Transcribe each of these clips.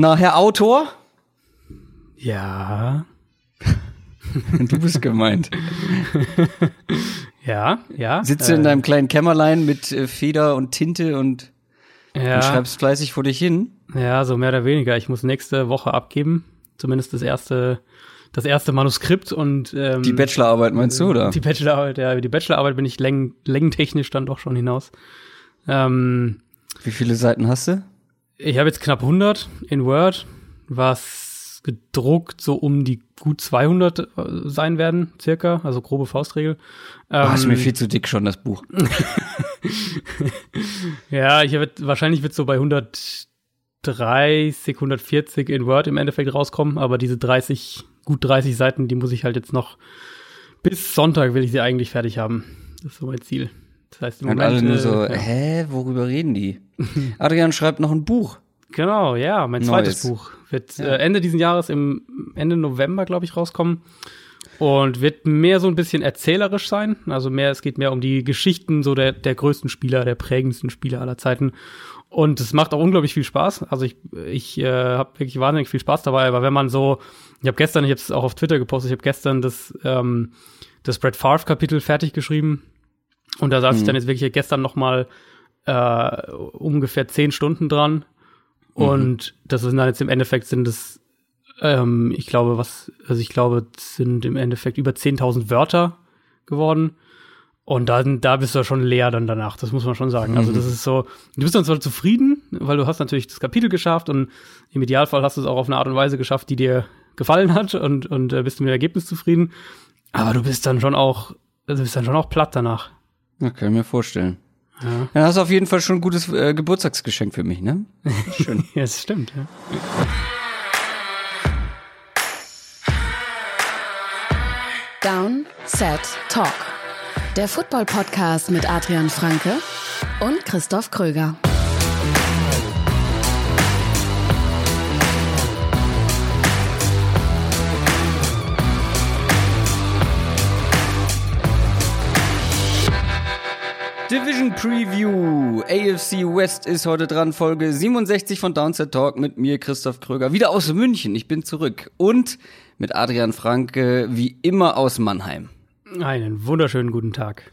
Na, Herr Autor? Ja. Du bist gemeint. ja, ja. Sitzt du in deinem kleinen Kämmerlein mit äh, Feder und Tinte und, ja, und schreibst fleißig vor dich hin? ja, so mehr oder weniger. Ich muss nächste Woche abgeben. Zumindest das erste, das erste Manuskript und ähm, Die Bachelorarbeit meinst du, oder? Die Bachelorarbeit, ja, über die Bachelorarbeit bin ich längen, längentechnisch dann doch schon hinaus. Ähm, Wie viele Seiten hast du? Ich habe jetzt knapp 100 in Word, was gedruckt so um die gut 200 äh, sein werden, circa, also grobe Faustregel. Ah, ist Ähm, mir viel zu dick schon, das Buch. Ja, ich wird wahrscheinlich wird so bei 130, 140 in Word im Endeffekt rauskommen, aber diese 30, gut 30 Seiten, die muss ich halt jetzt noch bis Sonntag will ich sie eigentlich fertig haben. Das ist so mein Ziel. Das heißt im Und Moment alle nur äh, so, ja. hä, worüber reden die? Adrian schreibt noch ein Buch. Genau, ja, mein zweites Neues. Buch wird äh, Ende diesen Jahres im Ende November, glaube ich, rauskommen und wird mehr so ein bisschen erzählerisch sein. Also mehr, es geht mehr um die Geschichten so der der größten Spieler, der prägendsten Spieler aller Zeiten. Und es macht auch unglaublich viel Spaß. Also ich ich äh, habe wirklich wahnsinnig viel Spaß dabei. Aber wenn man so, ich habe gestern, ich habe es auch auf Twitter gepostet, ich habe gestern das ähm, das Brett Favre Kapitel fertig geschrieben und da saß ich dann jetzt wirklich gestern noch mal äh, ungefähr zehn Stunden dran. Und das sind dann jetzt im Endeffekt sind es, ähm, ich glaube, was, also ich glaube, sind im Endeffekt über 10.000 Wörter geworden. Und dann, da bist du ja schon leer dann danach, das muss man schon sagen. Also das ist so, du bist dann zwar zufrieden, weil du hast natürlich das Kapitel geschafft und im Idealfall hast du es auch auf eine Art und Weise geschafft, die dir gefallen hat und, und äh, bist mit dem Ergebnis zufrieden. Aber du bist dann schon auch, also du bist dann schon auch platt danach. Ja, kann ich mir vorstellen. Ja. Ja, das ist auf jeden Fall schon ein gutes äh, Geburtstagsgeschenk für mich, ne? Schön. Ja, das stimmt, ja. Down, Set, Talk. Der Football-Podcast mit Adrian Franke und Christoph Kröger. Division Preview. AFC West ist heute dran. Folge 67 von Downset Talk mit mir, Christoph Kröger. Wieder aus München. Ich bin zurück. Und mit Adrian Franke, wie immer aus Mannheim. Einen wunderschönen guten Tag.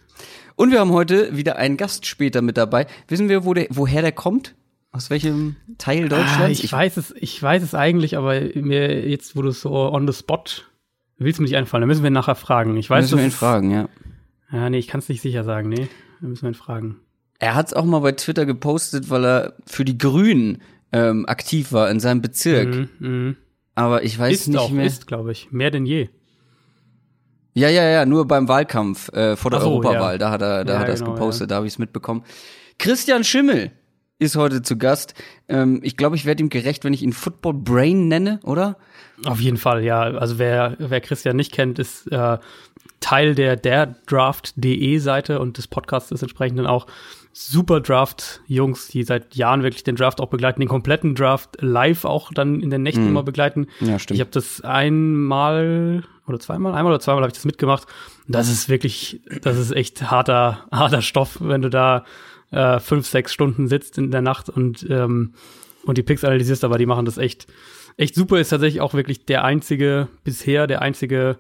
Und wir haben heute wieder einen Gast später mit dabei. Wissen wir, wo der, woher der kommt? Aus welchem Teil Ah, Deutschlands? ich weiß es, ich weiß es eigentlich, aber mir jetzt, wo du es so on the spot willst du mir nicht einfallen, da müssen wir ihn nachher fragen. Ich weiß, Müssen wir ihn fragen, ja. Ja, nee, ich kann es nicht sicher sagen, nee. Da müssen wir ihn fragen. Er hat es auch mal bei Twitter gepostet, weil er für die Grünen ähm, aktiv war in seinem Bezirk. Mhm, mhm. Aber ich weiß Ist nicht auch, mehr. ist, glaube ich. Mehr denn je. Ja, ja, ja, nur beim Wahlkampf äh, vor der so, Europawahl, ja. da hat er, da Ja, hat er es genau, gepostet, da habe ich es mitbekommen. Christian Schimmel ist heute zu Gast. Ähm, ich glaube, ich werde ihm gerecht, wenn ich ihn Football Brain nenne, oder? Auf jeden Fall, ja. Also wer, wer Christian nicht kennt, ist äh, Teil der der Draft.de Seite und des Podcasts ist entsprechend dann auch super Draft-Jungs, die seit Jahren wirklich den Draft auch begleiten, den kompletten Draft live auch dann in den Nächten immer begleiten. Ja, stimmt. Ich habe das einmal oder zweimal, einmal oder zweimal habe ich das mitgemacht. Das ist wirklich, das ist echt harter, harter Stoff, wenn du da äh, fünf, sechs Stunden sitzt in der Nacht und ähm, und die Picks analysierst, aber die machen das echt, echt super. Ist tatsächlich auch wirklich der einzige, bisher der einzige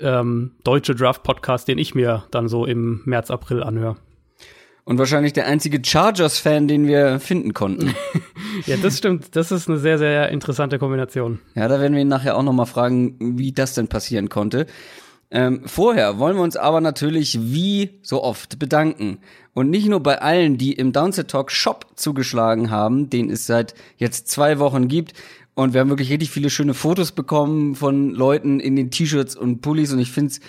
ähm, deutsche Draft-Podcast, den ich mir dann so im März, April anhöre. Und wahrscheinlich der einzige Chargers-Fan, den wir finden konnten. Ja, das stimmt. Das ist eine sehr, sehr interessante Kombination. ja, da werden wir ihn nachher auch noch mal fragen, wie das denn passieren konnte. Ähm, vorher wollen wir uns aber natürlich wie so oft bedanken. Und nicht nur bei allen, die im Downset Talk Shop zugeschlagen haben, den es seit jetzt zwei Wochen gibt. Und wir haben wirklich richtig viele schöne Fotos bekommen von Leuten in den T-Shirts und Pullis. Und ich find's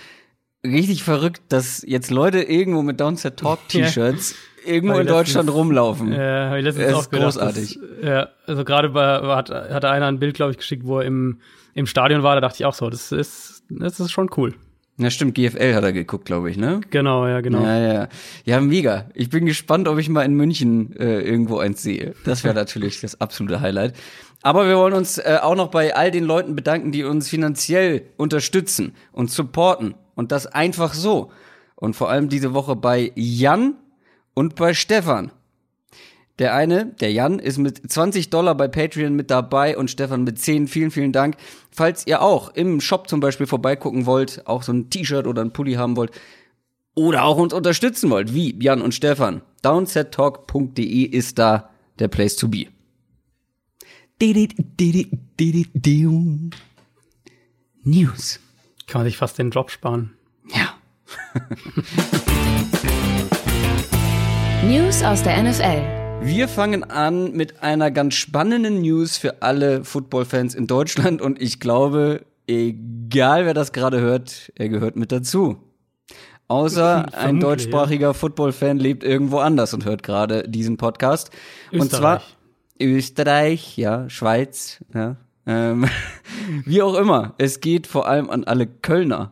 richtig verrückt, dass jetzt Leute irgendwo mit Downset Talk T-Shirts irgendwo Weil in Deutschland rumlaufen. Äh, hab ich letztens Es auch ist gedacht, großartig. Das, ja, also gerade hat, hatte einer ein Bild, glaube ich, geschickt, wo er im, im Stadion war. Da dachte ich auch so, das ist, das ist schon cool. Ja, stimmt, GFL hat er geguckt, glaube ich, ne? Genau, ja, genau. Ja, ja. Ja, mega. Ich bin gespannt, ob ich mal in München äh, irgendwo eins sehe. Das wäre natürlich das absolute Highlight. Aber wir wollen uns äh, auch noch bei all den Leuten bedanken, die uns finanziell unterstützen und supporten. Und das einfach so. Und vor allem diese Woche bei Jan und bei Stefan. Der eine, der Jan, ist mit 20 Dollar bei Patreon mit dabei und Stefan mit 10. Vielen, vielen Dank. Falls ihr auch im Shop zum Beispiel vorbeigucken wollt, auch so ein T-Shirt oder ein Pulli haben wollt oder auch uns unterstützen wollt, wie Jan und Stefan, downsettalk.de ist da der Place to be. News. Kann man sich fast den Job sparen. Ja. News aus der NFL. Wir fangen an mit einer ganz spannenden News für alle Footballfans in Deutschland und ich glaube, egal wer das gerade hört, er gehört mit dazu. Außer ein deutschsprachiger ja. Football-Fan lebt irgendwo anders und hört gerade diesen Podcast. Österreich. Und zwar Österreich, ja, Schweiz, ja. Ähm, wie auch immer. Es geht vor allem an alle Kölner,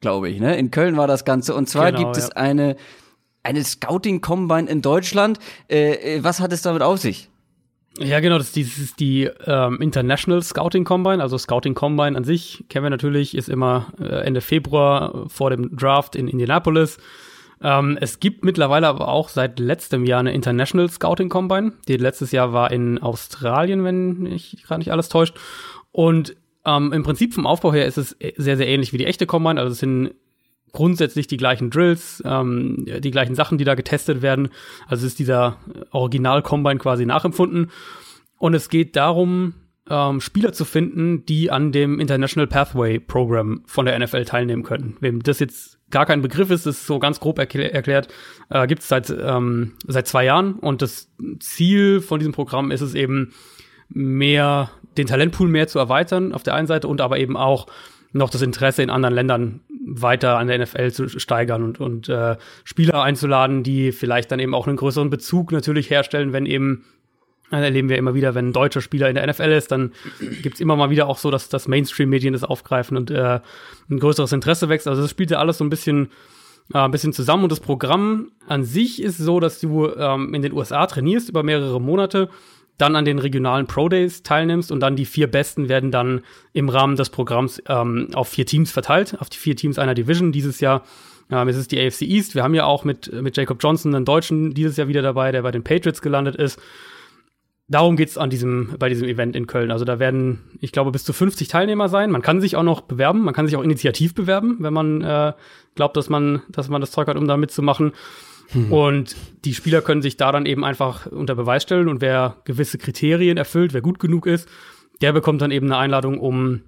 glaube ich. Ne? In Köln war das Ganze. Und zwar genau, gibt es eine eine Scouting-Combine in Deutschland. Äh, äh, was hat es damit auf sich? Ja, genau, das ist die, das ist die ähm, International Scouting Combine, also Scouting Combine an sich, kennen wir natürlich, ist immer äh, Ende Februar vor dem Draft in Indianapolis. Ähm, es gibt mittlerweile aber auch seit letztem Jahr eine International Scouting Combine, die letztes Jahr war in Australien, wenn mich gerade nicht alles täuscht. Und ähm, im Prinzip vom Aufbau her ist es sehr, sehr ähnlich wie die echte Combine, also es sind grundsätzlich die gleichen Drills, ähm, die gleichen Sachen, die da getestet werden. Also ist dieser Original-Combine quasi nachempfunden. Und es geht darum, ähm, Spieler zu finden, die an dem International Pathway Program von der NFL teilnehmen können. Wem das jetzt gar kein Begriff ist, ist so ganz grob erklär erklärt, äh, gibt es seit, ähm, seit zwei Jahren. Und das Ziel von diesem Programm ist es eben, mehr den Talentpool mehr zu erweitern auf der einen Seite und aber eben auch noch das Interesse in anderen Ländern weiter an der NFL zu steigern und, und äh, Spieler einzuladen, die vielleicht dann eben auch einen größeren Bezug natürlich herstellen, wenn eben das erleben wir immer wieder, wenn ein deutscher Spieler in der NFL ist, dann gibt's immer mal wieder auch so, dass das Mainstream-Medien das aufgreifen und äh, ein größeres Interesse wächst. Also das spielt ja alles so ein bisschen, äh, ein bisschen zusammen. Und das Programm an sich ist so, dass du ähm, in den USA trainierst über mehrere Monate dann an den regionalen Pro Days teilnimmst und dann die vier Besten werden dann im Rahmen des Programms ähm, auf vier Teams verteilt, auf die vier Teams einer Division. Dieses Jahr ähm, ist es die AFC East. Wir haben ja auch mit, mit Jacob Johnson einen Deutschen dieses Jahr wieder dabei, der bei den Patriots gelandet ist. Darum geht's an diesem, bei diesem Event in Köln. Also da werden, ich glaube, bis zu 50 Teilnehmer sein. Man kann sich auch noch bewerben, man kann sich auch initiativ bewerben, wenn man äh, glaubt, dass man, dass man das Zeug hat, um da mitzumachen. Mhm. Und die Spieler können sich da dann eben einfach unter Beweis stellen und wer gewisse Kriterien erfüllt, wer gut genug ist, der bekommt dann eben eine Einladung, um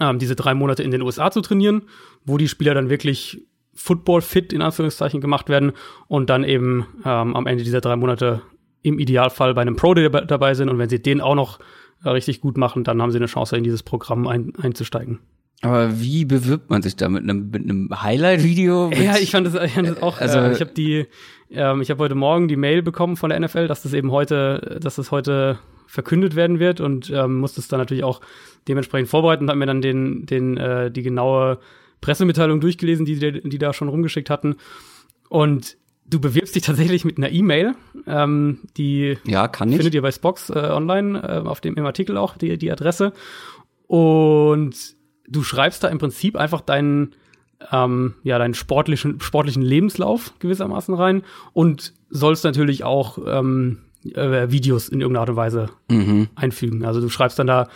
ähm, diese drei Monate in den USA zu trainieren, wo die Spieler dann wirklich Football-fit in Anführungszeichen gemacht werden und dann eben ähm, am Ende dieser drei Monate im Idealfall bei einem Pro dabei sind und wenn sie den auch noch äh, richtig gut machen, dann haben sie eine Chance, in dieses Programm ein, einzusteigen. Aber wie bewirbt man sich da mit einem, mit einem Highlight-Video? Ja, ich fand das, ich fand das auch. Also äh, ich habe die, ähm, ich habe heute Morgen die Mail bekommen von der NFL, dass das eben heute, dass das heute verkündet werden wird und ähm, musste es dann natürlich auch dementsprechend vorbereiten und habe mir dann den, den, äh, die genaue Pressemitteilung durchgelesen, die, die da schon rumgeschickt hatten. Und du bewirbst dich tatsächlich mit einer E-Mail. Ähm, die ja, kann ich. findet ihr bei Spox äh, online, äh, auf dem im Artikel auch die, die Adresse. Und du schreibst da im Prinzip einfach deinen, ähm, ja, deinen sportlichen, sportlichen Lebenslauf gewissermaßen rein und sollst natürlich auch ähm, äh, Videos in irgendeiner Art und Weise mhm. einfügen. Also du schreibst dann da,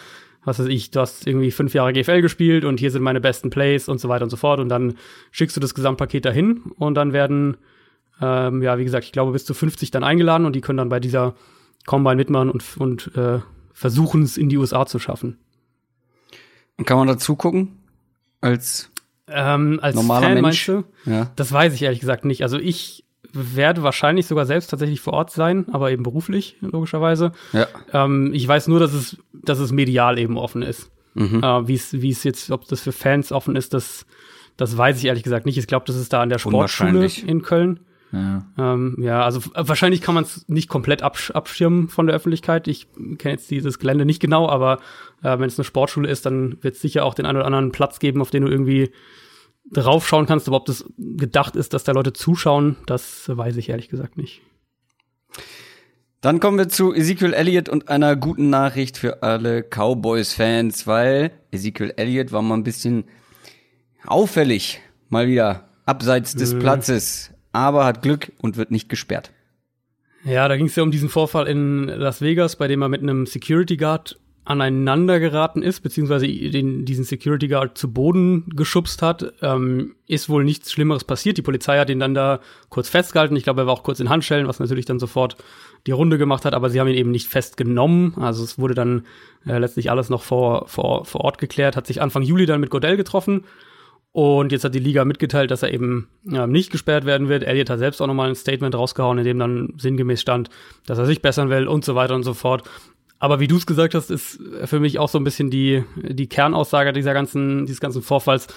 was weiß ich, du hast irgendwie fünf Jahre GFL gespielt und hier sind meine besten Plays und so weiter und so fort und dann schickst du das Gesamtpaket dahin und dann werden, ähm, ja, wie gesagt, ich glaube bis zu 50 dann eingeladen und die können dann bei dieser Combine mitmachen und, und äh, versuchen es in die USA zu schaffen. Kann man da zugucken? Als, ähm, als normaler Fan, Mensch? meinst du? Ja. Das weiß ich ehrlich gesagt nicht. Also ich werde wahrscheinlich sogar selbst tatsächlich vor Ort sein, aber eben beruflich, logischerweise. Ja. Ähm, ich weiß nur, dass es, dass es medial eben offen ist. Mhm. Äh, wie es, wie es jetzt, ob das für Fans offen ist, das, das weiß ich ehrlich gesagt nicht. Ich glaube, das ist da an der Sportschule in Köln. Ja, ähm, ja also wahrscheinlich kann man es nicht komplett absch abschirmen von der Öffentlichkeit. Ich kenne jetzt dieses Gelände nicht genau, aber äh, wenn es eine Sportschule ist, dann wird es sicher auch den einen oder anderen Platz geben, auf den du irgendwie draufschauen kannst. Aber ob das gedacht ist, dass da Leute zuschauen, das weiß ich ehrlich gesagt nicht. Dann kommen wir zu Ezekiel Elliott und einer guten Nachricht für alle Cowboys-Fans, weil Ezekiel Elliott war mal ein bisschen auffällig, mal wieder abseits des mhm. Platzes aber hat Glück und wird nicht gesperrt. Ja, da ging es ja um diesen Vorfall in Las Vegas, bei dem er mit einem Security Guard aneinander geraten ist, beziehungsweise den, diesen Security Guard zu Boden geschubst hat, ähm, ist wohl nichts Schlimmeres passiert. Die Polizei hat ihn dann da kurz festgehalten. Ich glaube, er war auch kurz in Handschellen, was natürlich dann sofort die Runde gemacht hat, aber sie haben ihn eben nicht festgenommen. Also es wurde dann äh, letztlich alles noch vor, vor, vor Ort geklärt, hat sich Anfang Juli dann mit Godell getroffen. Und jetzt hat die Liga mitgeteilt, dass er eben äh, nicht gesperrt werden wird. Elliot hat selbst auch nochmal ein Statement rausgehauen, in dem dann sinngemäß stand, dass er sich bessern will und so weiter und so fort. Aber wie du es gesagt hast, ist für mich auch so ein bisschen die, die Kernaussage dieser ganzen, dieses ganzen Vorfalls.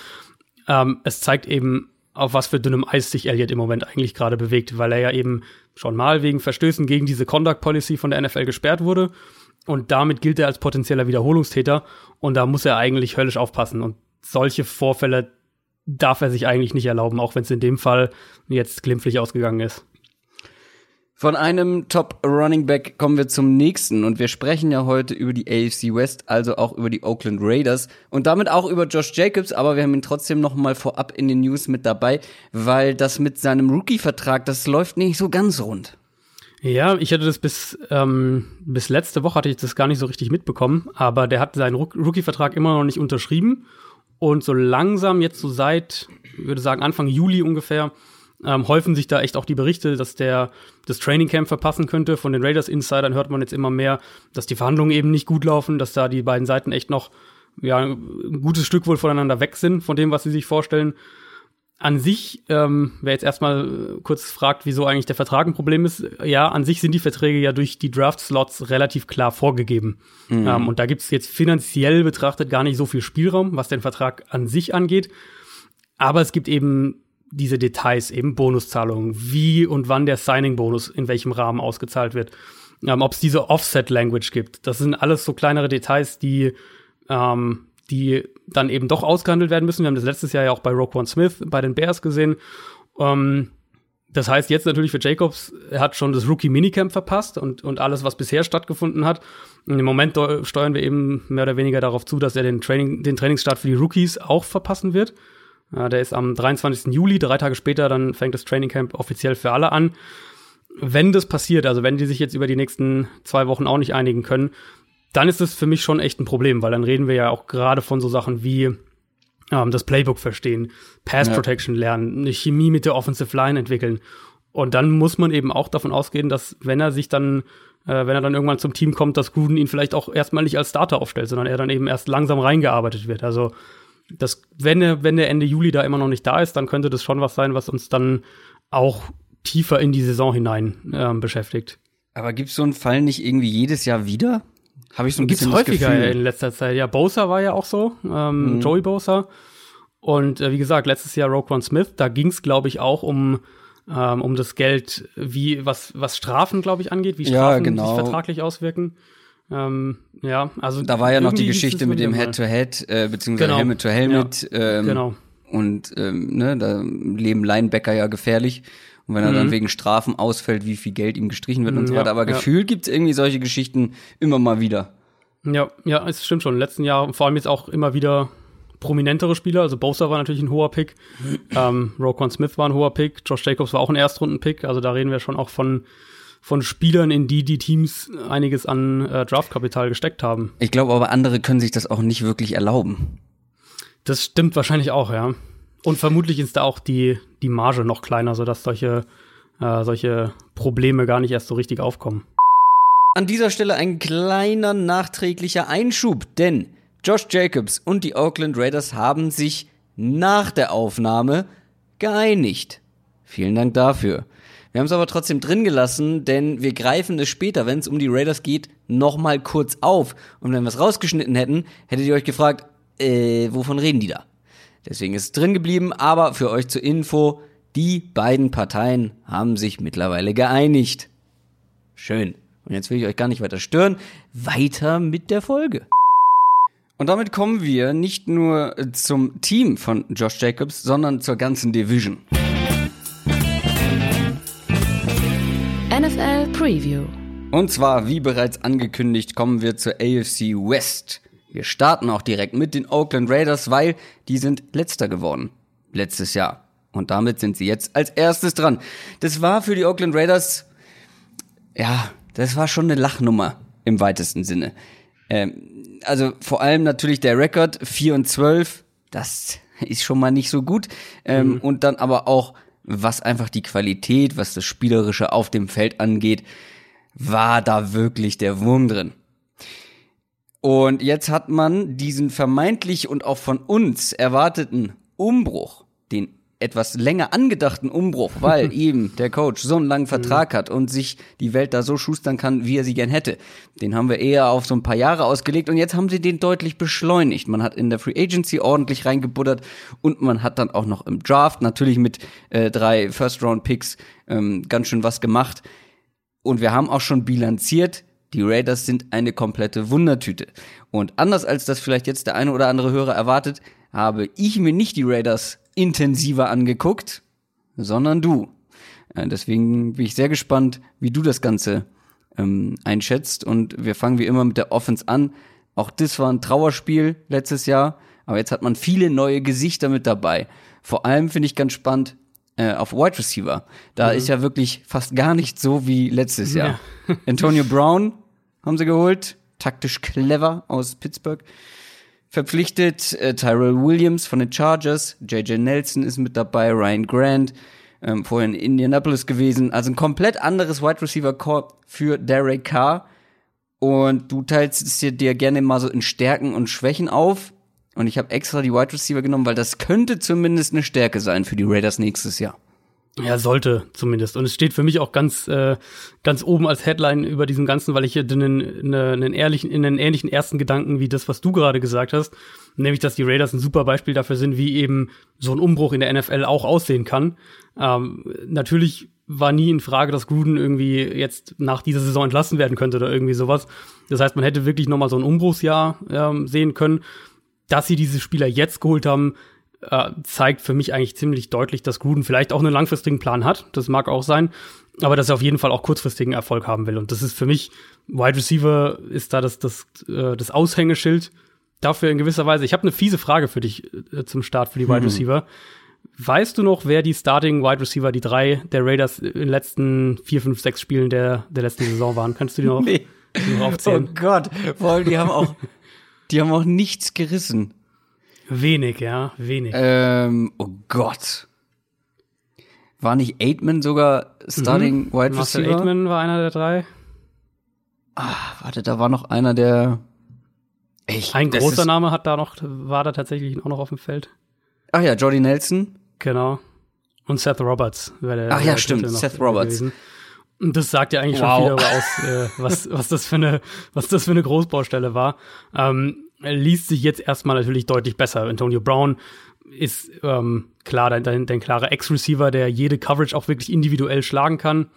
Ähm, es zeigt eben, auf was für dünnem Eis sich Elliott im Moment eigentlich gerade bewegt, weil er ja eben schon mal wegen Verstößen gegen diese Conduct Policy von der NFL gesperrt wurde. Und damit gilt er als potenzieller Wiederholungstäter. Und da muss er eigentlich höllisch aufpassen. Und solche Vorfälle darf er sich eigentlich nicht erlauben, auch wenn es in dem Fall jetzt glimpflich ausgegangen ist. Von einem Top Running Back kommen wir zum nächsten und wir sprechen ja heute über die AFC West, also auch über die Oakland Raiders und damit auch über Josh Jacobs, aber wir haben ihn trotzdem noch mal vorab in den News mit dabei, weil das mit seinem Rookie-Vertrag, das läuft nicht so ganz rund. Ja, ich hatte das bis, ähm, bis letzte Woche hatte ich das gar nicht so richtig mitbekommen, aber der hat seinen Rookie-Vertrag immer noch nicht unterschrieben und so langsam jetzt so seit, ich würde sagen Anfang Juli ungefähr, ähm, häufen sich da echt auch die Berichte, dass der das Training Camp verpassen könnte. Von den Raiders Insidern hört man jetzt immer mehr, dass die Verhandlungen eben nicht gut laufen, dass da die beiden Seiten echt noch ja, ein gutes Stück wohl voneinander weg sind von dem, was sie sich vorstellen. An sich, ähm, wer jetzt erstmal kurz fragt, wieso eigentlich der Vertrag ein Problem ist, ja, an sich sind die Verträge ja durch die Draft-Slots relativ klar vorgegeben. Mhm. Ähm, und da gibt es jetzt finanziell betrachtet gar nicht so viel Spielraum, was den Vertrag an sich angeht. Aber es gibt eben diese Details, eben Bonuszahlungen, wie und wann der Signing-Bonus in welchem Rahmen ausgezahlt wird, ähm, ob es diese Offset-Language gibt. Das sind alles so kleinere Details, die, ähm, die dann eben doch ausgehandelt werden müssen. Wir haben das letztes Jahr ja auch bei Roquan Smith bei den Bears gesehen. Ähm, das heißt jetzt natürlich für Jacobs, er hat schon das Rookie Minicamp verpasst und, und alles, was bisher stattgefunden hat. Und im Moment steuern wir eben mehr oder weniger darauf zu, dass er den, Training, den Trainingsstart für die Rookies auch verpassen wird. Ja, der ist am 23. Juli, drei Tage später, dann fängt das Training Camp offiziell für alle an. Wenn das passiert, also wenn die sich jetzt über die nächsten zwei Wochen auch nicht einigen können, dann ist das für mich schon echt ein Problem, weil dann reden wir ja auch gerade von so Sachen wie ähm, das Playbook verstehen, Pass Protection ja. lernen, eine Chemie mit der Offensive Line entwickeln. Und dann muss man eben auch davon ausgehen, dass wenn er sich dann, äh, wenn er dann irgendwann zum Team kommt, dass Gruden ihn vielleicht auch erstmal nicht als Starter aufstellt, sondern er dann eben erst langsam reingearbeitet wird. Also das, wenn er, wenn der Ende Juli da immer noch nicht da ist, dann könnte das schon was sein, was uns dann auch tiefer in die Saison hinein äh, beschäftigt. Aber gibt es so einen Fall nicht irgendwie jedes Jahr wieder? Habe ich so ein Gibt's bisschen häufiger Gefühl. in letzter Zeit. Ja, Bosa war ja auch so, ähm, mhm. Joey Bosa. Und äh, wie gesagt, letztes Jahr Roquan Smith, da ging es, glaube ich, auch um ähm, um das Geld, wie was was Strafen, glaube ich, angeht, wie Strafen ja, genau. sich vertraglich auswirken. Ähm, ja, also da war ja noch die Geschichte mit dem Head-to-Head, -Head, äh, beziehungsweise genau. Helmet-to-Helmet. Ja. Ähm, genau. Und ähm, ne, da leben Linebacker ja gefährlich. Und wenn er mhm. dann wegen Strafen ausfällt, wie viel Geld ihm gestrichen wird und so weiter. Aber ja. gefühlt gibt's irgendwie solche Geschichten immer mal wieder. Ja, ja, es stimmt schon. In den letzten Jahren, vor allem jetzt auch immer wieder prominentere Spieler. Also Bosa war natürlich ein hoher Pick. ähm, Roquan Smith war ein hoher Pick. Josh Jacobs war auch ein Erstrunden-Pick. Also da reden wir schon auch von von Spielern, in die die Teams einiges an äh, Draftkapital gesteckt haben. Ich glaube aber, andere können sich das auch nicht wirklich erlauben. Das stimmt wahrscheinlich auch, ja. Und vermutlich ist da auch die, die Marge noch kleiner, sodass solche, äh, solche Probleme gar nicht erst so richtig aufkommen. An dieser Stelle ein kleiner nachträglicher Einschub, denn Josh Jacobs und die Oakland Raiders haben sich nach der Aufnahme geeinigt. Vielen Dank dafür. Wir haben es aber trotzdem drin gelassen, denn wir greifen es später, wenn es um die Raiders geht, nochmal kurz auf. Und wenn wir es rausgeschnitten hätten, hättet ihr euch gefragt, äh, wovon reden die da? Deswegen ist es drin geblieben, aber für euch zur Info, die beiden Parteien haben sich mittlerweile geeinigt. Schön. Und jetzt will ich euch gar nicht weiter stören. Weiter mit der Folge. Und damit kommen wir nicht nur zum Team von Josh Jacobs, sondern zur ganzen Division. NFL Preview. Und zwar, wie bereits angekündigt, kommen wir zur AFC West. Wir starten auch direkt mit den Oakland Raiders, weil die sind letzter geworden. Letztes Jahr. Und damit sind sie jetzt als erstes dran. Das war für die Oakland Raiders ja, das war schon eine Lachnummer im weitesten Sinne. Ähm, also vor allem natürlich der Rekord 4 und 12, das ist schon mal nicht so gut. Ähm, mhm. Und dann aber auch, was einfach die Qualität, was das Spielerische auf dem Feld angeht, war da wirklich der Wurm drin. Und jetzt hat man diesen vermeintlich und auch von uns erwarteten Umbruch, den etwas länger angedachten Umbruch, weil eben der Coach so einen langen Vertrag mhm. hat und sich die Welt da so schustern kann, wie er sie gern hätte. Den haben wir eher auf so ein paar Jahre ausgelegt und jetzt haben sie den deutlich beschleunigt. Man hat in der Free Agency ordentlich reingebuddert und man hat dann auch noch im Draft natürlich mit äh, drei First-Round-Picks ähm, ganz schön was gemacht. Und wir haben auch schon bilanziert, die Raiders sind eine komplette Wundertüte. Und anders als das vielleicht jetzt der eine oder andere Hörer erwartet, habe ich mir nicht die Raiders intensiver angeguckt, sondern du. Äh, deswegen bin ich sehr gespannt, wie du das Ganze ähm, einschätzt. Und wir fangen wie immer mit der Offense an. Auch das war ein Trauerspiel letztes Jahr, aber jetzt hat man viele neue Gesichter mit dabei. Vor allem finde ich ganz spannend äh, auf Wide Receiver. Da mhm. ist ja wirklich fast gar nicht so wie letztes Jahr. Ja. Antonio Brown haben sie geholt, taktisch clever aus Pittsburgh verpflichtet. Äh, Tyrell Williams von den Chargers, JJ Nelson ist mit dabei, Ryan Grant, ähm, vorher in Indianapolis gewesen. Also ein komplett anderes Wide Receiver Core für Derek Carr. Und du teilst es dir, dir gerne mal so in Stärken und Schwächen auf. Und ich habe extra die Wide Receiver genommen, weil das könnte zumindest eine Stärke sein für die Raiders nächstes Jahr. Ja, sollte zumindest. Und es steht für mich auch ganz, äh, ganz oben als Headline über diesem Ganzen, weil ich einen, einen ehrlichen, in einen ähnlichen ersten Gedanken wie das, was du gerade gesagt hast, nämlich, dass die Raiders ein super Beispiel dafür sind, wie eben so ein Umbruch in der NFL auch aussehen kann. Ähm, natürlich war nie in Frage, dass Gruden irgendwie jetzt nach dieser Saison entlassen werden könnte oder irgendwie sowas. Das heißt, man hätte wirklich noch mal so ein Umbruchsjahr ähm, sehen können. Dass sie diese Spieler jetzt geholt haben, äh, zeigt für mich eigentlich ziemlich deutlich, dass Gruden vielleicht auch einen langfristigen Plan hat. Das mag auch sein. Aber dass er auf jeden Fall auch kurzfristigen Erfolg haben will. Und das ist für mich, Wide Receiver ist da das, das, äh, das Aushängeschild dafür in gewisser Weise. Ich habe eine fiese Frage für dich äh, zum Start für die Wide mhm. Receiver. Weißt du noch, wer die Starting Wide Receiver, die drei der Raiders in den letzten vier, fünf, sechs Spielen der, der letzten Saison waren? Kannst du die noch, nee. die noch aufzählen? Oh Gott, vor allem die haben auch, die haben auch nichts gerissen. Wenig, ja, wenig. Ähm, oh Gott. War nicht Aitman sogar Starting mhm. Wide Receiver? Marcel Aitman war einer der drei. Ah, warte, da war noch einer der. Ich, Ein großer Name hat da noch, war da tatsächlich auch noch auf dem Feld. Ach ja, Jordy Nelson. Genau. Und Seth Roberts. Der, Ach ja, stimmt, Seth Roberts. Gewesen. Und das sagt ja eigentlich wow. schon viel darüber aus, äh, was, was das für eine, was das für eine Großbaustelle war. Ähm, liest sich jetzt erstmal natürlich deutlich besser. Antonio Brown ist ähm, klar dein, dein, dein klarer Ex-Receiver, der jede Coverage auch wirklich individuell schlagen kann.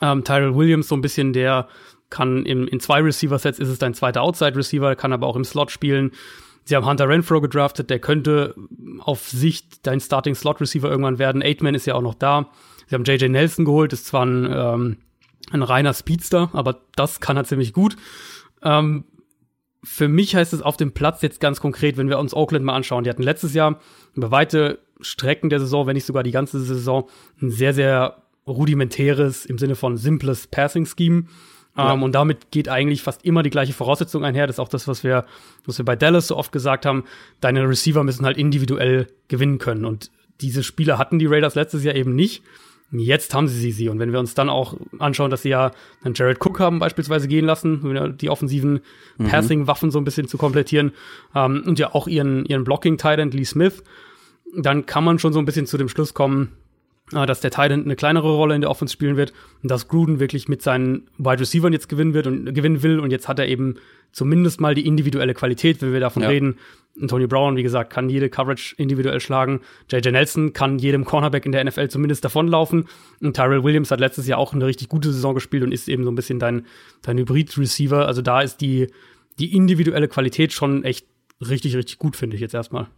Ähm, Tyrell Williams so ein bisschen, der kann im, in zwei Receiver-Sets ist es dein zweiter Outside-Receiver, kann aber auch im Slot spielen. Sie haben Hunter Renfro gedraftet, der könnte auf Sicht dein Starting-Slot-Receiver irgendwann werden. Eightman ist ja auch noch da. Sie haben JJ Nelson geholt, ist zwar ein, ähm, ein reiner Speedster, aber das kann er ziemlich gut. Ähm, für mich heißt es auf dem Platz jetzt ganz konkret, wenn wir uns Oakland mal anschauen. Die hatten letztes Jahr über weite Strecken der Saison, wenn nicht sogar die ganze Saison, ein sehr, sehr rudimentäres, im Sinne von simples Passing-Scheme. Ja. Um, und damit geht eigentlich fast immer die gleiche Voraussetzung einher. Das ist auch das, was wir, was wir bei Dallas so oft gesagt haben. Deine Receiver müssen halt individuell gewinnen können. Und diese Spieler hatten die Raiders letztes Jahr eben nicht. Jetzt haben sie sie. Und wenn wir uns dann auch anschauen, dass sie ja einen Jared Cook haben beispielsweise gehen lassen, die offensiven mhm. Passing-Waffen so ein bisschen zu komplettieren ähm, und ja auch ihren, ihren Blocking-Tight Lee Smith, dann kann man schon so ein bisschen zu dem Schluss kommen, äh, dass der Tight eine kleinere Rolle in der Offense spielen wird und dass Gruden wirklich mit seinen Wide Receivers jetzt gewinnen wird und gewinnen will. Und jetzt hat er eben zumindest mal die individuelle Qualität, wenn wir davon ja. reden, Tony Brown, wie gesagt, kann jede Coverage individuell schlagen. JJ Nelson kann jedem Cornerback in der NFL zumindest davonlaufen. Und Tyrell Williams hat letztes Jahr auch eine richtig gute Saison gespielt und ist eben so ein bisschen dein, dein Hybrid-Receiver. Also da ist die, die individuelle Qualität schon echt richtig, richtig gut, finde ich jetzt erstmal.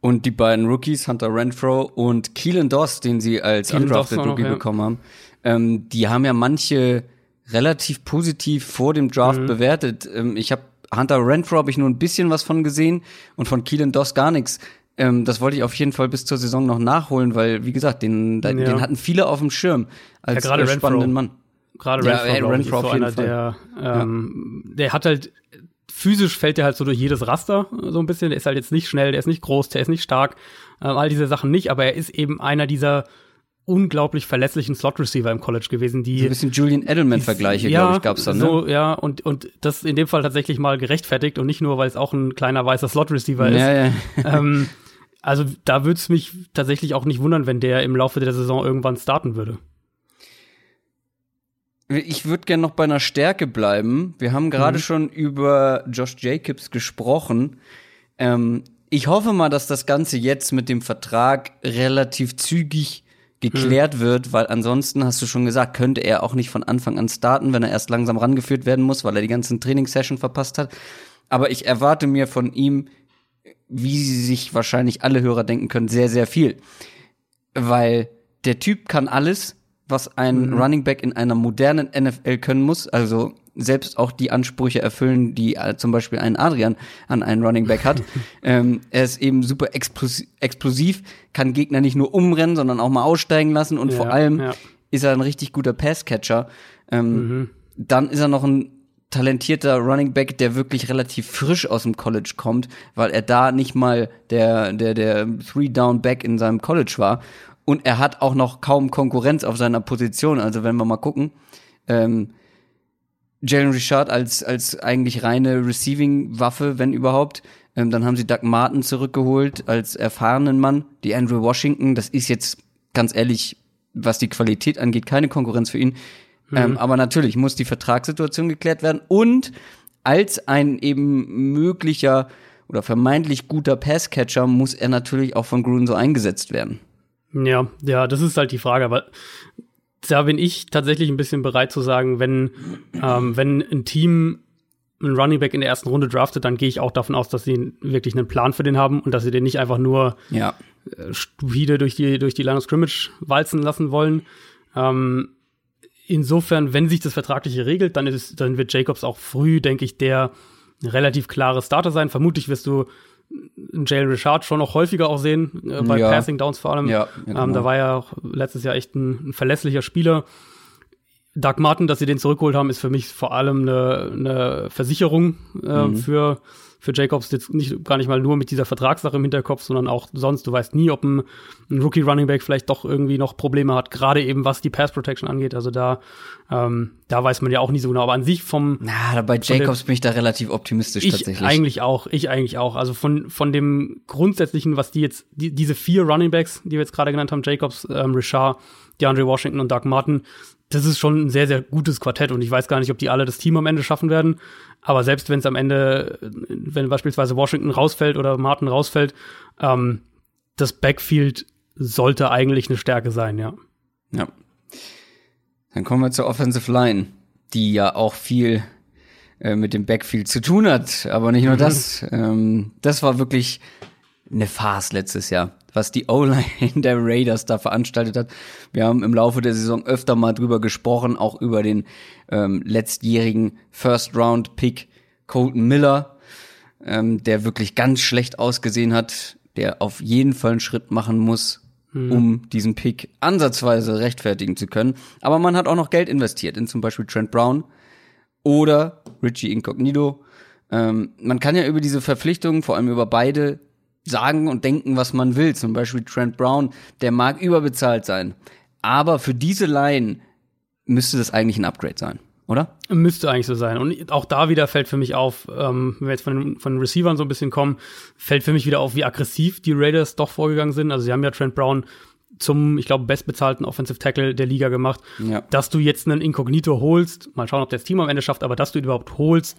Und die beiden Rookies, Hunter Renfro und Keelan Doss, den sie als Keelan undrafted Rookie ja. bekommen haben, ähm, die haben ja manche relativ positiv vor dem Draft mhm. bewertet. Ähm, ich habe Hunter Renfro habe ich nur ein bisschen was von gesehen und von Keelan Doss gar nichts. Ähm, das wollte ich auf jeden Fall bis zur Saison noch nachholen, weil, wie gesagt, den, ja. den hatten viele auf dem Schirm als ja, spannenden Renfro. Mann. Gerade Ja, Renfro, ich, Renfro so einer, der, ähm, der hat halt, physisch fällt der halt so durch jedes Raster, so ein bisschen. Der ist halt jetzt nicht schnell, der ist nicht groß, der ist nicht stark, ähm, all diese Sachen nicht, aber er ist eben einer dieser unglaublich verlässlichen Slot-Receiver im College gewesen, die So ein bisschen Julian Edelman-Vergleiche, ja, glaube ich, gab's dann, ne? So, ja, und, und das in dem Fall tatsächlich mal gerechtfertigt und nicht nur, weil es auch ein kleiner weißer Slot-Receiver ist. ja, ja. ähm, also da würde es mich tatsächlich auch nicht wundern, wenn der im Laufe der Saison irgendwann starten würde. Ich würde gerne noch bei einer Stärke bleiben. Wir haben gerade Mhm. schon über Josh Jacobs gesprochen. Ähm, ich hoffe mal, dass das Ganze jetzt mit dem Vertrag relativ zügig geklärt Mhm. wird, weil ansonsten hast du schon gesagt, könnte er auch nicht von Anfang an starten, wenn er erst langsam rangeführt werden muss, weil er die ganzen Trainingssession verpasst hat. Aber ich erwarte mir von ihm, wie sich wahrscheinlich alle Hörer denken können, sehr, sehr viel. Weil der Typ kann alles, was ein Running Back in einer modernen NFL können muss. Also selbst auch die Ansprüche erfüllen, die äh, zum Beispiel ein Adrian an einen Running Back hat. ähm, er ist eben super explos explosiv, kann Gegner nicht nur umrennen, sondern auch mal aussteigen lassen und Ja, vor allem ja. ist er ein richtig guter Passcatcher. Ähm, Dann ist er noch ein talentierter Running Back, der wirklich relativ frisch aus dem College kommt, weil er da nicht mal der der der Three Down Back in seinem College war und er hat auch noch kaum Konkurrenz auf seiner Position. Also wenn wir mal gucken, ähm, Jalen Richard als als eigentlich reine Receiving Waffe, wenn überhaupt. Ähm, dann haben sie Doug Martin zurückgeholt als erfahrenen Mann. Die Andrew Washington, das ist jetzt ganz ehrlich, was die Qualität angeht, keine Konkurrenz für ihn. Ähm, aber natürlich muss die Vertragssituation geklärt werden und als ein eben möglicher oder vermeintlich guter Passcatcher muss er natürlich auch von Gruden so eingesetzt werden. Ja, ja, das ist halt die Frage, aber da bin ich tatsächlich ein bisschen bereit zu sagen, wenn, ähm, wenn ein Team einen Running Back in der ersten Runde draftet, dann gehe ich auch davon aus, dass sie wirklich einen Plan für den haben und dass sie den nicht einfach nur Ja. äh, stupide durch die, durch die Line of Scrimmage walzen lassen wollen. Ähm, insofern, wenn sich das Vertragliche regelt, dann, ist, dann wird Jacobs auch früh, denke ich, der relativ klare Starter sein. Vermutlich wirst du Jalen Richard schon noch häufiger auch sehen, äh, bei Ja. Passing Downs vor allem. Ja, ja, genau. ähm, da war ja auch letztes Jahr echt ein, ein verlässlicher Spieler. Doug Martin, dass sie den zurückgeholt haben, ist für mich vor allem eine, eine Versicherung äh, Mhm. für, für Jacobs. Jetzt nicht, gar nicht mal nur mit dieser Vertragssache im Hinterkopf, sondern auch sonst. Du weißt nie, ob ein, ein Rookie Running Back vielleicht doch irgendwie noch Probleme hat, gerade eben was die Pass Protection angeht. Also da, ähm, da weiß man ja auch nicht so genau. Aber an sich vom, Na, bei Jacobs bin ich da relativ optimistisch ich tatsächlich. eigentlich auch, ich eigentlich auch. Also von, von dem Grundsätzlichen, was die jetzt, die, diese vier Running Backs, die wir jetzt gerade genannt haben, Jacobs, ähm, Richard, DeAndre Washington und Doug Martin, das ist schon ein sehr, sehr gutes Quartett und ich weiß gar nicht, ob die alle das Team am Ende schaffen werden. Aber selbst wenn es am Ende, wenn beispielsweise Washington rausfällt oder Martin rausfällt, ähm, das Backfield sollte eigentlich eine Stärke sein, ja. Ja. Dann kommen wir zur Offensive Line, die ja auch viel äh, mit dem Backfield zu tun hat. Aber nicht nur das. Ähm, das war wirklich eine Farce letztes Jahr, was die O-Line der Raiders da veranstaltet hat. Wir haben im Laufe der Saison öfter mal drüber gesprochen, auch über den ähm, letztjährigen First-Round-Pick Colton Miller, ähm, der wirklich ganz schlecht ausgesehen hat, der auf jeden Fall einen Schritt machen muss, um diesen Pick ansatzweise rechtfertigen zu können. Aber man hat auch noch Geld investiert in zum Beispiel Trent Brown oder Richie Incognito. Ähm, man kann ja über diese Verpflichtungen, vor allem über beide, sagen und denken, was man will. Zum Beispiel Trent Brown, der mag überbezahlt sein. Aber für diese Line müsste das eigentlich ein Upgrade sein, oder? Müsste eigentlich so sein. Und auch da wieder fällt für mich auf, ähm, wenn wir jetzt von, den- von den Receivern so ein bisschen kommen, fällt für mich wieder auf, wie aggressiv die Raiders doch vorgegangen sind. Also sie haben ja Trent Brown zum, ich glaube, bestbezahlten Offensive Tackle der Liga gemacht. Ja. Dass du jetzt einen Inkognito holst, mal schauen, ob der das Team am Ende schafft, aber dass du ihn überhaupt holst,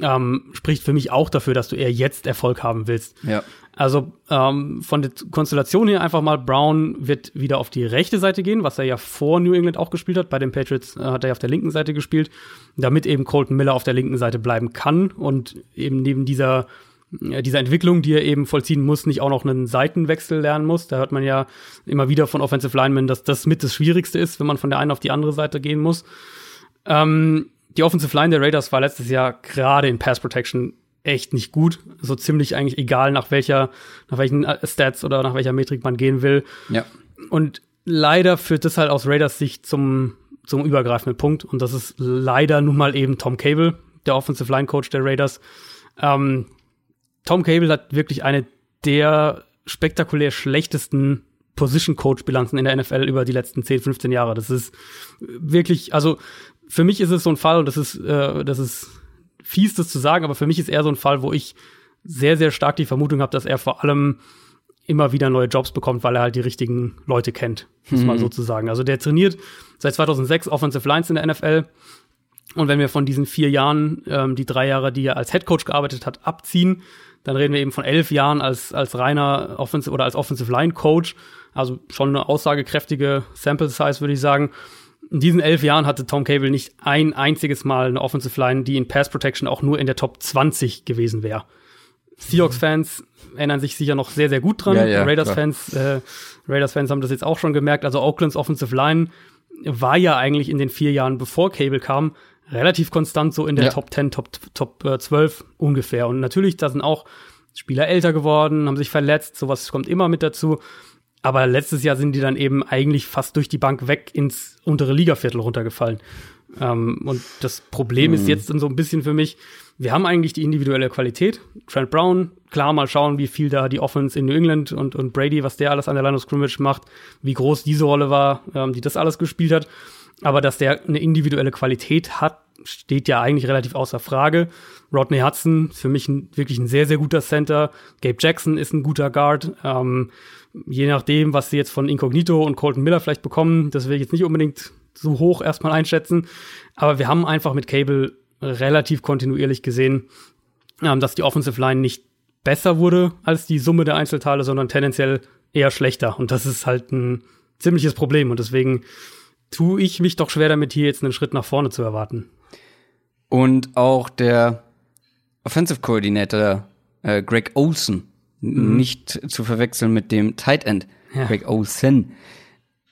ähm, spricht für mich auch dafür, dass du eher jetzt Erfolg haben willst. Ja. Also ähm, von der Konstellation her einfach mal, Brown wird wieder auf die rechte Seite gehen, was er ja vor New England auch gespielt hat. Bei den Patriots äh, hat er ja auf der linken Seite gespielt, damit eben Colton Miller auf der linken Seite bleiben kann und eben neben dieser äh, dieser Entwicklung, die er eben vollziehen muss, nicht auch noch einen Seitenwechsel lernen muss. Da hört man ja immer wieder von Offensive Linemen, dass das mit das Schwierigste ist, wenn man von der einen auf die andere Seite gehen muss. Ähm, die Offensive Line der Raiders war letztes Jahr gerade in Pass Protection echt nicht gut. So ziemlich eigentlich egal, nach welcher, nach welchen äh, Stats oder nach welcher Metrik man gehen will. Ja. Und leider führt das halt aus Raiders Sicht zum, zum übergreifenden Punkt. Und das ist leider nun mal eben Tom Cable, der Offensive Line Coach der Raiders. Ähm, Tom Cable hat wirklich eine der spektakulär schlechtesten Position Coach Bilanzen in der NFL über die letzten 10, 15 Jahre. Das ist wirklich, also für mich ist es so ein Fall und das ist, äh, das ist fies, das zu sagen, aber für mich ist eher so ein Fall, wo ich sehr, sehr stark die Vermutung habe, dass er vor allem immer wieder neue Jobs bekommt, weil er halt die richtigen Leute kennt, muss mhm. man so zu sagen. Also der trainiert seit 2006 Offensive Lines in der NFL. Und wenn wir von diesen vier Jahren, ähm, die drei Jahre, die er als Head Coach gearbeitet hat, abziehen, dann reden wir eben von elf Jahren als, als reiner Offensive oder als Offensive Line Coach. Also schon eine aussagekräftige Sample Size, würde ich sagen. In diesen elf Jahren hatte Tom Cable nicht ein einziges Mal eine Offensive Line, die in Pass Protection auch nur in der Top 20 gewesen wäre. Seahawks-Fans erinnern sich sicher noch sehr, sehr gut dran. Ja, ja, Raiders-Fans äh, Raiders-Fans haben das jetzt auch schon gemerkt. Also Oaklands Offensive Line war ja eigentlich in den vier Jahren, bevor Cable kam, relativ konstant so in der ja. Top 10, Top, Top äh, 12 ungefähr. Und natürlich, da sind auch Spieler älter geworden, haben sich verletzt, sowas kommt immer mit dazu. Aber letztes Jahr sind die dann eben eigentlich fast durch die Bank weg ins untere Ligaviertel runtergefallen. Ähm, und das Problem mhm. ist jetzt dann so ein bisschen für mich, wir haben eigentlich die individuelle Qualität. Trent Brown, klar, mal schauen, wie viel da die Offense in New England und, und Brady, was der alles an der Line of Scrimmage macht, wie groß diese Rolle war, ähm, die das alles gespielt hat. Aber dass der eine individuelle Qualität hat, steht ja eigentlich relativ außer Frage. Rodney Hudson, für mich ein, wirklich ein sehr, sehr guter Center. Gabe Jackson ist ein guter Guard. Ähm, je nachdem, was sie jetzt von Incognito und Colton Miller vielleicht bekommen, das will ich jetzt nicht unbedingt so hoch erstmal einschätzen. Aber wir haben einfach mit Cable relativ kontinuierlich gesehen, ähm, dass die Offensive Line nicht besser wurde als die Summe der Einzelteile, sondern tendenziell eher schlechter. Und das ist halt ein ziemliches Problem. Und deswegen tue ich mich doch schwer damit, hier jetzt einen Schritt nach vorne zu erwarten. Und auch der Offensive Coordinator äh, Greg Olsen, mhm. nicht zu verwechseln mit dem Tight End ja. Greg Olsen,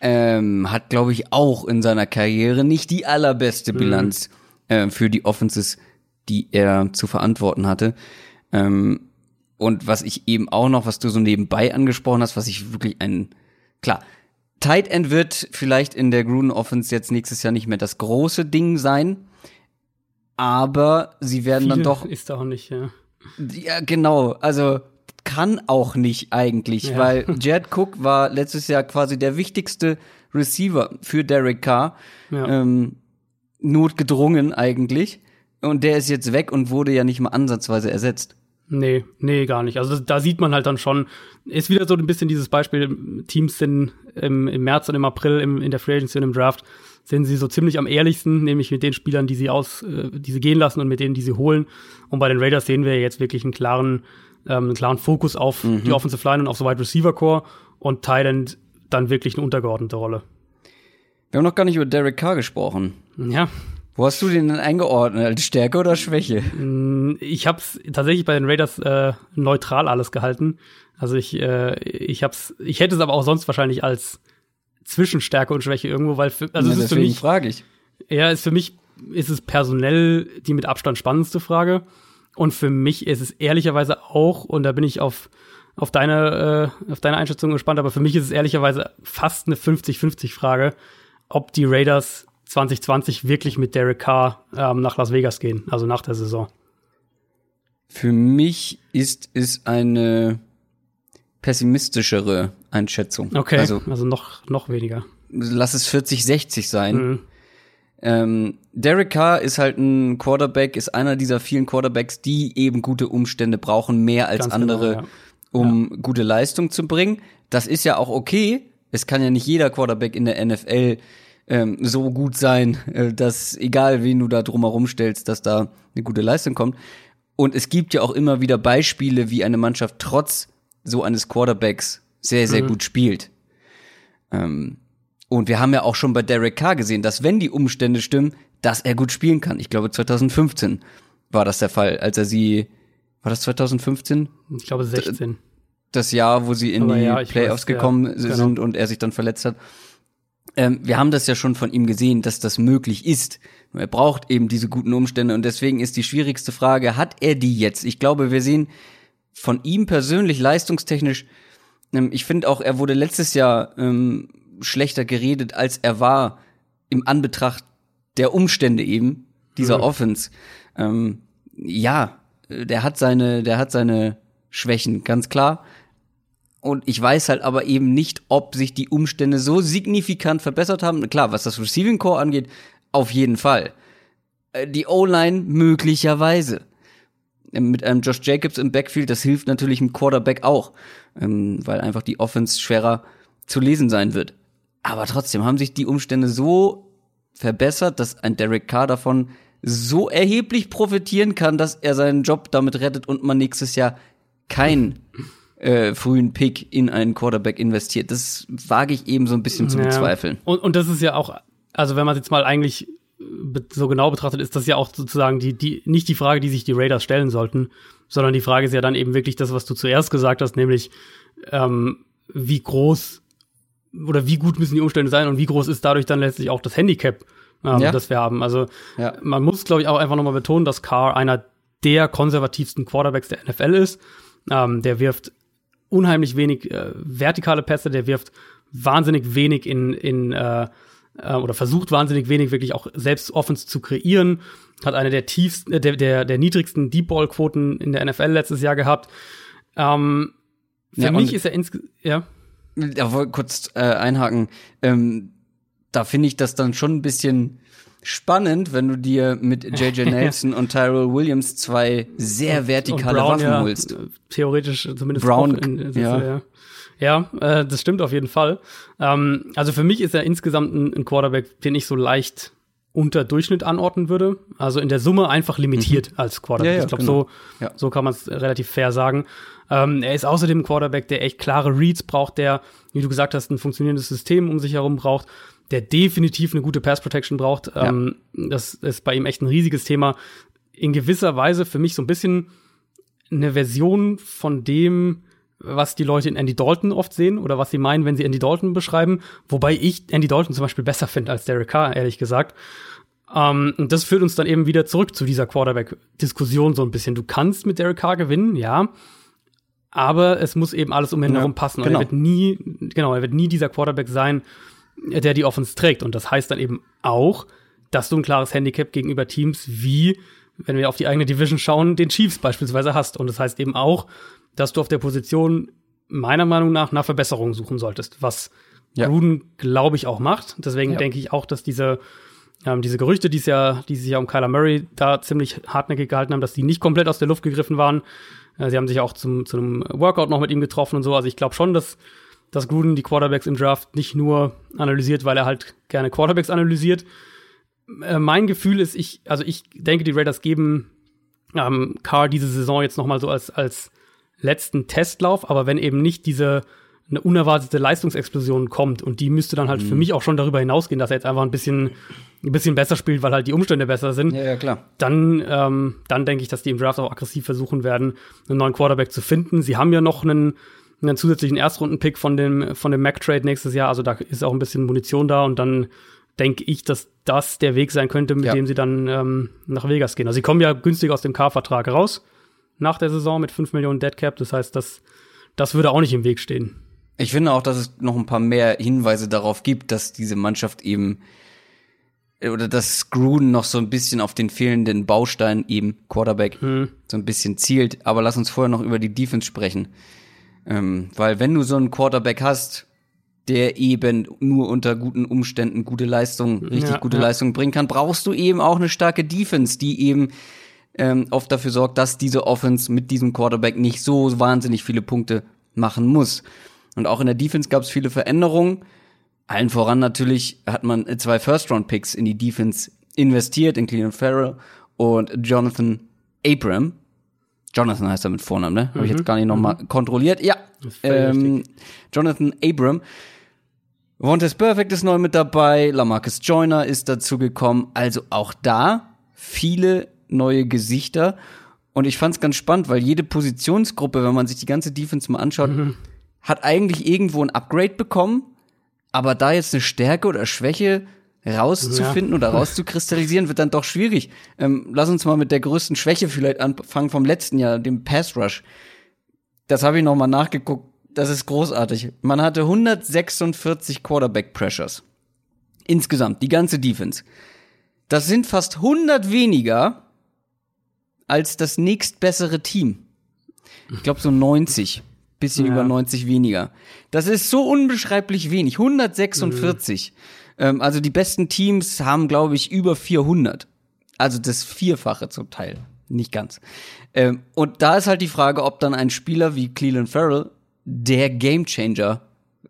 ähm, hat, glaube ich, auch in seiner Karriere nicht die allerbeste mhm. Bilanz äh, für die Offenses, die er zu verantworten hatte. Ähm, und was ich eben auch noch, was du so nebenbei angesprochen hast, was ich wirklich ein, klar, Tight End wird vielleicht in der Gruden Offense jetzt nächstes Jahr nicht mehr das große Ding sein, aber sie werden Viel dann doch. Ist auch nicht, ja. Ja, genau. Also kann auch nicht eigentlich, ja. weil Jared Cook war letztes Jahr quasi der wichtigste Receiver für Derek Carr. Ja. Ähm, notgedrungen eigentlich. Und der ist jetzt weg und wurde ja nicht mal ansatzweise ersetzt. Nee, nee, gar nicht. Also da sieht man halt dann schon, ist wieder so ein bisschen dieses Beispiel, Teams sind im, im März und im April im, in der Free Agency und im Draft, sind sie so ziemlich am ehrlichsten, nämlich mit den Spielern, die sie aus, äh, die sie gehen lassen und mit denen, die sie holen. Und bei den Raiders sehen wir jetzt wirklich einen klaren, ähm, einen klaren Fokus auf mhm. die Offensive Line und auf so Wide Receiver Core und Thailand dann wirklich eine untergeordnete Rolle. Wir haben noch gar nicht über Derek Carr gesprochen. Ja. Wo hast du den denn eingeordnet? Als Stärke oder Schwäche? Mm, ich habe es tatsächlich bei den Raiders äh, neutral alles gehalten. Also ich, äh, ich hab's, ich hätte es aber auch sonst wahrscheinlich als Zwischenstärke und Schwäche irgendwo, weil für, also ja, ist für mich frage ich. Ja, ist für mich ist es personell die mit Abstand spannendste Frage und für mich ist es ehrlicherweise auch und da bin ich auf auf deine äh, auf deine Einschätzung gespannt, aber für mich ist es ehrlicherweise fast eine 50-50 Frage, ob die Raiders 2020 wirklich mit Derek Carr ähm, nach Las Vegas gehen, also nach der Saison? Für mich ist es eine pessimistischere Einschätzung. Okay, also, also noch, noch weniger. Lass es 40, 60 sein. Mhm. Ähm, Derek Carr ist halt ein Quarterback, ist einer dieser vielen Quarterbacks, die eben gute Umstände brauchen, mehr als Ganz andere, genau, ja. um ja. gute Leistung zu bringen. Das ist ja auch okay. Es kann ja nicht jeder Quarterback in der NFL ähm, so gut sein, äh, dass egal wen du da drumherum stellst, dass da eine gute Leistung kommt. Und es gibt ja auch immer wieder Beispiele, wie eine Mannschaft trotz so eines Quarterbacks sehr, sehr mhm. gut spielt. Ähm, und wir haben ja auch schon bei Derek Carr gesehen, dass wenn die Umstände stimmen, dass er gut spielen kann. Ich glaube 2015 war das der Fall, als er sie, war das 2015? Ich glaube 16. Das Jahr, wo sie in Aber die ja, Playoffs weiß, gekommen ja, genau. sind und er sich dann verletzt hat ähm, wir haben das ja schon von ihm gesehen, dass das möglich ist. Er braucht eben diese guten Umstände und deswegen ist die schwierigste Frage, hat er die jetzt? Ich glaube, wir sehen von ihm persönlich leistungstechnisch, ähm, ich finde auch, er wurde letztes Jahr ähm, schlechter geredet, als er war im Anbetracht der Umstände eben dieser Mhm. Offense, ähm, ja, der hat seine, der hat seine Schwächen, ganz klar. Und ich weiß halt aber eben nicht, ob sich die Umstände so signifikant verbessert haben. Klar, was das Receiving Core angeht, auf jeden Fall. Äh, Die O-Line möglicherweise. Ähm, Mit einem Josh Jacobs im Backfield, das hilft natürlich dem Quarterback auch, ähm, weil einfach die Offense schwerer zu lesen sein wird. Aber trotzdem haben sich die Umstände so verbessert, dass ein Derek Carr davon so erheblich profitieren kann, dass er seinen Job damit rettet und man nächstes Jahr keinen äh, frühen Pick in einen Quarterback investiert. Das wage ich eben so ein bisschen zu Ja. bezweifeln. Und, und das ist ja auch, also wenn man es jetzt mal eigentlich äh, so genau betrachtet, ist das ja auch sozusagen die, die, nicht die Frage, die sich die Raiders stellen sollten, sondern die Frage ist ja dann eben wirklich das, was du zuerst gesagt hast, nämlich ähm, wie groß oder wie gut müssen die Umstände sein und wie groß ist dadurch dann letztlich auch das Handicap, ähm, Ja. das wir haben. Also Ja. man muss, glaube ich, auch einfach nochmal betonen, dass Carr einer der konservativsten Quarterbacks der NFL ist. Ähm, der wirft unheimlich wenig äh, vertikale Pässe, der wirft wahnsinnig wenig in, in äh, äh, oder versucht wahnsinnig wenig wirklich auch selbst Offense zu kreieren. Hat eine der tiefsten, äh, der, der, der niedrigsten Deep Ball Quoten in der NFL letztes Jahr gehabt. Ähm, für Ja, mich ist er insgesamt, ja. Da wollte kurz äh, einhaken. Ähm, da finde ich das dann schon ein bisschen spannend, wenn du dir mit JJ Nelson und Tyrell Williams zwei sehr vertikale Brown, Waffen ja, holst. Theoretisch zumindest Brown, in, ja. ja, ja äh, das stimmt auf jeden Fall. Ähm, also für mich ist er insgesamt ein, ein Quarterback, den ich so leicht unter Durchschnitt anordnen würde. Also in der Summe einfach limitiert als Quarterback. Ja, ja, ich glaube, genau. so, Ja. so kann man es relativ fair sagen. Ähm, er ist außerdem ein Quarterback, der echt klare Reads braucht, der, wie du gesagt hast, ein funktionierendes System um sich herum braucht, der definitiv eine gute Pass Protection braucht. Ähm, das ist bei ihm echt ein riesiges Thema. In gewisser Weise für mich so ein bisschen eine Version von dem, was die Leute in Andy Dalton oft sehen oder was sie meinen, wenn sie Andy Dalton beschreiben. Wobei ich Andy Dalton zum Beispiel besser finde als Derek Carr, ehrlich gesagt. Ähm, und das führt uns dann eben wieder zurück zu dieser Quarterback-Diskussion so ein bisschen. Du kannst mit Derek Carr gewinnen, ja. Aber es muss eben alles um ihn Ja, herum passen. Und genau. er wird nie, genau, er wird nie dieser Quarterback sein, der die Offense trägt. Und das heißt dann eben auch, dass du ein klares Handicap gegenüber Teams wie, wenn wir auf die eigene Division schauen, den Chiefs beispielsweise hast. Und das heißt eben auch, dass du auf der Position meiner Meinung nach nach Verbesserungen suchen solltest, was Ja. Gruden, glaube ich, auch macht. Deswegen Ja. denke ich auch, dass diese, ähm, diese Gerüchte, die es ja, die sich ja um Kyler Murray da ziemlich hartnäckig gehalten haben, dass die nicht komplett aus der Luft gegriffen waren. Äh, sie haben sich auch zum, zu einem Workout noch mit ihm getroffen und so. Also ich glaube schon, dass, dass Gruden die Quarterbacks im Draft nicht nur analysiert, weil er halt gerne Quarterbacks analysiert. Äh, mein Gefühl ist, ich, also ich denke, die Raiders geben ähm, Carr diese Saison jetzt noch mal so als, als letzten Testlauf, aber wenn eben nicht diese eine unerwartete Leistungsexplosion kommt und die müsste dann halt Mhm. für mich auch schon darüber hinausgehen, dass er jetzt einfach ein bisschen ein bisschen besser spielt, weil halt die Umstände besser sind, Ja, ja, klar. dann, ähm, dann denke ich, dass die im Draft auch aggressiv versuchen werden, einen neuen Quarterback zu finden. Sie haben ja noch einen, einen zusätzlichen Erstrunden-Pick von dem, von dem Mac-Trade nächstes Jahr, also da ist auch ein bisschen Munition da und dann denke ich, dass das der Weg sein könnte, mit Ja. dem sie dann ähm, nach Vegas gehen. Also sie kommen ja günstig aus dem K-Vertrag raus nach der Saison mit 5 Millionen Dead Cap, das heißt, das, das würde auch nicht im Weg stehen. Ich finde auch, dass es noch ein paar mehr Hinweise darauf gibt, dass diese Mannschaft eben oder dass Gruden noch so ein bisschen auf den fehlenden Baustein eben Quarterback so ein bisschen zielt. Aber lass uns vorher noch über die Defense sprechen. Ähm, weil wenn du so einen Quarterback hast, der eben nur unter guten Umständen gute Leistung, richtig Ja, gute ja. Leistung bringen kann, brauchst du eben auch eine starke Defense, die eben ähm, oft dafür sorgt, dass diese Offense mit diesem Quarterback nicht so wahnsinnig viele Punkte machen muss. Und auch in der Defense gab es viele Veränderungen. Allen voran natürlich hat man zwei First-Round-Picks in die Defense investiert, in Cleveland Farrell und Jonathan Abram. Jonathan heißt er mit Vornamen, ne? Habe ich jetzt gar nicht nochmal kontrolliert. Ja, ähm, Jonathan Abram. Vontaze Perfect ist neu mit dabei, Lamarcus Joyner ist dazu gekommen. Also auch da viele neue Gesichter. Und ich fand es ganz spannend, weil jede Positionsgruppe, wenn man sich die ganze Defense mal anschaut, hat eigentlich irgendwo ein Upgrade bekommen. Aber da jetzt eine Stärke oder Schwäche rauszufinden oder rauszukristallisieren, wird dann doch schwierig. Ähm, lass uns mal mit der größten Schwäche vielleicht anfangen vom letzten Jahr, dem Pass Rush. Das habe ich noch mal nachgeguckt. Das ist großartig. Man hatte 146 Quarterback Pressures. Insgesamt, die ganze Defense. Das sind fast 100 weniger als das nächstbessere Team. Ich glaube so 90, bisschen Ja. über 90 weniger. Das ist so unbeschreiblich wenig, 146. Ähm, also die besten Teams haben, glaube ich, über 400. Also das Vierfache zum Teil, nicht ganz. Ähm, und da ist halt die Frage, ob dann ein Spieler wie Cleveland Farrell der Gamechanger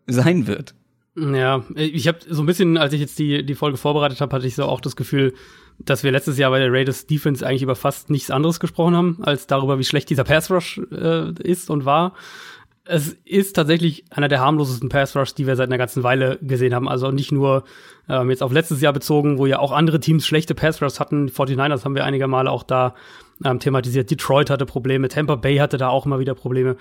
sein wird. Ja, ich habe so ein bisschen, als ich jetzt die, die Folge vorbereitet habe, hatte ich so auch das Gefühl, dass wir letztes Jahr bei der Raiders Defense eigentlich über fast nichts anderes gesprochen haben, als darüber, wie schlecht dieser Pass Rush äh, ist und war. Es ist tatsächlich einer der harmlosesten Pass Rush, die wir seit einer ganzen Weile gesehen haben. Also nicht nur ähm, jetzt auf letztes Jahr bezogen, wo ja auch andere Teams schlechte Pass Rush hatten. 49ers haben wir einige Male auch da ähm, thematisiert. Detroit hatte Probleme, Tampa Bay hatte da auch immer wieder Probleme.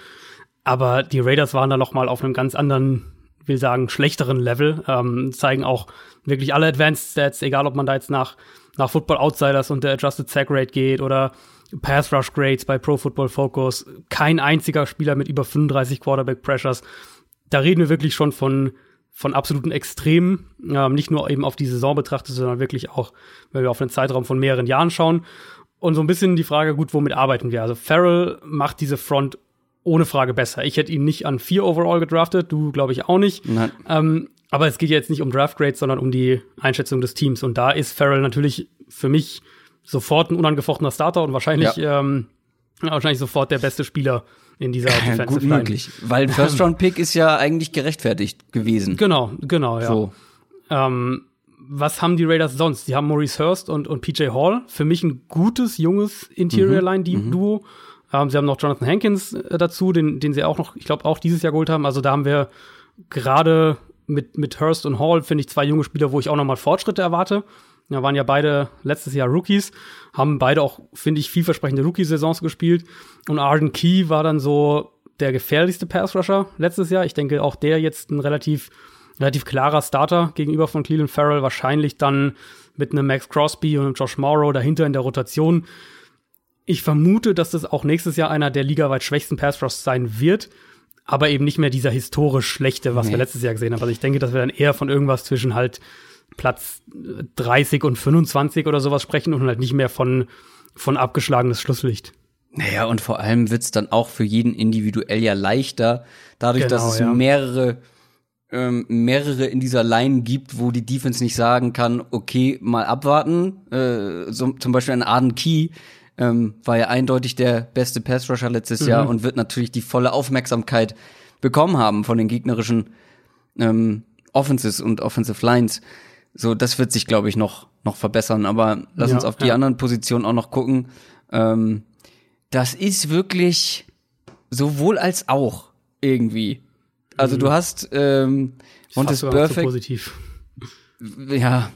Aber die Raiders waren da noch mal auf einem ganz anderen, will sagen, schlechteren Level. Ähm, zeigen auch wirklich alle Advanced Stats, egal ob man da jetzt nach, nach Football Outsiders und der Adjusted Sack Rate geht oder Pass Rush Grades bei Pro Football Focus. Kein einziger Spieler mit über 35 Quarterback Pressures. Da reden wir wirklich schon von, von absoluten Extremen. Ähm, nicht nur eben auf die Saison betrachtet, sondern wirklich auch, wenn wir auf einen Zeitraum von mehreren Jahren schauen. Und so ein bisschen die Frage, gut, womit arbeiten wir? Also Farrell macht diese Front ohne Frage besser. Ich hätte ihn nicht an vier overall gedraftet, du glaube ich auch nicht. Nein. Ähm, aber es geht ja jetzt nicht um Draft Grades, sondern um die Einschätzung des Teams. Und da ist Farrell natürlich für mich sofort ein unangefochtener Starter und wahrscheinlich, ähm, ja, wahrscheinlich sofort der beste Spieler in dieser Defensive gut Line. möglich. Weil First Round Pick ist ja eigentlich gerechtfertigt gewesen. Genau, genau, ja. So. Ähm, was haben die Raiders sonst? Die haben Maurice Hurst und, und PJ Hall. Für mich ein gutes, junges Interior-Line-Duo. Ähm, sie haben noch Jonathan Hankins äh, dazu, den, den sie auch noch, ich glaube, auch dieses Jahr geholt haben. Also da haben wir gerade mit, mit Hurst und Hall, finde ich, zwei junge Spieler, wo ich auch noch mal Fortschritte erwarte. Ja, waren ja beide letztes Jahr Rookies, haben beide auch, finde ich, vielversprechende Rookie-Saisons gespielt. Und Arden Key war dann so der gefährlichste Pass-Rusher letztes Jahr. Ich denke, auch der jetzt ein relativ, relativ klarer Starter gegenüber von Cleveland Farrell. Wahrscheinlich dann mit einem Max Crosby und einem Josh Morrow dahinter in der Rotation. Ich vermute, dass das auch nächstes Jahr einer der ligaweit schwächsten Pass-Rushs sein wird. Aber eben nicht mehr dieser historisch schlechte, was wir Nee. letztes Jahr gesehen haben. Also ich denke, dass wir dann eher von irgendwas zwischen halt Platz äh, 30 und 25 oder sowas sprechen und halt nicht mehr von, von abgeschlagenes Schlusslicht. Naja, und vor allem wird's dann auch für jeden individuell ja leichter, dadurch, dass Genau, es ja. mehrere, ähm, mehrere in dieser Line gibt, wo die Defense nicht sagen kann, okay, mal abwarten. Äh, so, zum Beispiel ein Arden Key ähm, war ja eindeutig der beste Pass-Rusher letztes Mhm. Jahr und wird natürlich die volle Aufmerksamkeit bekommen haben von den gegnerischen ähm, Offenses und Offensive Lines. So, das wird sich, glaube ich, noch, noch verbessern. Aber lass Ja, uns auf die ja. anderen Positionen auch noch gucken. Ähm, das ist wirklich sowohl als auch irgendwie. Also du hast ähm, Mhm. Zu Perfect, positiv. Ja,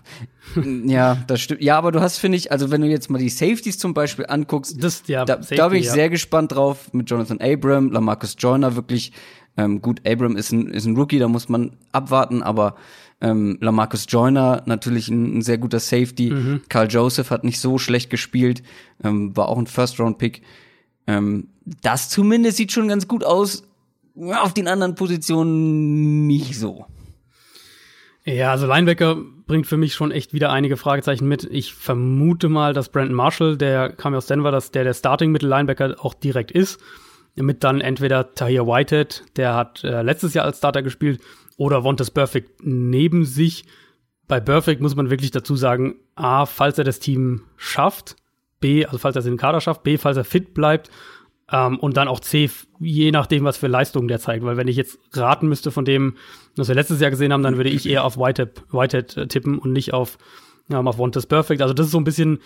ja, das stimmt. Ja, aber du hast, finde ich, also wenn du jetzt mal die Safeties zum Beispiel anguckst, Das, ja, da, Safety, da bin ich ja. sehr gespannt drauf mit Jonathan Abram, Lamarcus Joyner wirklich. Ähm, gut, Abram ist ein, ist ein Rookie, da muss man abwarten, aber ähm, Lamarcus Joyner natürlich ein, ein sehr guter Safety. Mhm. Carl Joseph hat nicht so schlecht gespielt, ähm, war auch ein First-Round-Pick. Ähm, das zumindest sieht schon ganz gut aus. Auf den anderen Positionen nicht so. Ja, also Linebacker bringt für mich schon echt wieder einige Fragezeichen mit. Ich vermute mal, dass Brandon Marshall, der kam ja aus Denver, dass der der Starting-Mittel-Linebacker auch direkt ist. Mit dann entweder Tahir Whitehead, der hat äh, letztes Jahr als Starter gespielt, oder Vontaze Perfect neben sich. Bei Perfect muss man wirklich dazu sagen, A, falls er das Team schafft, B, also falls er es in den Kader schafft, B, falls er fit bleibt, ähm, und dann auch C, je nachdem, was für Leistungen der zeigt. Weil wenn ich jetzt raten müsste von dem, was wir letztes Jahr gesehen haben, dann würde ich eher auf Whitehead, Whitehead äh, tippen und nicht auf, ähm, auf Vontaze Perfect. Also das ist so ein bisschen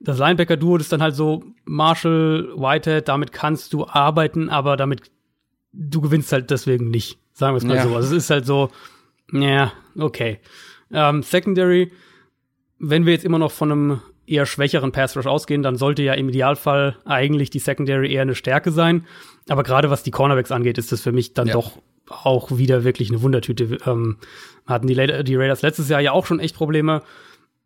das Linebacker-Duo, das ist dann halt so Marshall, Whitehead, damit kannst du arbeiten, aber damit, du gewinnst halt deswegen nicht. Sagen wir es mal Ja. so. Also es ist halt so, ja, okay. Ähm, Secondary, wenn wir jetzt immer noch von einem eher schwächeren Pass Rush ausgehen, dann sollte ja im Idealfall eigentlich die Secondary eher eine Stärke sein. Aber gerade was die Cornerbacks angeht, ist das für mich dann Ja. doch auch wieder wirklich eine Wundertüte. Ähm, hatten die, La- die Raiders letztes Jahr ja auch schon echt Probleme.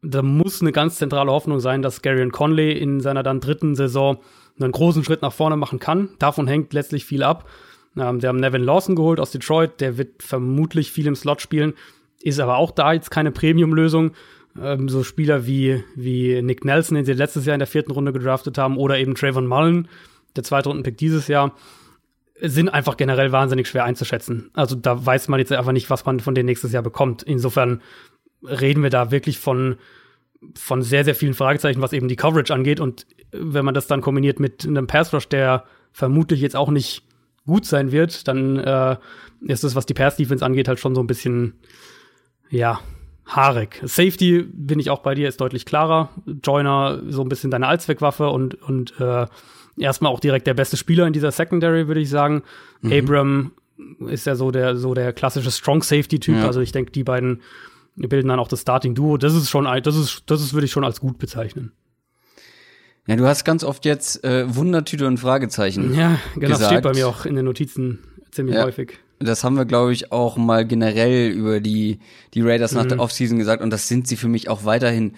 Da muss eine ganz zentrale Hoffnung sein, dass Garion Conley in seiner dann dritten Saison einen großen Schritt nach vorne machen kann. Davon hängt letztlich viel ab. Ähm, wir haben Nevin Lawson geholt aus Detroit, der wird vermutlich viel im Slot spielen. ist aber auch da jetzt keine Premium-Lösung. Ähm, so Spieler wie, wie Nick Nelson, den sie letztes Jahr in der vierten Runde gedraftet haben, oder eben Trayvon Mullen, der Zweitrunden-Pick dieses Jahr, sind einfach generell wahnsinnig schwer einzuschätzen. Also da weiß man jetzt einfach nicht, was man von denen nächstes Jahr bekommt. Insofern reden wir da wirklich von, von sehr, sehr vielen Fragezeichen, was eben die Coverage angeht. Und wenn man das dann kombiniert mit einem Pass Rush, der vermutlich jetzt auch nicht gut sein wird, dann äh, ist es, was die Pass Defense angeht, halt schon so ein bisschen, ja, haarig. Safety bin ich auch bei dir, ist deutlich klarer. Joiner so ein bisschen deine Allzweckwaffe und, und äh, erstmal auch direkt der beste Spieler in dieser Secondary, würde ich sagen. Mhm. Abram ist ja so der, so der klassische Strong Safety-Typ. Ja. Also ich denke, die beiden bilden dann auch das Starting Duo. Das ist schon, das ist, das ist, würde ich schon als gut bezeichnen. Ja, du hast ganz oft jetzt äh, Wundertüte und Fragezeichen. Ja, genau, gesagt. das steht bei mir auch in den Notizen ziemlich ja, häufig. Das haben wir, glaube ich, auch mal generell über die, die Raiders mhm. nach der mhm. Offseason gesagt und das sind sie für mich auch weiterhin.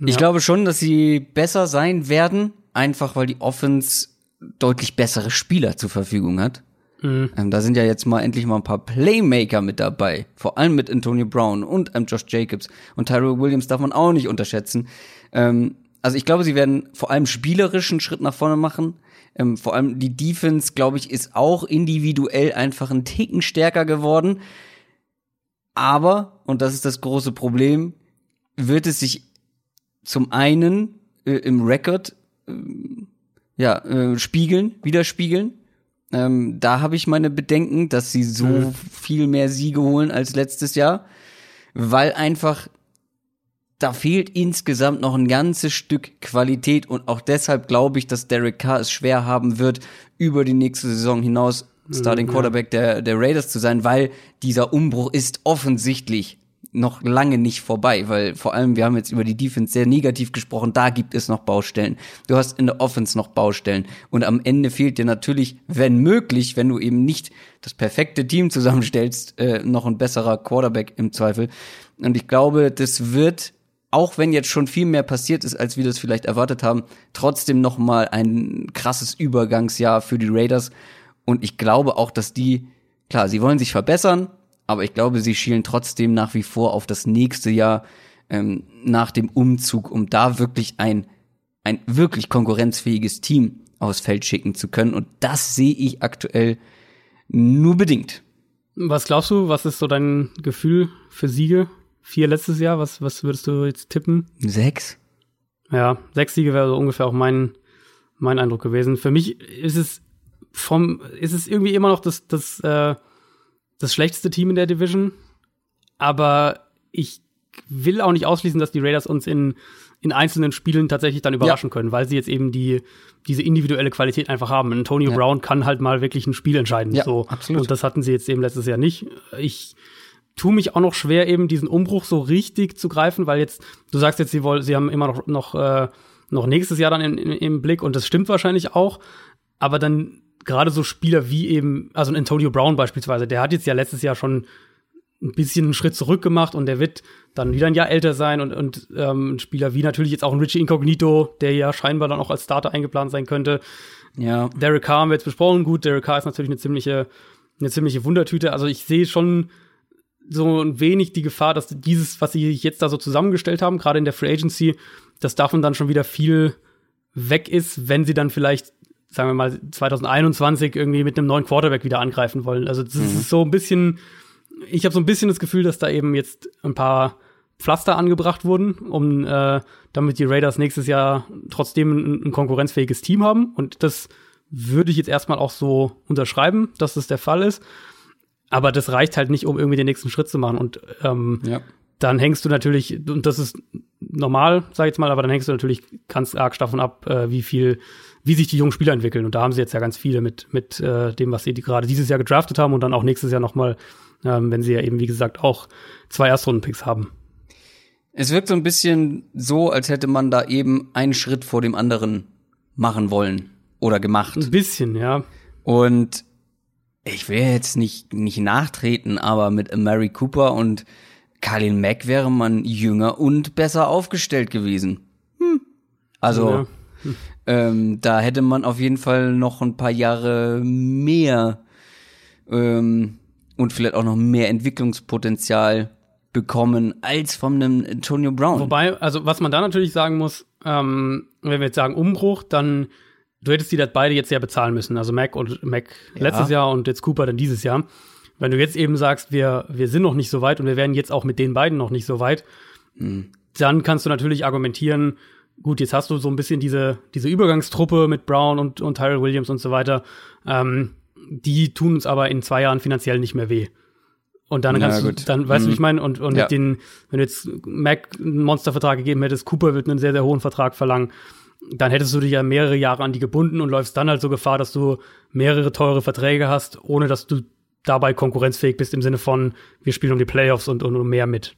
Ja. Ich glaube schon, dass sie besser sein werden, einfach weil die Offense deutlich bessere Spieler zur Verfügung hat. Mhm. Ähm, da sind ja jetzt mal endlich mal ein paar Playmaker mit dabei. Vor allem mit Antonio Brown und ähm, Josh Jacobs. Und Tyrell Williams darf man auch nicht unterschätzen. Ähm, also ich glaube, sie werden vor allem spielerischen Schritt nach vorne machen. Ähm, vor allem die Defense, glaube ich, ist auch individuell einfach ein Ticken stärker geworden. Aber, und das ist das große Problem, wird es sich zum einen äh, im Record äh, ja, äh, spiegeln, widerspiegeln. Ähm, da habe ich meine Bedenken, dass sie so mhm. viel mehr Siege holen als letztes Jahr, weil einfach da fehlt insgesamt noch ein ganzes Stück Qualität und auch deshalb glaube ich, dass Derek Carr es schwer haben wird, über die nächste Saison hinaus Starting Quarterback der, der Raiders zu sein, weil dieser Umbruch ist offensichtlich noch lange nicht vorbei, weil vor allem wir haben jetzt über die Defense sehr negativ gesprochen, da gibt es noch Baustellen. Du hast in der Offense noch Baustellen und am Ende fehlt dir natürlich, wenn möglich, wenn du eben nicht das perfekte Team zusammenstellst, äh, noch ein besserer Quarterback im Zweifel. Und ich glaube, das wird auch wenn jetzt schon viel mehr passiert ist, als wir das vielleicht erwartet haben, trotzdem noch mal ein krasses Übergangsjahr für die Raiders. Und ich glaube auch, dass die, klar, sie wollen sich verbessern, aber ich glaube, sie schielen trotzdem nach wie vor auf das nächste Jahr ähm, nach dem Umzug, um da wirklich ein, ein wirklich konkurrenzfähiges Team aufs Feld schicken zu können. Und das sehe ich aktuell nur bedingt. Was glaubst du, was ist so dein Gefühl für Siege vier letztes Jahr. Was, was würdest du jetzt tippen? Sechs. Ja, sechs Siege wäre so ungefähr auch mein, mein Eindruck gewesen. Für mich ist es vom, ist es irgendwie immer noch das, das, äh, das schlechteste Team in der Division. Aber ich will auch nicht ausschließen, dass die Raiders uns in, in einzelnen Spielen tatsächlich dann überraschen ja. können, weil sie jetzt eben die, diese individuelle Qualität einfach haben. Antonio ja. Brown kann halt mal wirklich ein Spiel entscheiden. Ja, so. absolut. Und das hatten sie jetzt eben letztes Jahr nicht. Ich tue mich auch noch schwer, eben diesen Umbruch so richtig zu greifen, weil jetzt, du sagst jetzt, sie wollen, sie haben immer noch, noch, äh, noch nächstes Jahr dann in, im Blick und das stimmt wahrscheinlich auch. Aber dann gerade so Spieler wie eben, also ein Antonio Brown beispielsweise, der hat jetzt ja letztes Jahr schon ein bisschen einen Schritt zurück gemacht und der wird dann wieder ein Jahr älter sein und, und ähm, ein Spieler wie natürlich jetzt auch ein Richie Incognito, der ja scheinbar dann auch als Starter eingeplant sein könnte. Ja. Derek Carr haben wir jetzt besprochen. Gut, Derek Carr ist natürlich eine ziemliche, eine ziemliche Wundertüte. Also ich sehe schon so ein wenig die Gefahr, dass dieses, was sie jetzt da so zusammengestellt haben, gerade in der Free Agency, dass davon dann schon wieder viel weg ist, wenn sie dann vielleicht, sagen wir mal, 2021 irgendwie mit einem neuen Quarterback wieder angreifen wollen. Also das mhm. ist so ein bisschen, ich habe so ein bisschen das Gefühl, dass da eben jetzt ein paar Pflaster angebracht wurden, um äh, damit die Raiders nächstes Jahr trotzdem ein, ein konkurrenzfähiges Team haben. Und das würde ich jetzt erstmal auch so unterschreiben, dass das der Fall ist aber das reicht halt nicht, um irgendwie den nächsten Schritt zu machen. Und ähm, ja. dann hängst du natürlich, und das ist normal, sag ich jetzt mal, aber dann hängst du natürlich ganz arg davon ab, äh, wie viel, wie sich die jungen Spieler entwickeln. Und da haben sie jetzt ja ganz viele mit, mit äh, dem, was sie gerade dieses Jahr gedraftet haben und dann auch nächstes Jahr nochmal, ähm, wenn sie ja eben, wie gesagt, auch zwei Erstrunden-Picks haben. Es wirkt so ein bisschen so, als hätte man da eben einen Schritt vor dem anderen machen wollen oder gemacht. Ein bisschen, ja. Und ich will jetzt nicht, nicht nachtreten, aber mit Mary Cooper und Kalin Mack wäre man jünger und besser aufgestellt gewesen. Hm. Also, ja. hm. ähm, da hätte man auf jeden Fall noch ein paar Jahre mehr ähm, und vielleicht auch noch mehr Entwicklungspotenzial bekommen als von einem Antonio Brown. Wobei, also was man da natürlich sagen muss, ähm, wenn wir jetzt sagen Umbruch, dann du hättest die das beide jetzt ja bezahlen müssen. Also Mac und Mac Ja. letztes Jahr und jetzt Cooper dann dieses Jahr. Wenn du jetzt eben sagst, wir, wir sind noch nicht so weit und wir werden jetzt auch mit den beiden noch nicht so weit, dann kannst du natürlich argumentieren, gut, jetzt hast du so ein bisschen diese, diese Übergangstruppe mit Brown und, und Tyrell Williams und so weiter. Ähm, die tun uns aber in zwei Jahren finanziell nicht mehr weh. Und dann kannst du, gut. dann weißt du, Mhm. wie ich meine, und, und Ja. mit den, wenn du jetzt Mac einen Monstervertrag gegeben hättest, Cooper wird einen sehr, sehr hohen Vertrag verlangen, dann hättest du dich ja mehrere Jahre an die gebunden und läufst dann halt so Gefahr, dass du mehrere teure Verträge hast, ohne dass du dabei konkurrenzfähig bist im Sinne von, wir spielen um die Playoffs und, und mehr mit.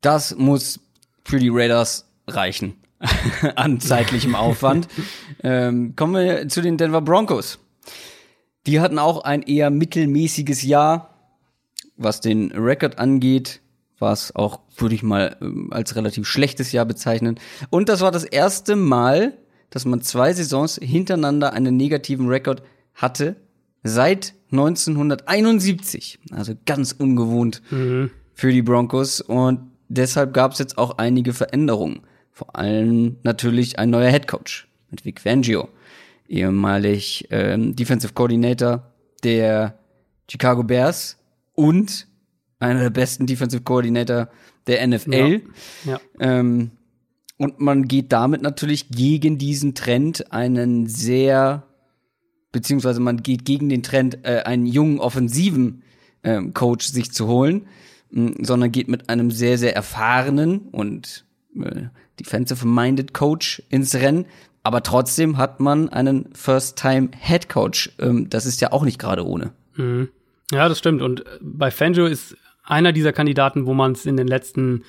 Das muss für die Raiders reichen an zeitlichem Aufwand. ähm, kommen wir zu den Denver Broncos. Die hatten auch ein eher mittelmäßiges Jahr, was den Rekord angeht, war es auch, würde ich mal ähm, als relativ schlechtes Jahr bezeichnen. Und das war das erste Mal, dass man zwei Saisons hintereinander einen negativen Rekord hatte, seit 1971. Also ganz ungewohnt für die Broncos. Und deshalb gab es jetzt auch einige Veränderungen. Vor allem natürlich ein neuer Head Coach mit Vic Fangio, ehemalig ähm, Defensive Coordinator der Chicago Bears und einer der besten Defensive Coordinator der NFL. Ja. Ähm, und man geht damit natürlich gegen diesen Trend einen sehr, beziehungsweise man geht gegen den Trend, äh, einen jungen offensiven ähm, Coach sich zu holen, mh, sondern geht mit einem sehr, sehr erfahrenen und äh, defensive-minded Coach ins Rennen. Aber trotzdem hat man einen First-Time-Head Coach. Ähm, das ist ja auch nicht gerade ohne. Mhm. Ja, das stimmt. Und bei Fangio ist einer dieser Kandidaten, wo man es in den letzten,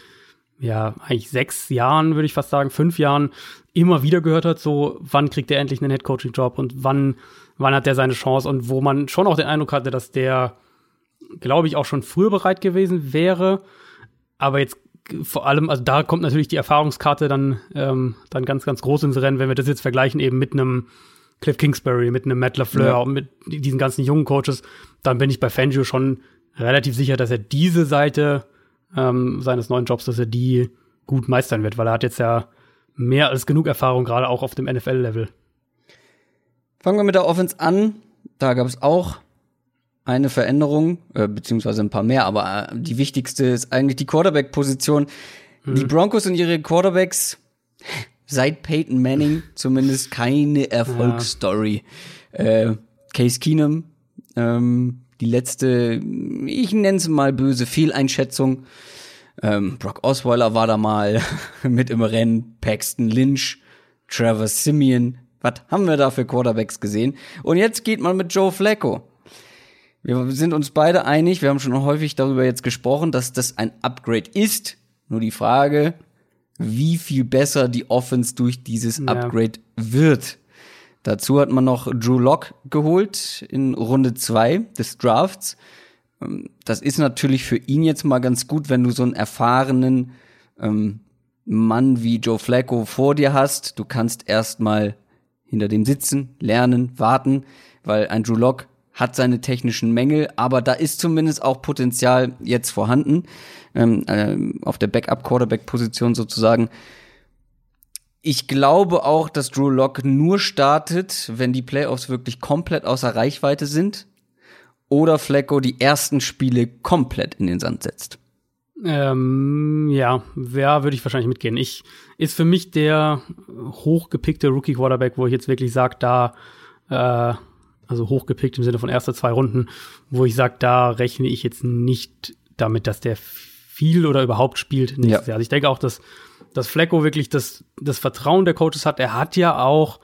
ja, eigentlich sechs Jahren, würde ich fast sagen, fünf Jahren immer wieder gehört hat, so, wann kriegt er endlich einen Head-Coaching-Job und wann, wann hat er seine Chance und wo man schon auch den Eindruck hatte, dass der, glaube ich, auch schon früher bereit gewesen wäre. Aber jetzt vor allem, also da kommt natürlich die Erfahrungskarte dann, ähm, dann ganz, ganz groß ins Rennen, wenn wir das jetzt vergleichen eben mit einem Cliff Kingsbury, mit einem Matt LaFleur, Ja. und mit diesen ganzen jungen Coaches, dann bin ich bei Fangio schon relativ sicher, dass er diese Seite ähm, seines neuen Jobs, dass er die gut meistern wird, weil er hat jetzt ja mehr als genug Erfahrung, gerade auch auf dem NFL-Level. Fangen wir mit der Offense an. Da gab es auch eine Veränderung, äh, beziehungsweise ein paar mehr, aber äh, die wichtigste ist eigentlich die Quarterback-Position. Die Broncos und ihre Quarterbacks, seit Peyton Manning zumindest keine Erfolgsstory. Äh, Case Keenum, ähm, die letzte, ich nenne es mal böse Fehleinschätzung. Ähm, Brock Osweiler war da mal mit im Rennen, Paxton Lynch, Trevor Simeon. Was haben wir da für Quarterbacks gesehen? Und jetzt geht man mit Joe Flacco. Wir sind uns beide einig, wir haben schon häufig darüber jetzt gesprochen, dass das ein Upgrade ist. Nur die Frage, wie viel besser die Offense durch dieses Ja. Upgrade wird. Dazu hat man noch Drew Lock geholt in Runde zwei des Drafts. Ähm, Das ist natürlich für ihn jetzt mal ganz gut, wenn du so einen erfahrenen ähm, Mann wie Joe Flacco vor dir hast. Du kannst erstmal hinter dem sitzen, lernen, warten, weil ein Drew Lock hat seine technischen Mängel, aber da ist zumindest auch Potenzial jetzt vorhanden, ähm, ähm, auf der Backup-Quarterback-Position sozusagen. Ich glaube auch, dass Drew Lock nur startet, wenn die Playoffs wirklich komplett außer Reichweite sind oder Flacco die ersten Spiele komplett in den Sand setzt. Ähm, ja, ja, würde ich wahrscheinlich mitgehen. Ich ist für mich der hochgepickte Rookie Quarterback, wo ich jetzt wirklich sage, da äh, also hochgepickt im Sinne von erster zwei Runden, wo ich sage, da rechne ich jetzt nicht damit, dass der viel oder überhaupt spielt nächstes Ja. Jahr. Also ich denke auch, dass dass Flecko wirklich das das Vertrauen der Coaches hat. Er hat ja auch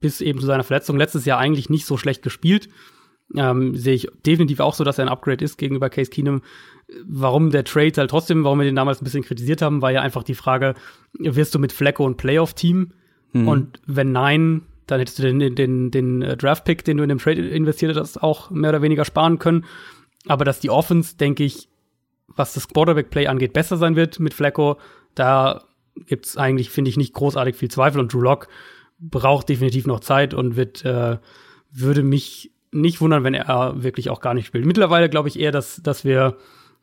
bis eben zu seiner Verletzung letztes Jahr eigentlich nicht so schlecht gespielt. Ähm, sehe ich definitiv auch so, dass er ein Upgrade ist gegenüber Case Keenum. Warum der Trade halt trotzdem, warum wir den damals ein bisschen kritisiert haben, war ja einfach die Frage, wirst du mit Flecko ein Playoff-Team? Und wenn nein, dann hättest du den, den, den, den äh, Draft-Pick, den du in dem Trade investiert hast, auch mehr oder weniger sparen können. Aber dass die Offense, denke ich, was das Quarterback-Play angeht, besser sein wird mit Flecko, da gibt's eigentlich, finde ich, nicht großartig viel Zweifel. Und Drew Lock braucht definitiv noch Zeit und wird, äh, würde mich nicht wundern, wenn er wirklich auch gar nicht spielt. Mittlerweile glaube ich eher, dass, dass wir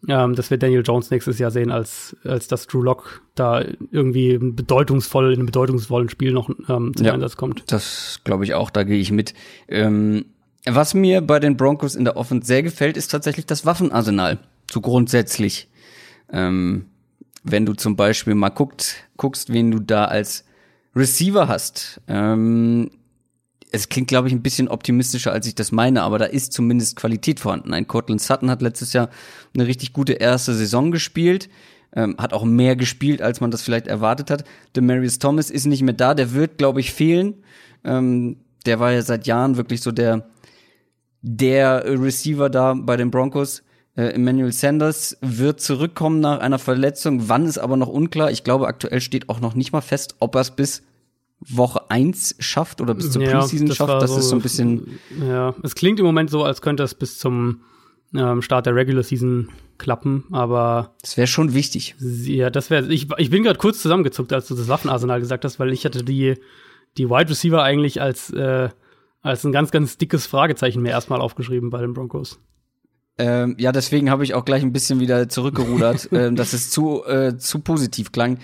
ähm, dass wir Daniel Jones nächstes Jahr sehen, als, als dass Drew Lock da irgendwie bedeutungsvoll, in einem bedeutungsvollen Spiel noch ähm, zum Ja. Einsatz kommt. Das glaube ich auch, da gehe ich mit. Ähm, was mir bei den Broncos in der Offense sehr gefällt, ist tatsächlich das Waffenarsenal. So grundsätzlich. Ähm, wenn du zum Beispiel mal guckt, guckst, wen du da als Receiver hast. Ähm, es klingt, glaube ich, ein bisschen optimistischer, als ich das meine, aber da ist zumindest Qualität vorhanden. Ein Cortland Sutton hat letztes Jahr eine richtig gute erste Saison gespielt, ähm, hat auch mehr gespielt, als man das vielleicht erwartet hat. Demarius Thomas ist nicht mehr da, der wird, glaube ich, fehlen. Ähm, der war ja seit Jahren wirklich so der, der Receiver da bei den Broncos. Äh, Emmanuel Sanders wird zurückkommen nach einer Verletzung. Wann ist aber noch unklar. Ich glaube, aktuell steht auch noch nicht mal fest, ob er es bis Woche 1 schafft oder bis zur Ja, Preseason das schafft. Das so- ist so ein bisschen. Ja, es klingt im Moment so, als könnte es bis zum ähm, Start der Regular Season klappen, aber Das wäre schon wichtig. ja, das wäre. Ich, ich bin gerade kurz zusammengezuckt, als du das Waffenarsenal gesagt hast, weil ich hatte die die Wide Receiver eigentlich als äh, als ein ganz ganz dickes Fragezeichen mir erstmal aufgeschrieben bei den Broncos. Ähm, ja, deswegen habe ich auch gleich ein bisschen wieder zurückgerudert, ähm, dass es zu, äh, zu positiv klang.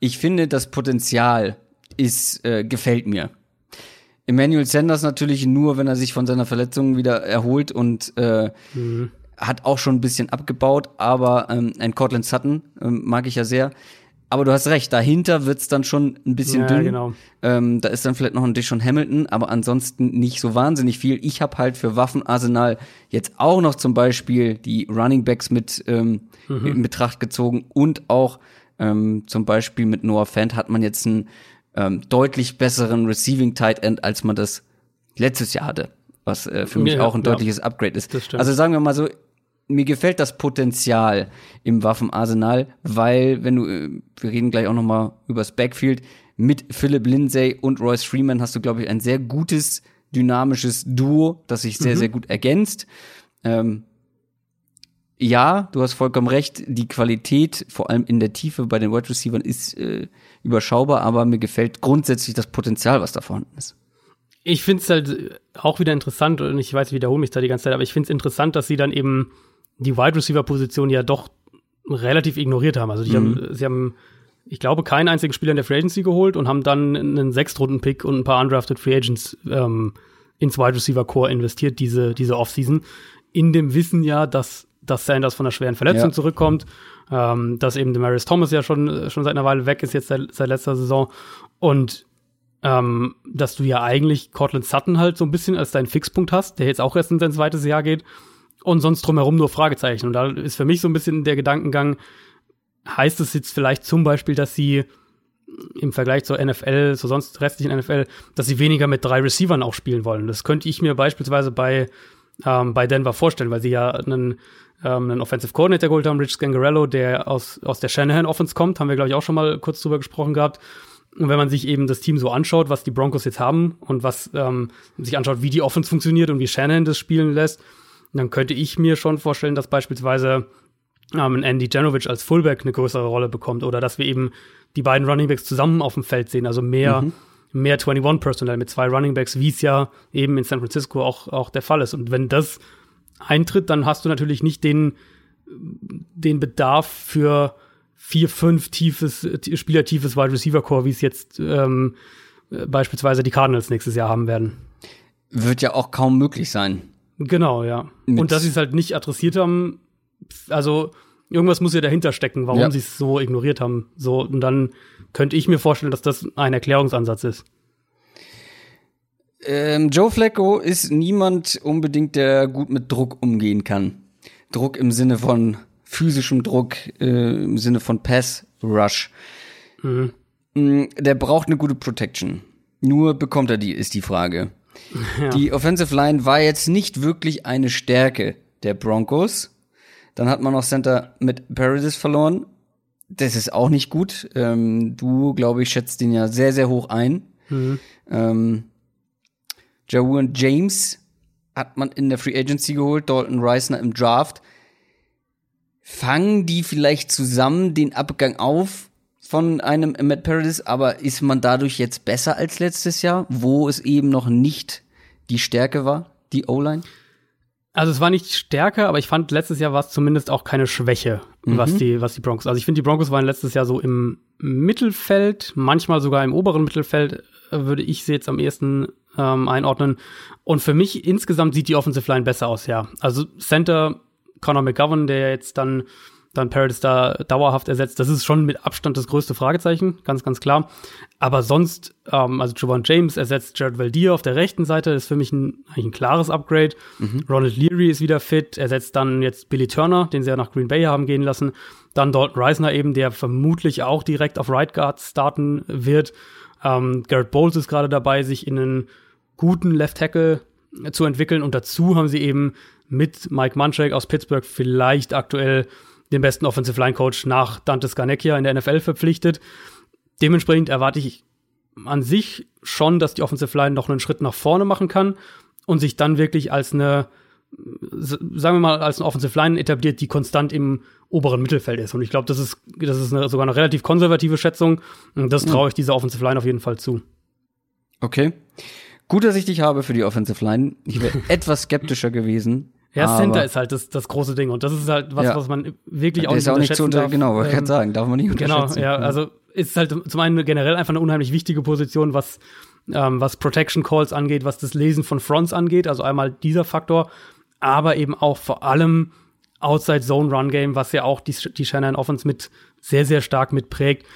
Ich finde, das Potenzial ist, äh, gefällt mir. Emmanuel Sanders natürlich nur, wenn er sich von seiner Verletzung wieder erholt und äh, hat auch schon ein bisschen abgebaut, aber ähm, ein Cortland Sutton ähm, mag ich ja sehr. Aber du hast recht, dahinter wird's dann schon ein bisschen Ja, dünn. genau. Ähm, da ist dann vielleicht noch ein Dishon Hamilton, aber ansonsten nicht so wahnsinnig viel. Ich habe halt für Waffenarsenal jetzt auch noch zum Beispiel die Running Backs mit ähm, in Betracht gezogen und auch ähm, zum Beispiel mit Noah Fant hat man jetzt einen ähm, deutlich besseren Receiving Tight End, als man das letztes Jahr hatte, was äh, für mich Ja, auch ein ja. deutliches Upgrade ist. Das. Also sagen wir mal so, mir gefällt das Potenzial im Waffenarsenal, weil wenn du, äh, wir reden gleich auch noch mal übers Backfield, mit Philip Lindsay und Royce Freeman hast du, glaube ich, ein sehr gutes, dynamisches Duo, das sich sehr, sehr gut ergänzt. Ähm, ja, du hast vollkommen recht, die Qualität, vor allem in der Tiefe bei den Wide Receivers, ist äh, überschaubar, aber mir gefällt grundsätzlich das Potenzial, was da vorhanden ist. Ich finde es halt auch wieder interessant, und ich weiß, ich wiederhole mich da die ganze Zeit, aber ich finde es interessant, dass sie dann eben die Wide Receiver-Position ja doch relativ ignoriert haben. Also die haben, sie haben, ich glaube, keinen einzigen Spieler in der Free Agency geholt und haben dann einen Sechstrunden-Pick und ein paar undrafted Free Agents ähm, ins Wide Receiver Core investiert, diese, diese Offseason. In dem Wissen ja, dass, dass Sanders von einer schweren Verletzung Ja. zurückkommt, ähm, dass eben Demarius Thomas ja schon, schon seit einer Weile weg ist, jetzt seit, seit letzter Saison. Und ähm, dass du ja eigentlich Cortland Sutton halt so ein bisschen als deinen Fixpunkt hast, der jetzt auch erst in sein zweites Jahr geht und sonst drumherum nur Fragezeichen. Und da ist für mich so ein bisschen der Gedankengang, heißt es jetzt vielleicht zum Beispiel, dass sie im Vergleich zur NFL, zur sonst restlichen NFL, dass sie weniger mit drei Receivern auch spielen wollen. Das könnte ich mir beispielsweise bei, ähm, bei Denver vorstellen, weil sie ja einen, ähm, einen Offensive Coordinator geholt haben, Rich Scangarello, der aus, aus der Shanahan Offense kommt, haben wir, glaube ich, auch schon mal kurz drüber gesprochen gehabt. Und wenn man sich eben das Team so anschaut, was die Broncos jetzt haben und was ähm, sich anschaut, wie die Offense funktioniert und wie Shanahan das spielen lässt, dann könnte ich mir schon vorstellen, dass beispielsweise ähm, Andy Janovic als Fullback eine größere Rolle bekommt oder dass wir eben die beiden Runningbacks zusammen auf dem Feld sehen, also mehr, mehr 21 Personal mit zwei Runningbacks, wie es ja eben in San Francisco auch, auch der Fall ist. Und wenn das eintritt, dann hast du natürlich nicht den, den Bedarf für vier, fünf tiefes, spielertiefes Wide Receiver Core, wie es jetzt ähm, äh, beispielsweise die Cardinals nächstes Jahr haben werden. Wird ja auch kaum möglich sein. Genau, ja. Mit- Und dass sie es halt nicht adressiert haben, also irgendwas muss ja dahinter stecken, warum Ja. sie es so ignoriert haben. So, und dann könnte ich mir vorstellen, dass das ein Erklärungsansatz ist. Ähm, Joe Flacco ist niemand unbedingt, der gut mit Druck umgehen kann. Druck im Sinne von physischem Druck, äh, im Sinne von Pass Rush. Mm, Der braucht eine gute Protection. Nur bekommt er die, ist die Frage. Die Offensive Line war jetzt nicht wirklich eine Stärke der Broncos. Dann hat man noch Center mit Paradis verloren. Das ist auch nicht gut. Ähm, du, glaube ich, schätzt den ja sehr, sehr hoch ein. Ähm, Jawan James hat man in der Free Agency geholt, Dalton Reisner im Draft. Fangen die vielleicht zusammen den Abgang auf von einem Matt Paradis, aber ist man dadurch jetzt besser als letztes Jahr, wo es eben noch nicht die Stärke war, die O-Line? Also es war nicht stärker, aber ich fand letztes Jahr war es zumindest auch keine Schwäche, mhm. was die was die Broncos. Also ich finde die Broncos waren letztes Jahr so im Mittelfeld, manchmal sogar im oberen Mittelfeld äh, würde ich sie jetzt am ehesten ähm, einordnen. Und für mich insgesamt sieht die Offensive Line besser aus, ja. Also Center Conor McGovern, der jetzt dann dann Paradise da dauerhaft ersetzt, das ist schon mit Abstand das größte Fragezeichen, ganz, ganz klar. Aber sonst, ähm, also Javon James ersetzt Jared Valdir auf der rechten Seite, ist für mich ein, eigentlich ein klares Upgrade. Mhm. Ronald Leary ist wieder fit, ersetzt dann jetzt Billy Turner, den sie ja nach Green Bay haben gehen lassen. Dann Dalton Reisner eben, der vermutlich auch direkt auf Right Guard starten wird. Ähm, Garrett Bowles ist gerade dabei, sich in einen guten Left Tackle zu entwickeln. Und dazu haben sie eben mit Mike Munchak aus Pittsburgh vielleicht aktuell den besten Offensive Line Coach nach Dante Scarnecchia in der NFL verpflichtet. Dementsprechend erwarte ich an sich schon, dass die Offensive Line noch einen Schritt nach vorne machen kann und sich dann wirklich als eine, sagen wir mal, als eine Offensive Line etabliert, die konstant im oberen Mittelfeld ist. Und ich glaube, das ist, das ist eine, sogar eine relativ konservative Schätzung. Und das traue ich dieser Offensive Line auf jeden Fall zu. Okay. Gut, dass ich dich habe für die Offensive Line. Ich wäre etwas skeptischer gewesen, ja, Center ist halt das, das große Ding und das ist halt was, ja. was man wirklich auch nicht auch nicht zu unter, darf. Genau, ich ähm, sagen, darf man nicht genau, unterschätzen. Genau, ja, also ist halt zum einen generell einfach eine unheimlich wichtige Position, was ähm, was Protection Calls angeht, was das Lesen von Fronts angeht, also einmal dieser Faktor, aber eben auch vor allem Outside Zone Run Game, was ja auch die, die Shannon Offense mit sehr, sehr stark mitprägt.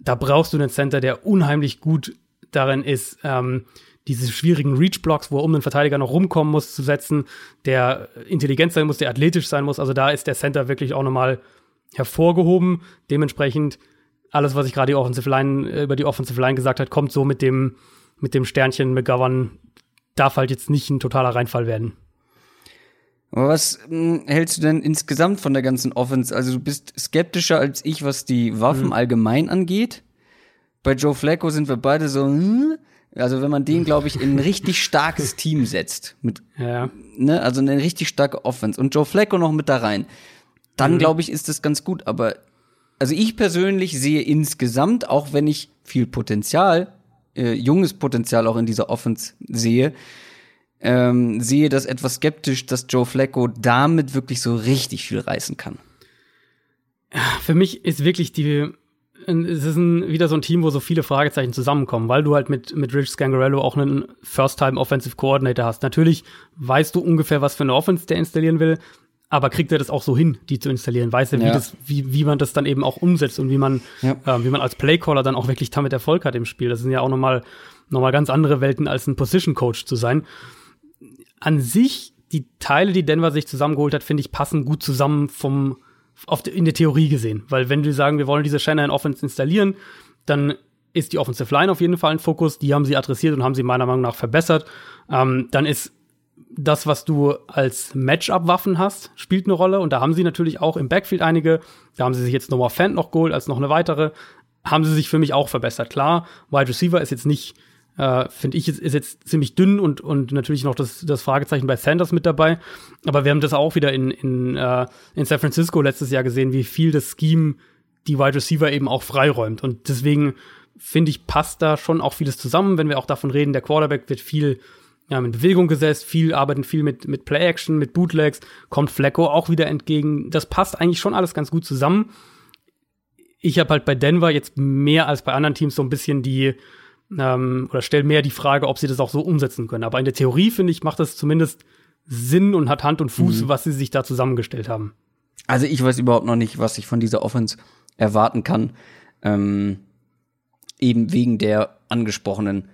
Da brauchst du einen Center, der unheimlich gut darin ist, ähm, diese schwierigen Reach-Blocks, wo er um den Verteidiger noch rumkommen muss, zu setzen, der intelligent sein muss, der athletisch sein muss. Also da ist der Center wirklich auch nochmal hervorgehoben. Dementsprechend alles, was ich gerade die Offensive Line, äh, über die Offensive Line gesagt hat, kommt so mit dem, mit dem Sternchen McGovern, darf halt jetzt nicht ein totaler Reinfall werden. Aber was mh, hm, hältst du denn insgesamt von der ganzen Offense? Also du bist skeptischer als ich, was die Waffen mhm. allgemein angeht. Bei Joe Flacco sind wir beide so, hm? Also wenn man den, glaube ich, in ein richtig starkes Team setzt, mit, ja. ne, also eine richtig starke Offense und Joe Flacco noch mit da rein, dann mhm. glaube ich, ist das ganz gut. Aber also ich persönlich sehe insgesamt, auch wenn ich viel Potenzial, äh, junges Potenzial auch in dieser Offense sehe, ähm, sehe das etwas skeptisch, dass Joe Flacco damit wirklich so richtig viel reißen kann. Für mich ist wirklich die es ist ein, wieder so ein Team, wo so viele Fragezeichen zusammenkommen, weil du halt mit, mit Rich Scangarello auch einen First-Time Offensive Coordinator hast. Natürlich weißt du ungefähr, was für eine Offense der installieren will, aber kriegt er das auch so hin, die zu installieren? Weiß er, wie, ja. das, wie, wie man das dann eben auch umsetzt und wie man, ja. äh, wie man als Playcaller dann auch wirklich damit Erfolg hat im Spiel. Das sind ja auch nochmal noch mal ganz andere Welten, als ein Position Coach zu sein. An sich, die Teile, die Denver sich zusammengeholt hat, finde ich, passen gut zusammen vom, auf, in der Theorie gesehen. Weil wenn wir sagen, wir wollen diese Shanahan Offense installieren, dann ist die Offensive Line auf jeden Fall ein Fokus. Die haben sie adressiert und haben sie meiner Meinung nach verbessert. Ähm, dann ist das, was du als Matchup-Waffen hast, spielt eine Rolle. Und da haben sie natürlich auch im Backfield einige. Da haben sie sich jetzt Noah Fant noch geholt als noch eine weitere. Haben sie sich für mich auch verbessert. Klar, Wide Receiver ist jetzt nicht äh, finde ich, ist, ist jetzt ziemlich dünn und, und natürlich noch das, das Fragezeichen bei Sanders mit dabei. Aber wir haben das auch wieder in, in, äh, in San Francisco letztes Jahr gesehen, wie viel das Scheme die Wide Receiver eben auch freiräumt. Und deswegen finde ich, passt da schon auch vieles zusammen, wenn wir auch davon reden, der Quarterback wird viel ja, in Bewegung gesetzt, viel arbeiten viel mit, mit Play-Action, mit Bootlegs, kommt Flecko auch wieder entgegen. Das passt eigentlich schon alles ganz gut zusammen. Ich habe halt bei Denver jetzt mehr als bei anderen Teams so ein bisschen die, ähm, oder stelle mehr die Frage, ob sie das auch so umsetzen können. Aber in der Theorie, finde ich, macht das zumindest Sinn und hat Hand und Fuß, mhm. was sie sich da zusammengestellt haben. Also ich weiß überhaupt noch nicht, was ich von dieser Offense erwarten kann. Ähm, eben wegen der angesprochenen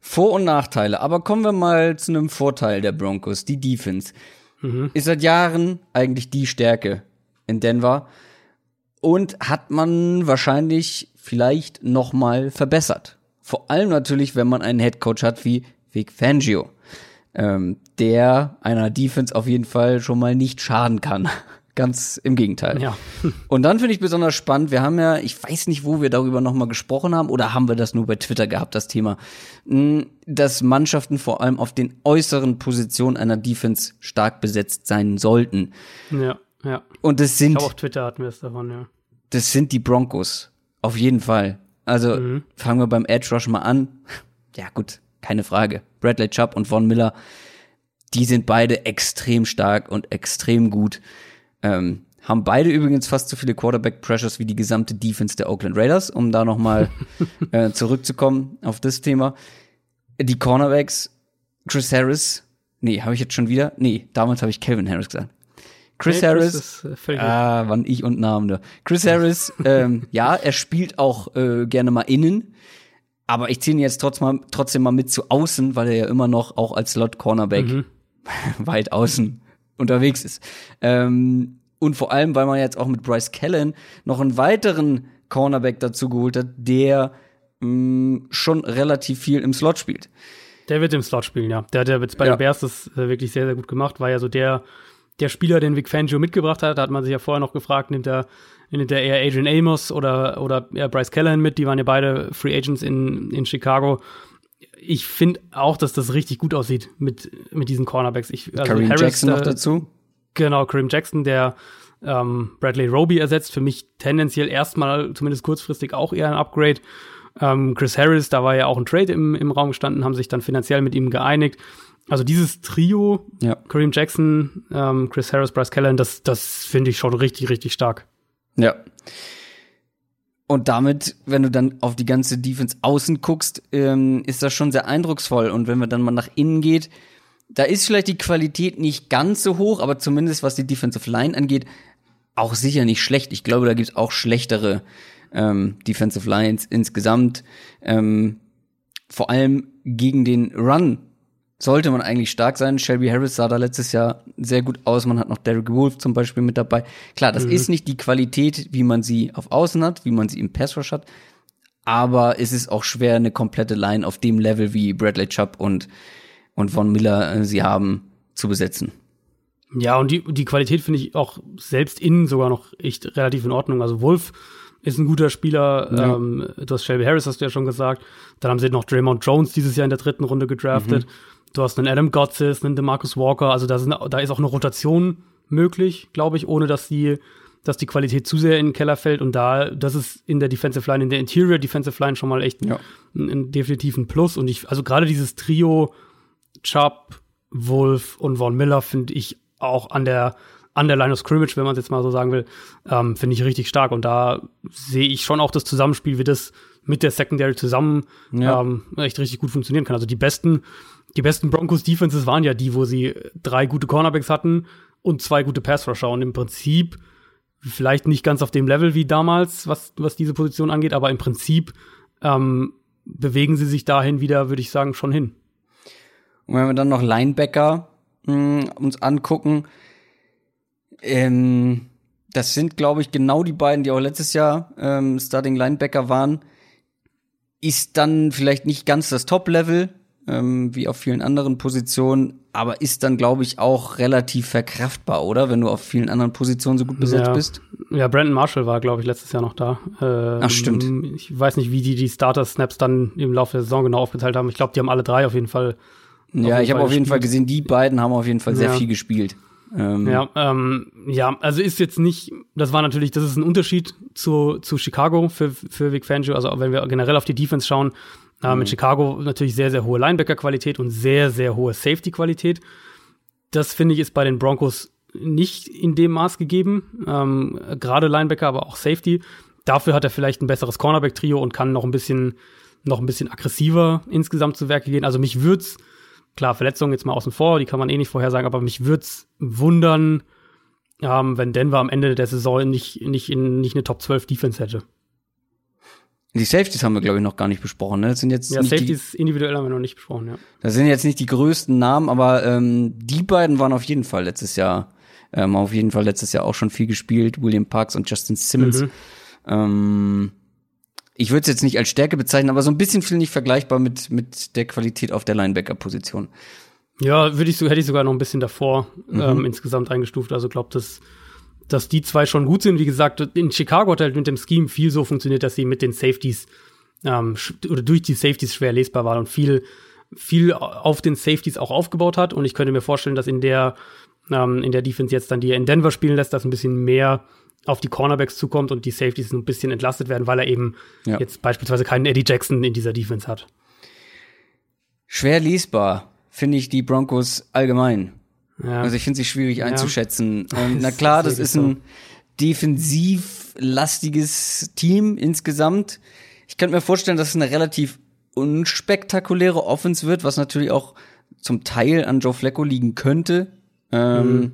Vor- und Nachteile. Aber kommen wir mal zu einem Vorteil der Broncos, die Defense. Mhm. Ist seit Jahren eigentlich die Stärke in Denver und hat man wahrscheinlich vielleicht noch mal verbessert. Vor allem natürlich, wenn man einen Headcoach hat wie Vic Fangio, ähm, der einer Defense auf jeden Fall schon mal nicht schaden kann. Ganz im Gegenteil. Ja. Und dann finde ich besonders spannend, wir haben ja, ich weiß nicht, wo wir darüber nochmal gesprochen haben, oder haben wir das nur bei Twitter gehabt, das Thema, hm, dass Mannschaften vor allem auf den äußeren Positionen einer Defense stark besetzt sein sollten. Ja, ja. Und das sind. Ich auf Twitter hatten wir es davon, ja. Das sind die Broncos. Auf jeden Fall. Also mhm. fangen wir beim Edge Rush mal an. Ja, gut, keine Frage. Bradley Chubb und Von Miller, die sind beide extrem stark und extrem gut. Ähm, haben beide übrigens fast so viele Quarterback-Pressures wie die gesamte Defense der Oakland Raiders, um da nochmal äh, zurückzukommen auf das Thema. Die Cornerbacks, Chris Harris, nee, habe ich jetzt schon wieder? Nee, damals habe ich Kevin Harris gesagt. Chris Nee, Harris, ist, äh, ah, wann ich und Namen da. Chris Harris, ähm, ja, er spielt auch äh, gerne mal innen, aber ich ziehe ihn jetzt trotzdem mal, trotzdem mal mit zu außen, weil er ja immer noch auch als Slot Cornerback Mhm. weit außen unterwegs ist. Ähm, und vor allem, weil man jetzt auch mit Bryce Callen noch einen weiteren Cornerback dazu geholt hat, der mh, schon relativ viel im Slot spielt. Der wird im Slot spielen, ja. Der hat ja jetzt bei Ja. den Bears das äh, wirklich sehr, sehr gut gemacht. War ja so der, der Spieler, den Vic Fangio mitgebracht hat. Da hat man sich ja vorher noch gefragt, nimmt er, nimmt er eher Adrian Amos oder, oder eher Bryce Callahan mit? Die waren ja beide Free Agents in, in Chicago. Ich finde auch, dass das richtig gut aussieht mit, mit diesen Cornerbacks. Ich, also Kareem Harris, Jackson noch äh, dazu. Genau, Kareem Jackson, der ähm, Bradley Roby ersetzt. Für mich tendenziell erstmal, zumindest kurzfristig, auch eher ein Upgrade. Ähm, Chris Harris, da war ja auch ein Trade im, im Raum gestanden, haben sich dann finanziell mit ihm geeinigt. Also dieses Trio, Ja. Kareem Jackson, ähm, Chris Harris, Bryce Callan, das, das finde ich schon richtig, richtig stark. Ja. Und damit, wenn du dann auf die ganze Defense außen guckst, ähm, ist das schon sehr eindrucksvoll. Und wenn man dann mal nach innen geht, da ist vielleicht die Qualität nicht ganz so hoch, aber zumindest was die Defensive Line angeht, auch sicher nicht schlecht. Ich glaube, da gibt's auch schlechtere ähm, Defensive Lines insgesamt. Ähm, vor allem gegen den Run sollte man eigentlich stark sein. Shelby Harris sah da letztes Jahr sehr gut aus. Man hat noch Derek Wolf zum Beispiel mit dabei. Klar, das ist nicht die Qualität, wie man sie auf Außen hat, wie man sie im Pass Rush hat. Aber es ist auch schwer, eine komplette Line auf dem Level, wie Bradley Chubb und, und Von Miller äh, sie haben, zu besetzen. Ja, und die, die Qualität finde ich auch selbst innen sogar noch echt relativ in Ordnung. Also Wolf ist ein guter Spieler. Ja. Ähm, du hast Shelby Harris, hast du ja schon gesagt. Dann haben sie noch Draymond Jones dieses Jahr in der dritten Runde gedraftet. Du hast einen Adam Gotsis, einen DeMarcus Walker. Also da, sind, da ist auch eine Rotation möglich, glaube ich, ohne dass die, dass die Qualität zu sehr in den Keller fällt. Und da, das ist in der Defensive Line, in der Interior Defensive Line schon mal echt Ja. ein, ein definitiven Plus. Und ich, also gerade dieses Trio Chubb, Wolf und Von Miller finde ich auch an der an der Line of Scrimmage, wenn man es jetzt mal so sagen will, ähm, finde ich richtig stark. Und da sehe ich schon auch das Zusammenspiel, wie das mit der Secondary zusammen Ja. ähm, echt richtig gut funktionieren kann. Also die besten, die besten Broncos Defenses waren ja die, wo sie drei gute Cornerbacks hatten und zwei gute Pass Rusher. Und im Prinzip vielleicht nicht ganz auf dem Level wie damals, was, was diese Position angeht, aber im Prinzip ähm, bewegen sie sich dahin wieder, würde ich sagen, schon hin. Und wenn wir dann noch Linebacker mh, uns angucken, ähm, das sind, glaube ich, genau die beiden, die auch letztes Jahr ähm, Starting Linebacker waren. Ist dann vielleicht nicht ganz das Top-Level, ähm, wie auf vielen anderen Positionen, aber ist dann, glaube ich, auch relativ verkraftbar, oder? Wenn du auf vielen anderen Positionen so gut besetzt Ja. bist. Ja, Brandon Marshall war, glaube ich, letztes Jahr noch da. Ähm, Ach, stimmt. Ich weiß nicht, wie die die Starter-Snaps dann im Laufe der Saison genau aufgeteilt haben. Ich glaube, die haben alle drei auf jeden Fall. Ja, ich habe auf jeden Fall gesehen, die beiden haben auf jeden Fall sehr Ja. viel gespielt. Ähm, Ja, ähm, ja, also ist jetzt nicht, das war natürlich, das ist ein Unterschied zu, zu Chicago für, für Vic Fangio. Also wenn wir generell auf die Defense schauen, äh, mit Chicago natürlich sehr, sehr hohe Linebacker-Qualität und sehr, sehr hohe Safety-Qualität. Das finde ich ist bei den Broncos nicht in dem Maß gegeben. Ähm, Gerade Linebacker, aber auch Safety. Dafür hat er vielleicht ein besseres Cornerback-Trio und kann noch ein bisschen, noch ein bisschen aggressiver insgesamt zu Werke gehen. Also mich würd's, klar, Verletzungen jetzt mal außen vor, die kann man eh nicht vorhersagen, aber mich würd's wundern, ähm, wenn Denver am Ende der Saison nicht, nicht, in, nicht eine Top 12 Defense hätte. Die Safeties haben wir, glaube ich, noch gar nicht besprochen. Ne? Das sind jetzt Ja, nicht die, Safeties individuell haben wir noch nicht besprochen, ja. Das sind jetzt nicht die größten Namen, aber ähm, die beiden waren auf jeden Fall letztes Jahr, ähm, auf jeden Fall letztes Jahr auch schon viel gespielt. William Parks und Justin Simmons. Mhm. Ähm, ich würde es jetzt nicht als Stärke bezeichnen, aber so ein bisschen finde ich vergleichbar mit, mit der Qualität auf der Linebacker-Position. Ja, würde ich so, hätte ich sogar noch ein bisschen davor Mhm. ähm, insgesamt eingestuft. Also glaube, dass, dass die zwei schon gut sind. Wie gesagt, in Chicago hat halt mit dem Scheme viel so funktioniert, dass sie mit den Safeties ähm, oder durch die Safeties schwer lesbar waren und viel, viel auf den Safeties auch aufgebaut hat. Und ich könnte mir vorstellen, dass in der, ähm, in der Defense jetzt dann, die er in Denver spielen lässt, dass ein bisschen mehr auf die Cornerbacks zukommt und die Safeties ein bisschen entlastet werden, weil er eben Ja. jetzt beispielsweise keinen Eddie Jackson in dieser Defense hat. Schwer lesbar. finde ich die Broncos allgemein. Ja. Also ich finde sie schwierig Ja. einzuschätzen. Ähm, na klar, das ist ein defensiv lastiges Team insgesamt. Ich könnte mir vorstellen, dass es eine relativ unspektakuläre Offense wird, was natürlich auch zum Teil an Joe Flacco liegen könnte. Ähm,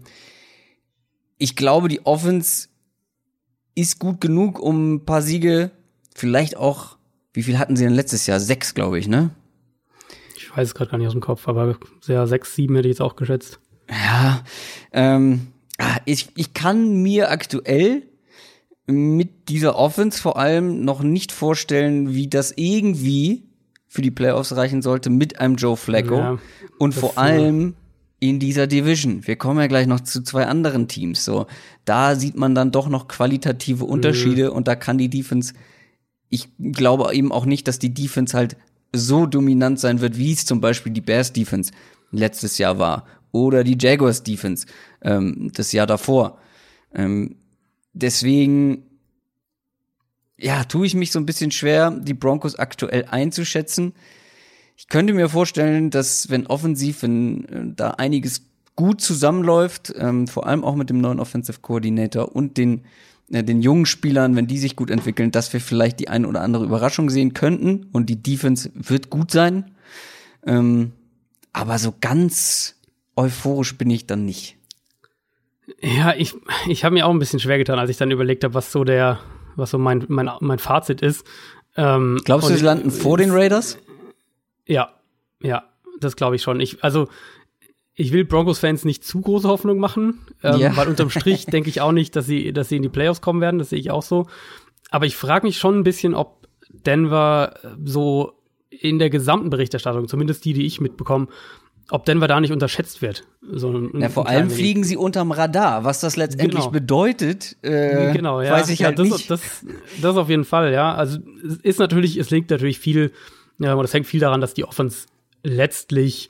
Ich glaube, die Offense ist gut genug, um ein paar Siege, vielleicht auch, wie viel hatten sie denn letztes Jahr? Sechs, glaube ich, ne? Ich weiß es gerade gar nicht aus dem Kopf, aber sehr sechs, sieben hätte ich jetzt auch geschätzt. Ja, ähm, ah, ich, ich kann mir aktuell mit dieser Offense vor allem noch nicht vorstellen, wie das irgendwie für die Playoffs reichen sollte mit einem Joe Flacco Ja, und vor allem in dieser Division. Wir kommen ja gleich noch zu zwei anderen Teams. So, da sieht man dann doch noch qualitative Mhm. Unterschiede und da kann die Defense. Ich glaube eben auch nicht, dass die Defense halt so dominant sein wird, wie es zum Beispiel die Bears Defense letztes Jahr war oder die Jaguars Defense ähm, das Jahr davor. Ähm, deswegen, ja, tue ich mich so ein bisschen schwer, die Broncos aktuell einzuschätzen. Ich könnte mir vorstellen, dass wenn offensiv, wenn äh, da einiges gut zusammenläuft, ähm, vor allem auch mit dem neuen Offensive Coordinator und den, äh, den jungen Spielern, wenn die sich gut entwickeln, dass wir vielleicht die ein oder andere Überraschung sehen könnten und die Defense wird gut sein. Ähm, aber so ganz euphorisch bin ich dann nicht. Ja, ich, ich habe mir auch ein bisschen schwer getan, als ich dann überlegt habe, was so der, was so mein, mein, mein Fazit ist. Ähm, Glaubst du, sie landen vor den Raiders? Ja, ja, das glaube ich schon. Ich, also, ich will Broncos-Fans nicht zu große Hoffnung machen, ähm, Ja. weil unterm Strich denke ich auch nicht, dass sie, dass sie in die Playoffs kommen werden. Das sehe ich auch so. Aber ich frage mich schon ein bisschen, ob Denver so in der gesamten Berichterstattung, zumindest die, die ich mitbekomme, ob Denver da nicht unterschätzt wird. So ein, Ja, vor allem wenig. fliegen sie unterm Radar. Was das letztendlich Genau. bedeutet, äh, genau, ja. weiß ich ja, halt das, nicht. Das, das auf jeden Fall, ja. Also es ist natürlich, es liegt natürlich viel, ja, oder es hängt viel daran, dass die Offense letztlich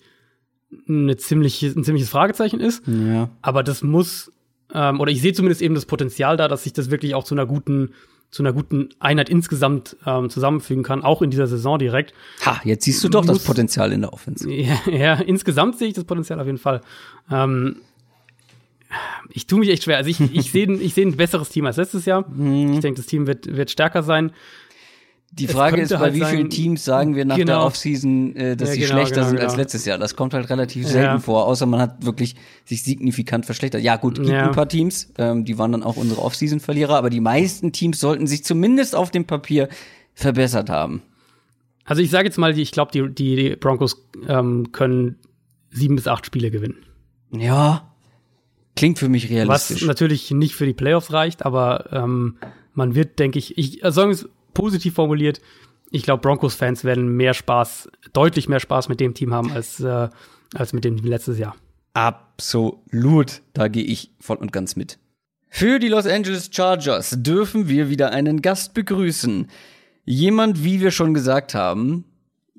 eine ziemliche, ein ziemliches Fragezeichen ist. ja. Aber das muss, ähm, oder ich sehe zumindest eben das Potenzial da, dass sich das wirklich auch zu einer guten, zu einer guten Einheit insgesamt ähm, zusammenfügen kann, auch in dieser Saison direkt. Ha, jetzt siehst du doch das Muss- Potenzial in der Offense. Ja, ja, insgesamt sehe ich das Potenzial auf jeden Fall. Ähm, ich tue mich echt schwer. Also ich, ich sehe ein, ich sehe ein besseres Team als letztes Jahr. Mhm. Ich denke, das Team wird, wird stärker sein. Die Frage ist, bei halt wie sein- vielen Teams sagen wir nach der Genau. Offseason, äh, dass Ja, sie genau, schlechter genau, sind als genau. letztes Jahr? Das kommt halt relativ selten Ja. vor, außer man hat wirklich sich signifikant verschlechtert. Ja, gut, gibt Ja. ein paar Teams, ähm, die waren dann auch unsere Offseason-Verlierer, aber die meisten Teams sollten sich zumindest auf dem Papier verbessert haben. Also ich sage jetzt mal, ich glaube, die, die Broncos ähm, können sieben bis acht Spiele gewinnen. Ja, klingt für mich Was realistisch. natürlich nicht für die Playoffs reicht, aber ähm, man wird, denke ich, ich also sagen wir es positiv formuliert, ich glaube, Broncos-Fans werden mehr Spaß, deutlich mehr Spaß mit dem Team haben als, äh, als mit dem Team letztes Jahr. Absolut, da gehe ich voll und ganz mit. Für die Los Angeles Chargers dürfen wir wieder einen Gast begrüßen. Jemand, wie wir schon gesagt haben,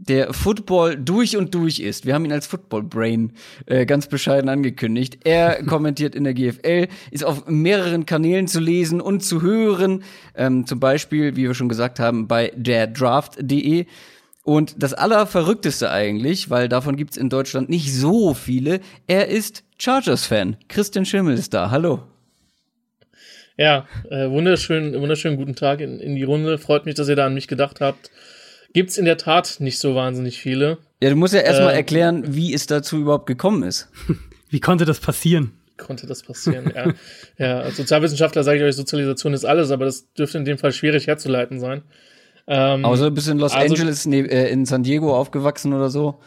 der Football durch und durch ist. Wir haben ihn als Football Brain äh, ganz bescheiden angekündigt. Er kommentiert in der GFL, ist auf mehreren Kanälen zu lesen und zu hören. Ähm, zum Beispiel, wie wir schon gesagt haben, bei derdraft.de. Und das Allerverrückteste eigentlich, weil davon gibt's in Deutschland nicht so viele, er ist Chargers-Fan. Christian Schimmel ist da. Hallo. Ja, äh, wunderschön, wunderschönen guten Tag in, in die Runde. Freut mich, dass ihr da an mich gedacht habt. Gibt's in der Tat nicht so wahnsinnig viele. Ja, du musst ja erstmal Äh, erklären, wie es dazu überhaupt gekommen ist. Wie konnte das passieren? Konnte das passieren, ja. Ja, als Sozialwissenschaftler sage ich euch, Sozialisation ist alles, aber das dürfte in dem Fall schwierig herzuleiten sein. Ähm, Außer du bist in Los also- Angeles, nee, äh, in San Diego aufgewachsen oder so.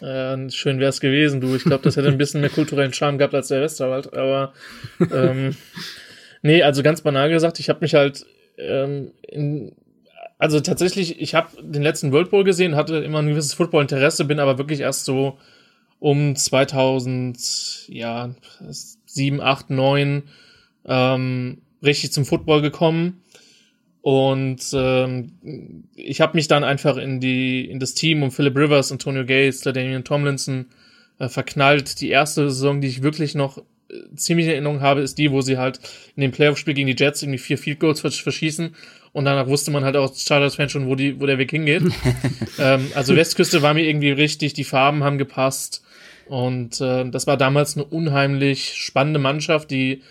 Äh, schön wär's gewesen, du. Ich glaube, das hätte ein bisschen mehr kulturellen Charme gehabt als der Westerwald. Aber ähm, nee, also ganz banal gesagt, ich habe mich halt ähm, in, also tatsächlich, ich habe den letzten World Bowl gesehen, hatte immer ein gewisses Football-Interesse, bin aber wirklich erst so um 2000, ja, 7, 8, 9 ähm, richtig zum Football gekommen. Und ähm, ich habe mich dann einfach in die in das Team um Philip Rivers, Antonio Gates, Damian Tomlinson äh, verknallt. Die erste Saison, die ich wirklich noch ziemlich in Erinnerung habe, ist die, wo sie halt in dem Playoff-Spiel gegen die Jets irgendwie vier Field Goals versch- verschießen. Und danach wusste man halt auch als Chargers-Fan schon, wo, die, wo der Weg hingeht. ähm, also Westküste war mir irgendwie richtig, die Farben haben gepasst. Und äh, das war damals eine unheimlich spannende Mannschaft, die,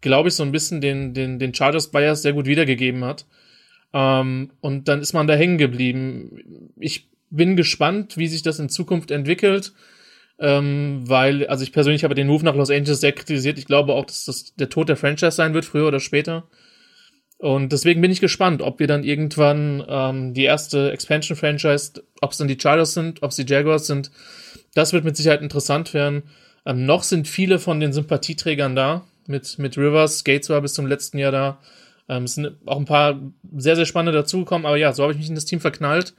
glaube ich, so ein bisschen den, den, den Chargers Bias sehr gut wiedergegeben hat. Ähm, und dann ist man da hängen geblieben. Ich bin gespannt, wie sich das in Zukunft entwickelt. Ähm, weil, also ich persönlich habe den Move nach Los Angeles sehr kritisiert. Ich glaube auch, dass das der Tod der Franchise sein wird, früher oder später. Und deswegen bin ich gespannt, ob wir dann irgendwann ähm, die erste Expansion-Franchise, ob es dann die Chargers sind, ob es die Jaguars sind, das wird mit Sicherheit interessant werden. Ähm, noch sind viele von den Sympathieträgern da. Mit, mit Rivers, Gates war bis zum letzten Jahr da. Ähm, es sind auch ein paar sehr, sehr spannende dazugekommen, aber ja, so habe ich mich in das Team verknallt.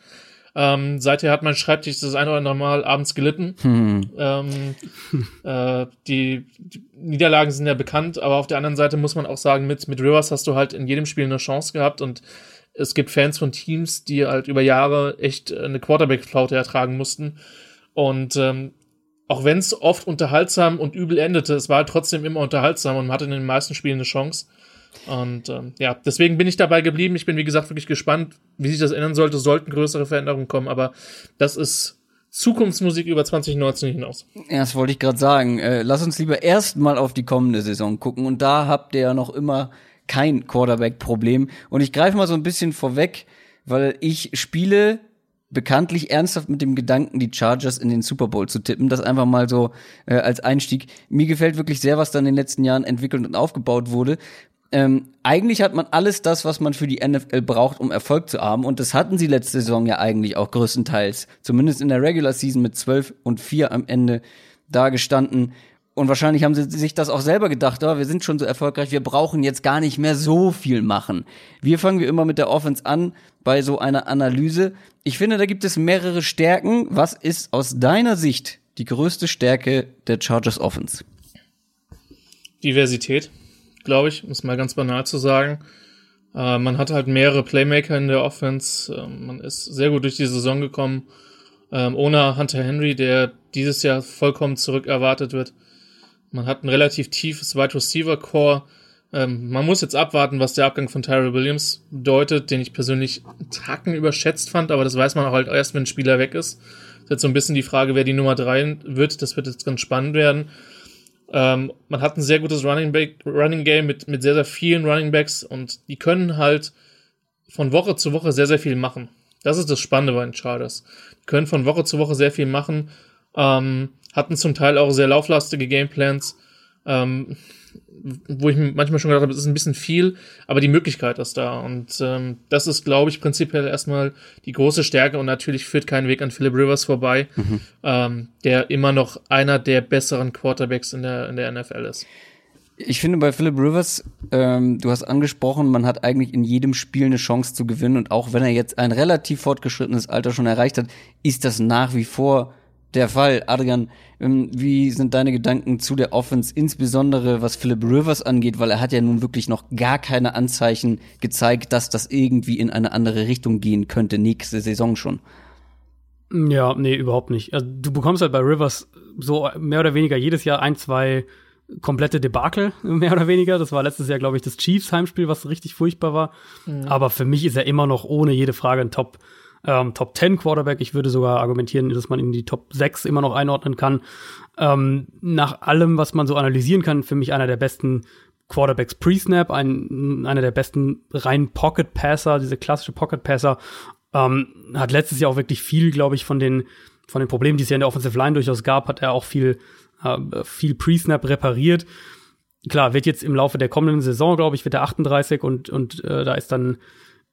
Ähm, seither hat mein Schreibtisch das ein oder andere Mal abends gelitten. Hm. Ähm, äh, die, die, Niederlagen sind ja bekannt, aber auf der anderen Seite muss man auch sagen, mit, mit Rivers hast du halt in jedem Spiel eine Chance gehabt und es gibt Fans von Teams, die halt über Jahre echt eine Quarterback-Flaute ertragen mussten. Und ähm, auch wenn es oft unterhaltsam und übel endete, es war halt trotzdem immer unterhaltsam und man hatte in den meisten Spielen eine Chance. Und ähm, ja, deswegen bin ich dabei geblieben. Ich bin, wie gesagt, wirklich gespannt, wie sich das ändern sollte. Sollten größere Veränderungen kommen, aber das ist Zukunftsmusik über 2019 hinaus. Ja, das wollte ich gerade sagen. Äh, lass uns lieber erstmal auf die kommende Saison gucken. Und da habt ihr ja noch immer kein Quarterback-Problem. Und ich greife mal so ein bisschen vorweg, weil ich spiele bekanntlich ernsthaft mit dem Gedanken, die Chargers in den Super Bowl zu tippen. Das einfach mal so äh, als Einstieg. Mir gefällt wirklich sehr, was da in den letzten Jahren entwickelt und aufgebaut wurde. Ähm, eigentlich hat man alles das, was man für die NFL braucht, um Erfolg zu haben. Und das hatten sie letzte Saison ja eigentlich auch größtenteils. Zumindest in der Regular Season mit 12 und 4 am Ende da gestanden. Und wahrscheinlich haben sie sich das auch selber gedacht, oh, wir sind schon so erfolgreich, wir brauchen jetzt gar nicht mehr so viel machen. Wir fangen wie immer mit der Offense an bei so einer Analyse. Ich finde, da gibt es mehrere Stärken. Was ist aus deiner Sicht die größte Stärke der Chargers Offense? Diversität, glaube ich, um es mal ganz banal zu sagen. Äh, man hat halt mehrere Playmaker in der Offense. Äh, man ist sehr gut durch die Saison gekommen. Ähm, ohne Hunter Henry, der dieses Jahr vollkommen zurück erwartet wird. Man hat ein relativ tiefes Wide Receiver Core. Ähm, man muss jetzt abwarten, was der Abgang von Tyrell Williams bedeutet, den ich persönlich Tacken überschätzt fand, aber das weiß man auch halt erst, wenn ein Spieler weg ist. Das ist jetzt so ein bisschen die Frage, wer die Nummer drei wird. Das wird jetzt ganz spannend werden. Ähm, man hat ein sehr gutes Running, Back, Running Game mit, mit sehr, sehr vielen Running Backs und die können halt von Woche zu Woche sehr, sehr viel machen. Das ist das Spannende bei den Chargers. Die können von Woche zu Woche sehr viel machen. Ähm, hatten zum Teil auch sehr lauflastige Gameplans, ähm, wo ich manchmal schon gedacht habe, es ist ein bisschen viel, aber die Möglichkeit ist da. Und ähm, das ist, glaube ich, prinzipiell erstmal die große Stärke und natürlich führt kein Weg an Philip Rivers vorbei, mhm. ähm, der immer noch einer der besseren Quarterbacks in der, in der NFL ist. Ich finde bei Philip Rivers, ähm, du hast angesprochen, man hat eigentlich in jedem Spiel eine Chance zu gewinnen und auch wenn er jetzt ein relativ fortgeschrittenes Alter schon erreicht hat, ist das nach wie vor der Fall. Adrian, ähm, wie sind deine Gedanken zu der Offense, insbesondere was Philip Rivers angeht, weil er hat ja nun wirklich noch gar keine Anzeichen gezeigt, dass das irgendwie in eine andere Richtung gehen könnte, nächste Saison schon. Ja, nee, überhaupt nicht. Also, du bekommst halt bei Rivers so mehr oder weniger jedes Jahr ein, zwei komplette Debakel, mehr oder weniger. Das war letztes Jahr, glaube ich, das Chiefs-Heimspiel, was richtig furchtbar war. Mhm. Aber für mich ist er immer noch ohne jede Frage ein Top- ähm, Top 10 Quarterback. Ich würde sogar argumentieren, dass man ihn in die Top 6 immer noch einordnen kann. Ähm, nach allem, was man so analysieren kann, für mich einer der besten Quarterbacks pre-Snap, ein, einer der besten rein Pocket Passer, diese klassische Pocket Passer. Ähm, hat letztes Jahr auch wirklich viel, glaube ich, von den, von den Problemen, die es ja in der Offensive Line durchaus gab, hat er auch viel, äh, viel Pre-Snap repariert. Klar, wird jetzt im Laufe der kommenden Saison, glaube ich, wird er 38 und, und äh, da ist dann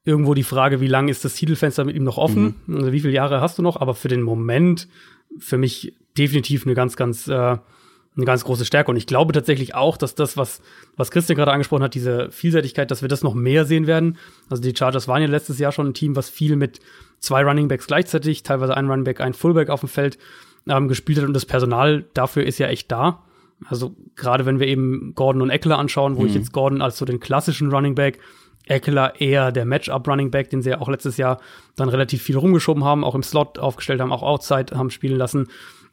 irgendwo die Frage, wie lange ist das Titelfenster mit ihm noch offen? Mhm. Also wie viele Jahre hast du noch? Aber für den Moment für mich definitiv eine ganz, ganz, äh, eine ganz große Stärke. Und ich glaube tatsächlich auch, dass das, was, was Christian gerade angesprochen hat, diese Vielseitigkeit, dass wir das noch mehr sehen werden. Also die Chargers waren ja letztes Jahr schon ein Team, was viel mit zwei Runningbacks gleichzeitig, teilweise ein Runningback, ein Fullback auf dem Feld ähm, gespielt hat. Und das Personal dafür ist ja echt da. Also gerade wenn wir eben Gordon und Eckler anschauen, wo mhm. ich jetzt Gordon als so den klassischen Running Back Eckler eher der Matchup-Running Back, den sie ja auch letztes Jahr dann relativ viel rumgeschoben haben, auch im Slot aufgestellt haben, auch Outside haben spielen lassen.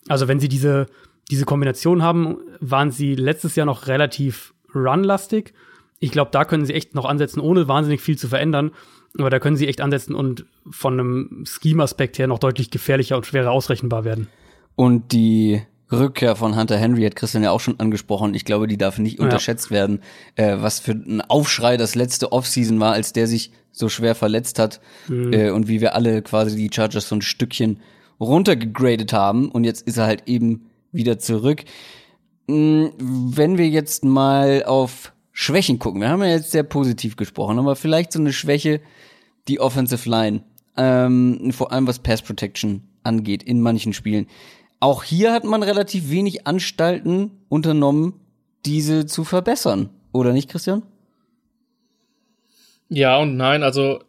Also wenn sie diese, diese Kombination haben, waren sie letztes Jahr noch relativ runlastig. Ich glaube, da können sie echt noch ansetzen, ohne wahnsinnig viel zu verändern. Aber da können sie echt ansetzen und von einem Scheme-Aspekt her noch deutlich gefährlicher und schwerer ausrechenbar werden. Und die Rückkehr von Hunter Henry hat Christian ja auch schon angesprochen. Ich glaube, die darf nicht Ja. unterschätzt werden, äh, was für ein Aufschrei das letzte Offseason war, als der sich so schwer verletzt hat äh, und wie wir alle quasi die Chargers so ein Stückchen runtergegradet haben und jetzt ist er halt eben wieder zurück. Mm, Wenn wir jetzt mal auf Schwächen gucken, wir haben ja jetzt sehr positiv gesprochen, aber vielleicht so eine Schwäche, die Offensive Line, ähm, vor allem was Pass Protection angeht in manchen Spielen. Auch hier hat man relativ wenig Anstalten unternommen, diese zu verbessern, oder nicht, Christian? Ja und nein, also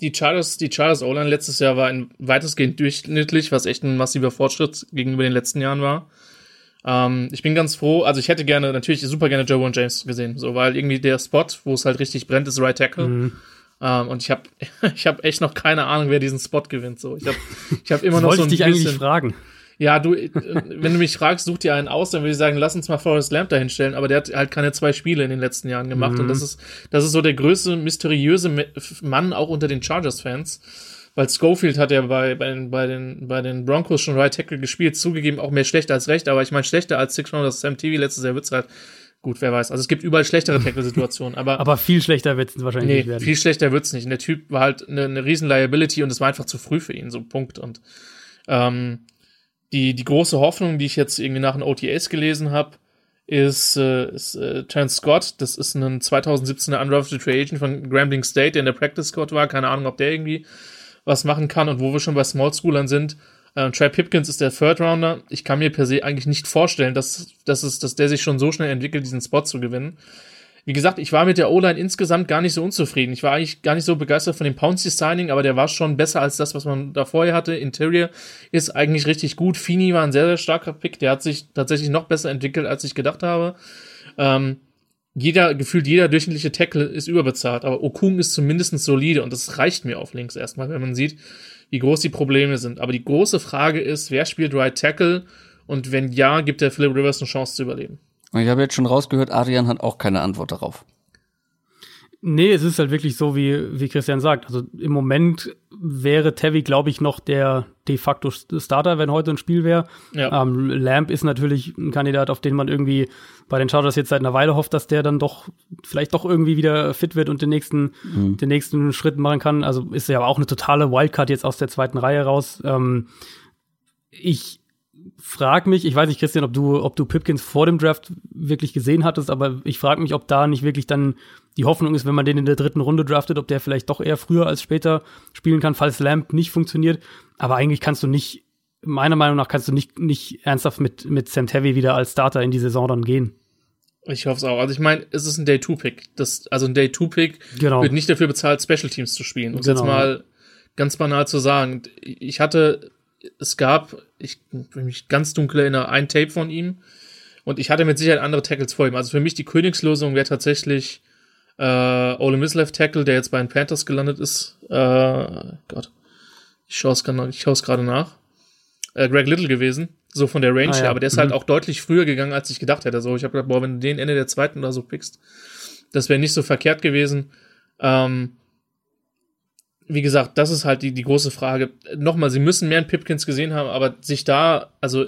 die Chargers, die Chargers O-Line letztes Jahr war ein weitestgehend durchschnittlich, was echt ein massiver Fortschritt gegenüber den letzten Jahren war. Ähm, ich bin ganz froh, also ich hätte gerne, natürlich super gerne Joe und James gesehen, so, weil irgendwie der Spot, wo es halt richtig brennt, ist Right Tackle. Ähm, und ich habe ich hab echt noch keine Ahnung, wer diesen Spot gewinnt. So, ich habe ich hab immer noch so ein ich dich bisschen, eigentlich fragen. Ja, du, äh, wenn du mich fragst, such dir einen aus, dann würde ich sagen, lass uns mal Forrest Lamp da hinstellen, aber der hat halt keine zwei Spiele in den letzten Jahren gemacht und das ist, das ist so der größte mysteriöse Mann auch unter den Chargers-Fans. Weil Schofield hat ja bei, bei, den, bei, den, bei den Broncos schon Right Tackle gespielt, zugegeben auch mehr schlecht als recht, aber ich meine schlechter als Six Rounders Sam TV letztes Jahr wird's halt, gut, wer weiß. Also es gibt überall schlechtere Tackle-Situationen, aber, Aber viel schlechter wird es wahrscheinlich nee, nicht werden. viel schlechter wird's nicht. Und der Typ war halt eine, eine riesen Liability und es war einfach zu früh für ihn, so Punkt. Und ähm, die, die große Hoffnung, die ich jetzt irgendwie nach den OTAs gelesen habe, ist, äh, ist äh, Terrence Scott. Das ist ein 2017er Undrafted Free Agent von Grambling State, der in der Practice Squad war. Keine Ahnung, ob der irgendwie was machen kann. Und wo wir schon bei Small Schoolern sind, äh, Trey Pipkins ist der Third Rounder. Ich kann mir per se eigentlich nicht vorstellen, dass, dass, es, dass der sich schon so schnell entwickelt, diesen Spot zu gewinnen. Wie gesagt, ich war mit der O-Line insgesamt gar nicht so unzufrieden. Ich war eigentlich gar nicht so begeistert von dem Pouncy-Signing, aber der war schon besser als das, was man da vorher hatte. Interior ist eigentlich richtig gut. Fini war ein sehr, sehr starker Pick. Der hat sich tatsächlich noch besser entwickelt, als ich gedacht habe. Ähm, jeder, gefühlt jeder durchschnittliche Tackle ist überbezahlt, aber Okung ist zumindest solide und das reicht mir auf links erstmal, wenn man sieht, wie groß die Probleme sind. Aber die große Frage ist, wer spielt Right Tackle und wenn ja, gibt der Philip Rivers eine Chance zu überleben? Ich habe jetzt schon rausgehört, Adrian hat auch keine Antwort darauf. Nee, es ist halt wirklich so, wie, wie Christian sagt. Also im Moment wäre Tevi, glaube ich, noch der de facto Starter, wenn heute ein Spiel wäre. Ja. Ähm, Lamb ist natürlich ein Kandidat, auf den man irgendwie bei den Chargers jetzt seit einer Weile hofft, dass der dann doch vielleicht doch irgendwie wieder fit wird und den nächsten, den nächsten Schritt machen kann. Also ist ja auch eine totale Wildcard jetzt aus der zweiten Reihe raus. Ähm, ich frag mich, ich weiß nicht, Christian, ob du, ob du Pipkins vor dem Draft wirklich gesehen hattest, aber ich frage mich, ob da nicht wirklich dann die Hoffnung ist, wenn man den in der dritten Runde draftet, ob der vielleicht doch eher früher als später spielen kann, falls Lamp nicht funktioniert. Aber eigentlich kannst du nicht, meiner Meinung nach, kannst du nicht, nicht ernsthaft mit, mit Sam Tevy wieder als Starter in die Saison dann gehen. Ich hoffe es auch. Also ich meine, es ist ein Day-2-Pick. Das, also ein Day-2-Pick Genau. wird nicht dafür bezahlt, Special Teams zu spielen. Um es Genau. jetzt mal ganz banal zu sagen. Ich hatte, es gab, ich will mich ganz dunkel erinnere, ein Tape von ihm. Und ich hatte mit Sicherheit andere Tackles vor ihm. Also für mich die Königslösung wäre tatsächlich äh, Ole Miss Left Tackle, der jetzt bei den Panthers gelandet ist. Äh, Gott. Ich schaue es gerade ich schau's gerade nach. Äh, Greg Little gewesen. So von der Range Ah, ja. her. Aber der ist halt auch deutlich früher gegangen, als ich gedacht hätte. So, ich habe gedacht, boah, wenn du den Ende der zweiten oder so pickst, das wäre nicht so verkehrt gewesen. Ähm, wie gesagt, das ist halt die, die große Frage. Nochmal, sie müssen mehr in Pipkins gesehen haben, aber sich da, also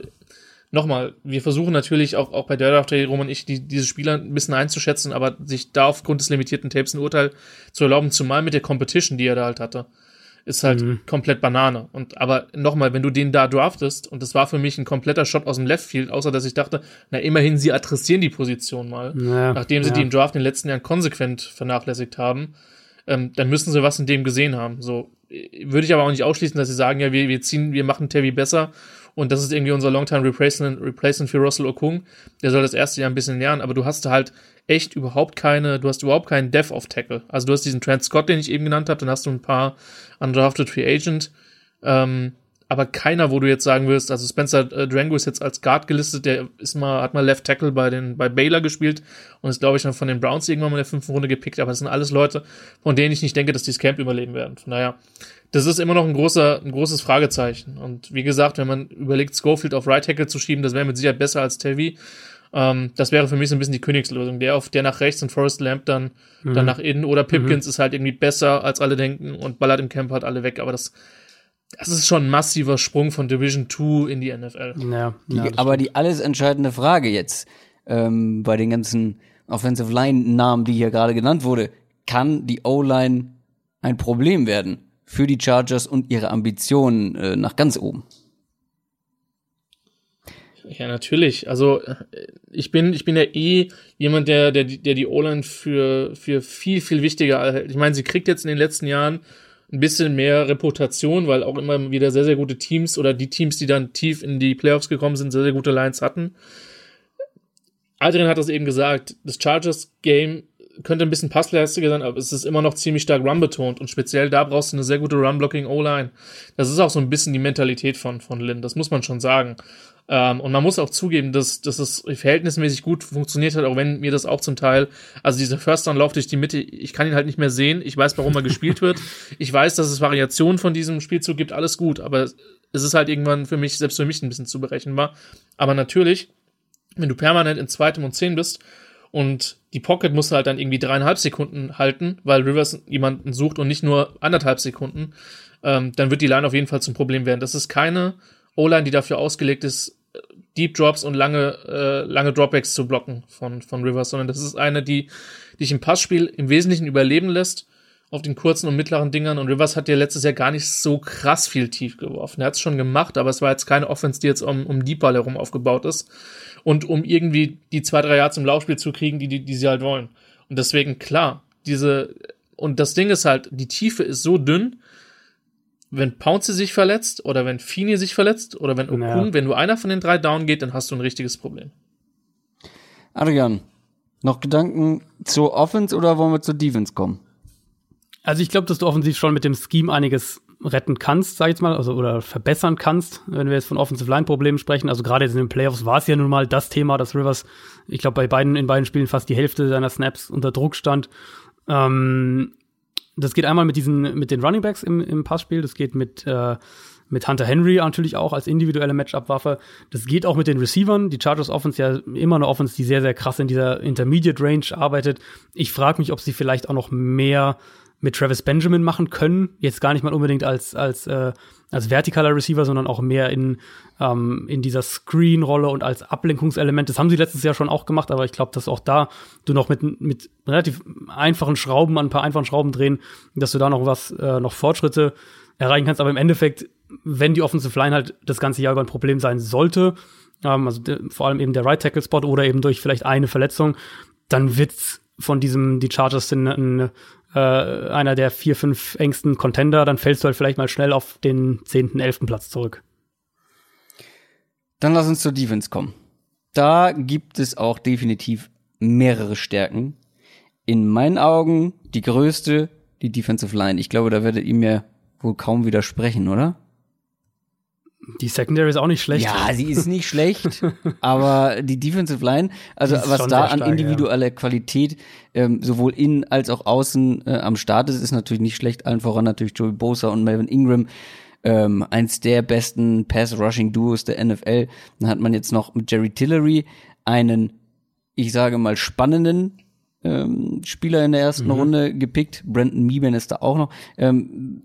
nochmal, wir versuchen natürlich auch, auch bei der Draft, Roman und ich, die, diese Spieler ein bisschen einzuschätzen, aber sich da aufgrund des limitierten Tapes ein Urteil zu erlauben, zumal mit der Competition, die er da halt hatte, ist halt komplett Banane. Und aber nochmal, wenn du den da draftest, und das war für mich ein kompletter Shot aus dem Left Field, außer dass ich dachte, na immerhin, sie adressieren die Position mal, Ja, nachdem sie ja. die im Draft in den letzten Jahren konsequent vernachlässigt haben, ähm, dann müssen sie was in dem gesehen haben. So würde ich aber auch nicht ausschließen, dass sie sagen, ja, wir, wir ziehen, wir machen Tevi besser und das ist irgendwie unser Longtime Replacement, Replacement für Russell Okung. Der soll das erste Jahr ein bisschen lernen, aber du hast halt echt überhaupt keine, du hast überhaupt keinen Dev auf Tackle. Also du hast diesen Trent Scott, den ich eben genannt habe, dann hast du ein paar undrafted Free Agent, ähm, aber keiner, wo du jetzt sagen wirst, also Spencer äh, Drango ist jetzt als Guard gelistet, der ist mal, hat mal Left Tackle bei den, bei Baylor gespielt und ist, glaube ich, dann von den Browns irgendwann mal in der fünften Runde gepickt, aber das sind alles Leute, von denen ich nicht denke, dass die das Camp überleben werden. Von daher, das ist immer noch ein großer, ein großes Fragezeichen. Und wie gesagt, wenn man überlegt, Schofield auf Right Tackle zu schieben, das wäre mit Sicherheit besser als Tevi. Ähm, das wäre für mich so ein bisschen die Königslösung. Der auf der nach rechts und Forrest Lamp dann, dann nach innen oder Pipkins ist halt irgendwie besser als alle denken und ballert im Camp halt alle weg. Aber das das ist schon ein massiver Sprung von Division 2 in die NFL. Ja, Die, ja, aber stimmt. die alles entscheidende Frage jetzt ähm, bei den ganzen Offensive Line-Namen, die hier gerade genannt wurde, kann die O-Line ein Problem werden für die Chargers und ihre Ambitionen äh, nach ganz oben? Ja, natürlich. Also äh, ich bin, ich bin ja eh jemand, der, der, der die O-Line für, für viel, viel wichtiger hält. Ich meine, sie kriegt jetzt in den letzten Jahren ein bisschen mehr Reputation, weil auch immer wieder sehr, sehr gute Teams oder die Teams, die dann tief in die Playoffs gekommen sind, sehr, sehr gute Lines hatten. Adrian hat das eben gesagt, das Chargers-Game könnte ein bisschen passlastiger sein, aber es ist immer noch ziemlich stark run-betont und speziell da brauchst du eine sehr gute Run-Blocking-O-Line. Das ist auch so ein bisschen die Mentalität von, von Lynn, das muss man schon sagen. Ähm, und man muss auch zugeben, dass, dass es verhältnismäßig gut funktioniert hat, auch wenn mir das auch zum Teil, also dieser First Down Lauf durch die Mitte, ich kann ihn halt nicht mehr sehen. Ich weiß, warum er gespielt wird. Ich weiß, dass es Variationen von diesem Spielzug gibt, alles gut, aber es ist halt irgendwann für mich, selbst für mich ein bisschen zu berechenbar. Aber natürlich, wenn du permanent in zweitem und zehn bist und die Pocket musst du halt dann irgendwie dreieinhalb Sekunden halten, weil Rivers jemanden sucht und nicht nur anderthalb Sekunden, ähm, dann wird die Line auf jeden Fall zum Problem werden. Das ist keine O-Line, die dafür ausgelegt ist, Deep Drops und lange, äh, lange Dropbacks zu blocken von, von Rivers, sondern das ist eine, die dich im Passspiel im Wesentlichen überleben lässt auf den kurzen und mittleren Dingern. Und Rivers hat ja letztes Jahr gar nicht so krass viel tief geworfen. Er hat es schon gemacht, aber es war jetzt keine Offense, die jetzt um, um Deep Ball herum aufgebaut ist. Und um irgendwie die zwei, drei Yards im Laufspiel zu kriegen, die, die, die sie halt wollen. Und deswegen, klar, diese, und das Ding ist halt, die Tiefe ist so dünn, wenn Pounce sich verletzt oder wenn Fini sich verletzt oder wenn Okun, Ja. wenn nur einer von den drei down geht, dann hast du ein richtiges Problem. Adrian, noch Gedanken zur Offense oder wollen wir zur Defense kommen? Also ich glaube, dass du offensiv schon mit dem Scheme einiges retten kannst, sag ich jetzt mal, also oder verbessern kannst, wenn wir jetzt von Offensive Line Problemen sprechen. Also gerade jetzt in den Playoffs war es ja nun mal das Thema, dass Rivers, ich glaube, bei beiden in beiden Spielen fast die Hälfte seiner Snaps unter Druck stand. Ähm, das geht einmal mit diesen mit den Running Backs im, im Passspiel, das geht mit äh, mit Hunter Henry natürlich auch als individuelle Matchup-Waffe. Das geht auch mit den Receivern. Die Chargers Offense ja immer eine Offense, die sehr, sehr krass in dieser Intermediate Range arbeitet. Ich frage mich, ob sie vielleicht auch noch mehr mit Travis Benjamin machen können. Jetzt gar nicht mal unbedingt als, als, äh, als vertikaler Receiver, sondern auch mehr in, ähm, in dieser Screen-Rolle und als Ablenkungselement. Das haben sie letztes Jahr schon auch gemacht, aber ich glaube, dass auch da du noch mit, mit relativ einfachen Schrauben, ein paar einfachen Schrauben drehen, dass du da noch was, äh, noch Fortschritte erreichen kannst. Aber im Endeffekt, wenn die Offensive Line halt das ganze Jahr über ein Problem sein sollte, ähm, also vor allem eben der Right Tackle Spot oder eben durch vielleicht eine Verletzung, dann wird's von diesem, die Chargers sind ein, äh, einer der vier, fünf engsten Contender, dann fällst du halt vielleicht mal schnell auf den zehnten, elften Platz zurück. Dann lass uns zur Defense kommen. Da gibt es auch definitiv mehrere Stärken. In meinen Augen die größte, die Defensive Line. Ich glaube, da werdet ihr mir wohl kaum widersprechen, oder? Die Secondary ist auch nicht schlecht. Ja, sie ist nicht schlecht, aber die Defensive Line, also was da an stark, individueller Qualität ähm, sowohl innen als auch außen äh, am Start ist, ist natürlich nicht schlecht. Allen voran natürlich Joey Bosa und Melvin Ingram. Ähm, eins der besten Pass-Rushing-Duos der NFL. Dann hat man jetzt noch mit Jerry Tillery einen, ich sage mal, spannenden ähm, Spieler in der ersten Runde gepickt. Brandon Meeban ist da auch noch. Ähm,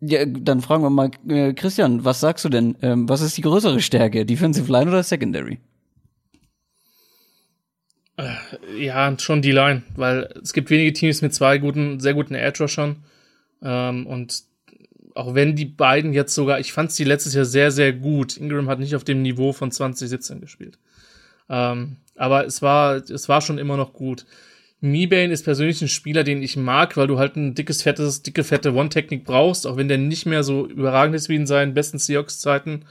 ja, dann fragen wir mal, äh, Christian, was sagst du denn? Ähm, was ist die größere Stärke, Defensive Line oder Secondary? Ja, schon die Line, weil es gibt wenige Teams mit zwei guten, sehr guten Edge Rushern. Ähm, und auch wenn die beiden jetzt sogar, ich fand sie letztes Jahr sehr, sehr gut. Ingram hat nicht auf dem Niveau von 2017 gespielt. Ähm, aber es war, es war schon immer noch gut. Meebane ist persönlich ein Spieler, den ich mag, weil du halt ein dickes, fettes, dicke, fette One-Technik brauchst, auch wenn der nicht mehr so überragend ist wie in seinen besten Seahawks-Zeiten.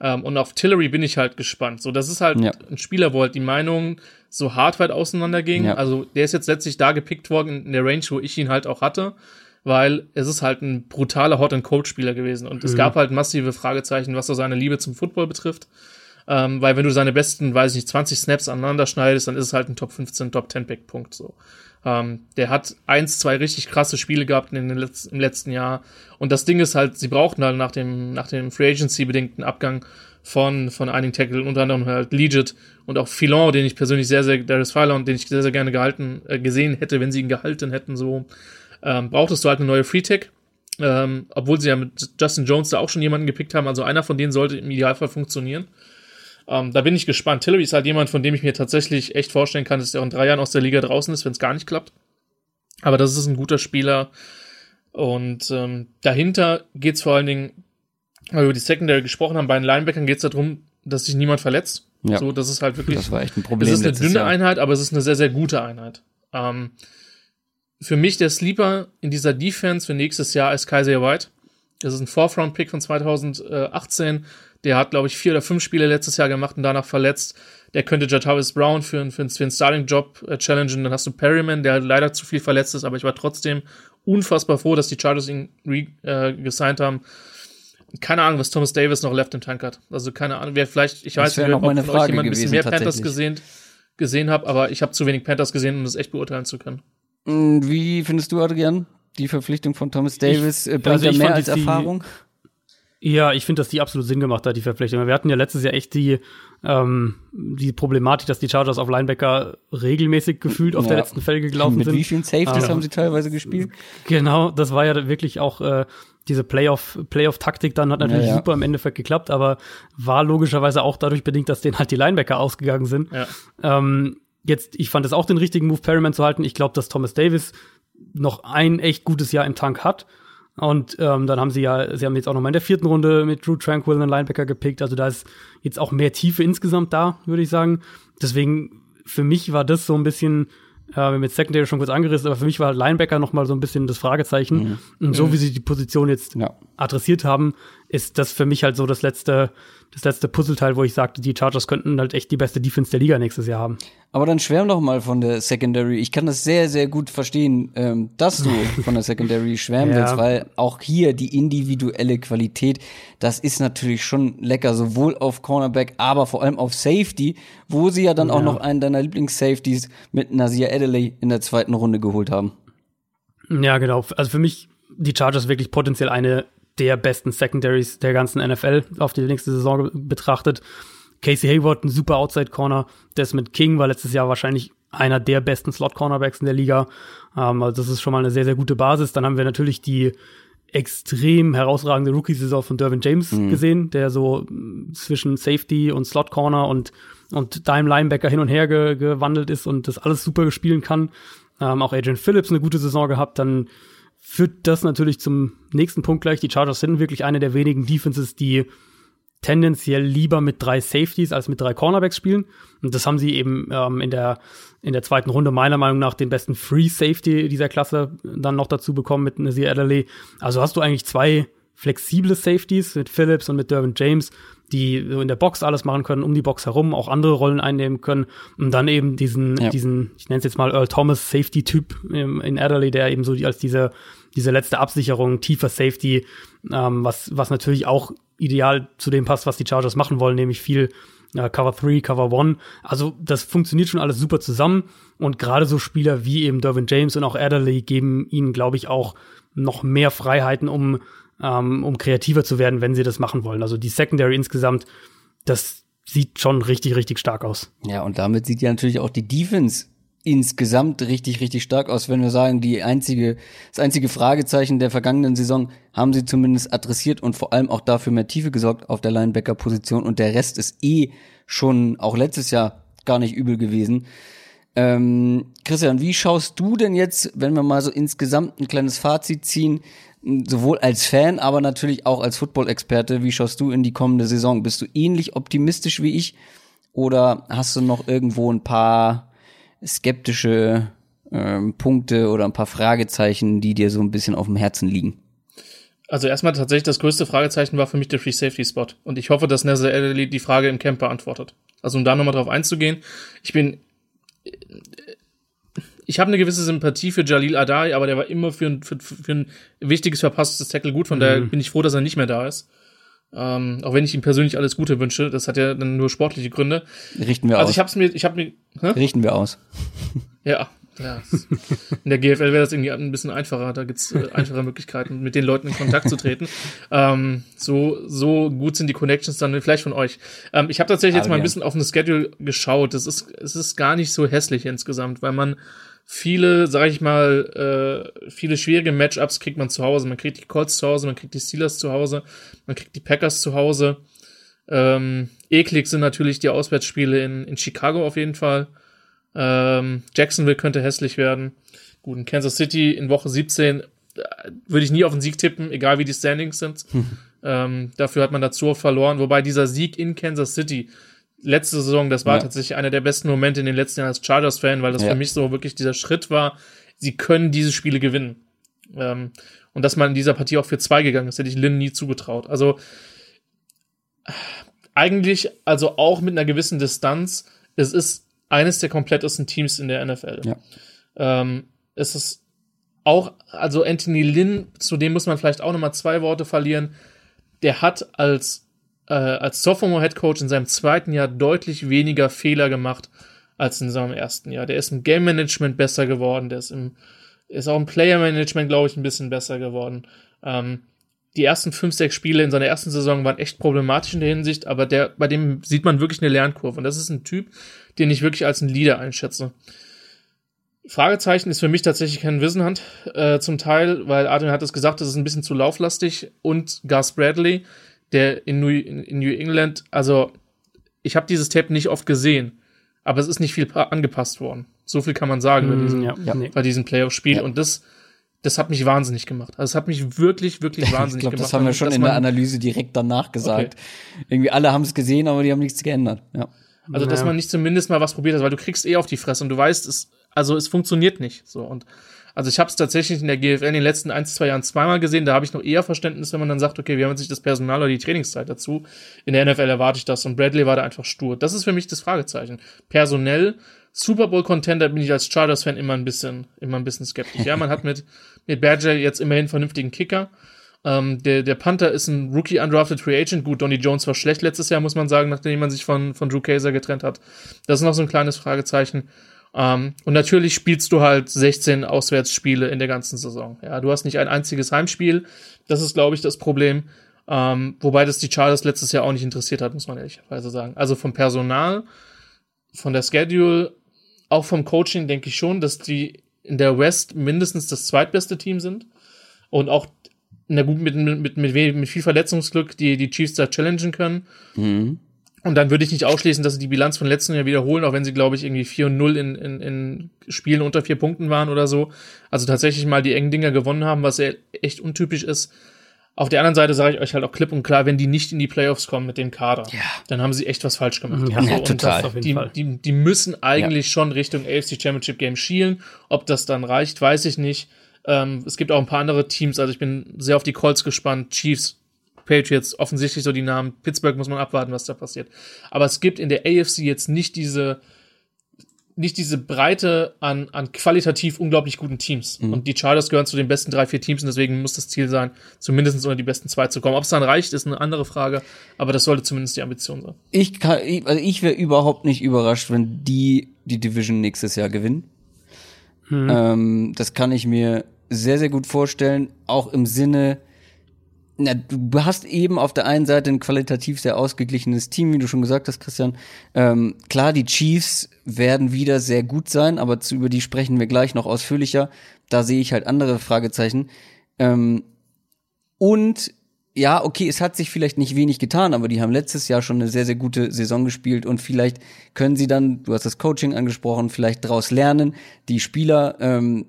Ähm, und auf Tillery bin ich halt gespannt. So, das ist halt Ja. ein Spieler, wo halt die Meinungen so hart weit auseinandergingen. Ja. Also, der ist jetzt letztlich da gepickt worden in, in der Range, wo ich ihn halt auch hatte, weil es ist halt ein brutaler Hot-and-Cold-Spieler gewesen. Und es gab halt massive Fragezeichen, was so seine Liebe zum Football betrifft. Ähm, weil wenn du seine besten, weiß ich nicht, 20 Snaps aneinander schneidest, dann ist es halt ein Top 15, Top 10 Pick Punkt so. Ähm, der hat eins, zwei richtig krasse Spiele gehabt in den Letz im letzten Jahr. Und das Ding ist halt, sie brauchten halt nach dem, nach dem Free Agency bedingten Abgang von, von einigen Tackle, unter anderem halt Legit und auch Filon, den ich persönlich sehr, sehr, Darius Philon, den ich sehr, sehr gerne gehalten, äh, gesehen hätte, wenn sie ihn gehalten hätten, so, ähm, brauchtest du halt eine neue Free Tech. Ähm, obwohl sie ja mit Justin Jones da auch schon jemanden gepickt haben. Also einer von denen sollte im Idealfall funktionieren. Ähm, da bin ich gespannt. Tillery ist halt jemand, von dem ich mir tatsächlich echt vorstellen kann, dass er in drei Jahren aus der Liga draußen ist, wenn es gar nicht klappt. Aber das ist ein guter Spieler. Und ähm, dahinter geht's vor allen Dingen, weil wir über die Secondary gesprochen haben, bei den Linebackern geht's darum, dass sich niemand verletzt. Ja. So, das ist halt wirklich. Das war echt ein Problem. Es ist eine dünne Jahr. Einheit, aber es ist eine sehr, sehr gute Einheit. Ähm, für mich der Sleeper in dieser Defense für nächstes Jahr ist Kaiser White. Das ist ein Fourth-Round-Pick von 2018. Der hat, glaube ich, vier oder fünf Spiele letztes Jahr gemacht und danach verletzt. Der könnte Jatavis Brown für, einen- für, einen- für einen Starting-Job äh, challengen. Dann hast du Perryman, der leider zu viel verletzt ist, aber ich war trotzdem unfassbar froh, dass die Chargers ihn re, äh, gesigned haben. Keine Ahnung, was Thomas Davis noch left im Tank hat. Also keine Ahnung, wer vielleicht, ich weiß nicht, noch ob meine von euch Frage jemand ein bisschen mehr Panthers gesehen, gesehen hat, aber ich habe zu wenig Panthers gesehen, um das echt beurteilen zu können. Mm, Wie findest du, Adrian, die Verpflichtung von Thomas Davis? äh, bringt also er ich mehr als jetzt die- Erfahrung? Ja, ich finde, dass die absolut Sinn gemacht hat, die Verpflichtung. Wir hatten ja letztes Jahr echt die, ähm, die Problematik, dass die Chargers auf Linebacker regelmäßig gefühlt auf Ja. der letzten Felge gelaufen Mit sind. wie vielen Safeties Ah. haben sie teilweise gespielt? Genau, das war ja wirklich auch äh, diese Playoff, Playoff-Taktik dann hat natürlich Ja, ja. super im Endeffekt geklappt, aber war logischerweise auch dadurch bedingt, dass denen halt die Linebacker ausgegangen sind. Ja. Ähm, jetzt, ich fand es auch den richtigen Move, Perryman zu halten. Ich glaube, dass Thomas Davis noch ein echt gutes Jahr im Tank hat. Und ähm, dann haben sie ja, sie haben jetzt auch noch mal in der vierten Runde mit Drew Tranquil einen Linebacker gepickt. Also da ist jetzt auch mehr Tiefe insgesamt da, würde ich sagen. Deswegen, für mich war das so ein bisschen, äh, wir haben jetzt Secondary schon kurz angerissen, aber für mich war Linebacker noch mal so ein bisschen das Fragezeichen. Und so wie sie die Position jetzt Ja. adressiert haben, ist das für mich halt so das letzte, das letzte Puzzleteil, wo ich sagte, die Chargers könnten halt echt die beste Defense der Liga nächstes Jahr haben. Aber dann schwärm doch mal von der Secondary. Ich kann das sehr, sehr gut verstehen, ähm, dass du von der Secondary schwärmen Ja. willst, weil auch hier die individuelle Qualität, das ist natürlich schon lecker, sowohl auf Cornerback, aber vor allem auf Safety, wo sie ja dann auch Ja. noch einen deiner Lieblings-Safeties mit Nasir Adelaide in der zweiten Runde geholt haben. Ja, genau. Also für mich die Chargers wirklich potenziell eine der besten Secondaries der ganzen NFL auf die nächste Saison betrachtet. Casey Hayward, ein super Outside Corner. Desmond King war letztes Jahr wahrscheinlich einer der besten Slot Cornerbacks in der Liga. Ähm, also das ist schon mal eine sehr, sehr gute Basis. Dann haben wir natürlich die extrem herausragende Rookie-Saison von Dervin James gesehen, der so zwischen Safety und Slot Corner und, und Dime Linebacker hin und her ge gewandelt ist und das alles super gespielen kann. Ähm, auch Adrian Phillips eine gute Saison gehabt. Dann führt das natürlich zum nächsten Punkt gleich. Die Chargers sind wirklich eine der wenigen Defenses, die tendenziell lieber mit drei Safeties als mit drei Cornerbacks spielen. Und das haben sie eben ähm, in, der, in der zweiten Runde meiner Meinung nach den besten Free Safety dieser Klasse dann noch dazu bekommen mit Nazir Adderley. Also hast du eigentlich zwei flexible Safeties mit Phillips und mit Derwin James, die so in der Box alles machen können, um die Box herum, auch andere Rollen einnehmen können. Und dann eben diesen, Ja. diesen, ich nenne es jetzt mal Earl Thomas Safety-Typ ähm, in Adderley, der eben so als diese, diese letzte Absicherung, tiefer Safety, ähm, was, was natürlich auch ideal zu dem passt, was die Chargers machen wollen, nämlich viel äh, Cover 3, Cover 1. Also das funktioniert schon alles super zusammen und gerade so Spieler wie eben Dervin James und auch Adderley geben ihnen, glaube ich, auch noch mehr Freiheiten, um, ähm, um kreativer zu werden, wenn sie das machen wollen. Also die Secondary insgesamt, das sieht schon richtig, richtig stark aus. Ja, und damit sieht ja natürlich auch die Defense insgesamt richtig, richtig stark aus, wenn wir sagen, die einzige, das einzige Fragezeichen der vergangenen Saison haben sie zumindest adressiert und vor allem auch dafür mehr Tiefe gesorgt auf der Linebacker-Position und der Rest ist eh schon auch letztes Jahr gar nicht übel gewesen. Ähm, Christian, wie schaust du denn jetzt, wenn wir mal so insgesamt ein kleines Fazit ziehen, sowohl als Fan, aber natürlich auch als Football-Experte, wie schaust du in die kommende Saison? Bist du ähnlich optimistisch wie ich oder hast du noch irgendwo ein paar skeptische ähm, Punkte oder ein paar Fragezeichen, die dir so ein bisschen auf dem Herzen liegen? Also erstmal tatsächlich das größte Fragezeichen war für mich der Free Safety Spot. Und ich hoffe, dass Nazar Adderley die Frage im Camp beantwortet. Also um da nochmal drauf einzugehen. Ich bin, ich habe eine gewisse Sympathie für Jalil Adai, aber der war immer für ein, für, für ein wichtiges verpasstes Tackle gut. Von daher bin ich froh, dass er nicht mehr da ist. Ähm, auch wenn ich ihm persönlich alles Gute wünsche, das hat ja dann nur sportliche Gründe. Richten wir Also aus. ich hab's mir, ich hab mir, hä? Richten wir aus. Ja, ja. In der GFL wäre das irgendwie ein bisschen einfacher. Da gibt's äh, einfache Möglichkeiten, mit den Leuten in Kontakt zu treten. Ähm, so, so gut sind die Connections dann vielleicht von euch. Ähm, ich habe tatsächlich jetzt mal ein bisschen auf den Schedule geschaut. Das ist, es ist gar nicht so hässlich insgesamt, weil man viele, sag ich mal, äh, viele schwierige Matchups kriegt man zu Hause. Man kriegt die Colts zu Hause, man kriegt die Steelers zu Hause, man kriegt die Packers zu Hause. Ähm, eklig sind natürlich die Auswärtsspiele in, in Chicago auf jeden Fall. Ähm, Jacksonville könnte hässlich werden. Gut, in Kansas City in Woche 17 äh, würde ich nie auf den Sieg tippen, egal wie die Standings sind. ähm, dafür hat man dazu verloren. Wobei dieser Sieg in Kansas City letzte Saison, das war Ja. tatsächlich einer der besten Momente in den letzten Jahren als Chargers-Fan, weil das Ja. für mich so wirklich dieser Schritt war, sie können diese Spiele gewinnen. Ähm, und dass man in dieser Partie auch für zwei gegangen ist, hätte ich Lynn nie zugetraut. Also eigentlich, also auch mit einer gewissen Distanz, es ist eines der komplettesten Teams in der NFL. Ja. Ähm, es ist auch, also Anthony Lynn, zu dem muss man vielleicht auch nochmal zwei Worte verlieren. Der hat als, äh, als Sophomore-Head Coach in seinem zweiten Jahr deutlich weniger Fehler gemacht als in seinem ersten Jahr. Der ist im Game Management besser geworden, der ist im, ist auch im Player Management, glaube ich, ein bisschen besser geworden. Ähm, die ersten fünf, sechs Spiele in seiner ersten Saison waren echt problematisch in der Hinsicht, aber der, bei dem sieht man wirklich eine Lernkurve. Und das ist ein Typ, den ich wirklich als einen Leader einschätze. Fragezeichen ist für mich tatsächlich Ken Wissenhand äh, zum Teil, weil Adrian hat es gesagt, das ist ein bisschen zu lauflastig und Gus Bradley, der in New, in, New England, also ich habe dieses Tape nicht oft gesehen, aber es ist nicht viel pa- angepasst worden. So viel kann man sagen bei diesem, Mm, ja, Ja. Bei diesem Playoff-Spiel Ja. und das, das hat mich wahnsinnig gemacht. Also es hat mich wirklich, wirklich Ich wahnsinnig glaube, gemacht. das haben wir schon dass in der Analyse direkt danach gesagt. Irgendwie alle haben es gesehen, aber die haben nichts geändert. Ja. Also, dass Ja. man nicht zumindest mal was probiert hat, weil du kriegst eh auf die Fresse und du weißt, es, also es funktioniert nicht. So und also ich habe es tatsächlich in der GFL in den letzten ein, zwei Jahren zweimal gesehen. Da habe ich noch eher Verständnis, wenn man dann sagt, okay, wir haben nicht das Personal oder die Trainingszeit dazu. In der NFL erwarte ich das und Bradley war da einfach stur. Das ist für mich das Fragezeichen. Personell Super Bowl Contender bin ich als Chargers Fan immer ein bisschen, immer ein bisschen skeptisch. Ja, man hat mit mit Badger jetzt immerhin einen vernünftigen Kicker. Ähm, der, der Panther ist ein Rookie Undrafted Free Agent. Gut, Donny Jones war schlecht letztes Jahr, muss man sagen, nachdem man sich von, von Drew Kaiser getrennt hat. Das ist noch so ein kleines Fragezeichen. Ähm, und natürlich spielst du halt 16 Auswärtsspiele in der ganzen Saison. Ja, du hast nicht ein einziges Heimspiel. Das ist, glaube ich, das Problem. Ähm, wobei das die Chargers letztes Jahr auch nicht interessiert hat, muss man ehrlicherweise sagen. Also vom Personal, von der Schedule, auch vom Coaching denke ich schon, dass die in der West mindestens das zweitbeste Team sind. Und auch na gut, mit, mit, mit, mit, viel Verletzungsglück die, die Chiefs da challengen können. Mhm. Und dann würde ich nicht ausschließen, dass sie die Bilanz von letzten Jahr wiederholen, auch wenn sie, glaube ich, irgendwie 4 und 0 in, in, in Spielen unter vier Punkten waren oder so. Also tatsächlich mal die engen Dinger gewonnen haben, was ja echt untypisch ist. Auf der anderen Seite sage ich euch halt auch klipp und klar, wenn die nicht in die Playoffs kommen mit dem Kader, Ja. dann haben sie echt was falsch gemacht. Ja, So, Ja, total. Die, die, die müssen eigentlich schon Richtung AFC Championship Game schielen. Ob das dann reicht, weiß ich nicht. Ähm, es gibt auch ein paar andere Teams, also ich bin sehr auf die Colts gespannt. Chiefs, Patriots, offensichtlich so die Namen. Pittsburgh muss man abwarten, was da passiert. Aber es gibt in der AFC jetzt nicht diese, nicht diese Breite an, an qualitativ unglaublich guten Teams. Und die Chargers gehören zu den besten drei, vier Teams und deswegen muss das Ziel sein, zumindest unter die besten zwei zu kommen. Ob es dann reicht, ist eine andere Frage, aber das sollte zumindest die Ambition sein. Ich kann, ich, also ich wäre überhaupt nicht überrascht, wenn die die Division nächstes Jahr gewinnen. Ähm, das kann ich mir sehr, sehr gut vorstellen. Auch im Sinne, na, du hast eben auf der einen Seite ein qualitativ sehr ausgeglichenes Team, wie du schon gesagt hast, Christian. Ähm, klar, die Chiefs werden wieder sehr gut sein, aber zu, über die sprechen wir gleich noch ausführlicher. Da sehe ich halt andere Fragezeichen. Ähm, und ja, okay, es hat sich vielleicht nicht wenig getan, aber die haben letztes Jahr schon eine sehr, sehr gute Saison gespielt und vielleicht können sie dann, du hast das Coaching angesprochen, vielleicht daraus lernen. Die Spieler ähm,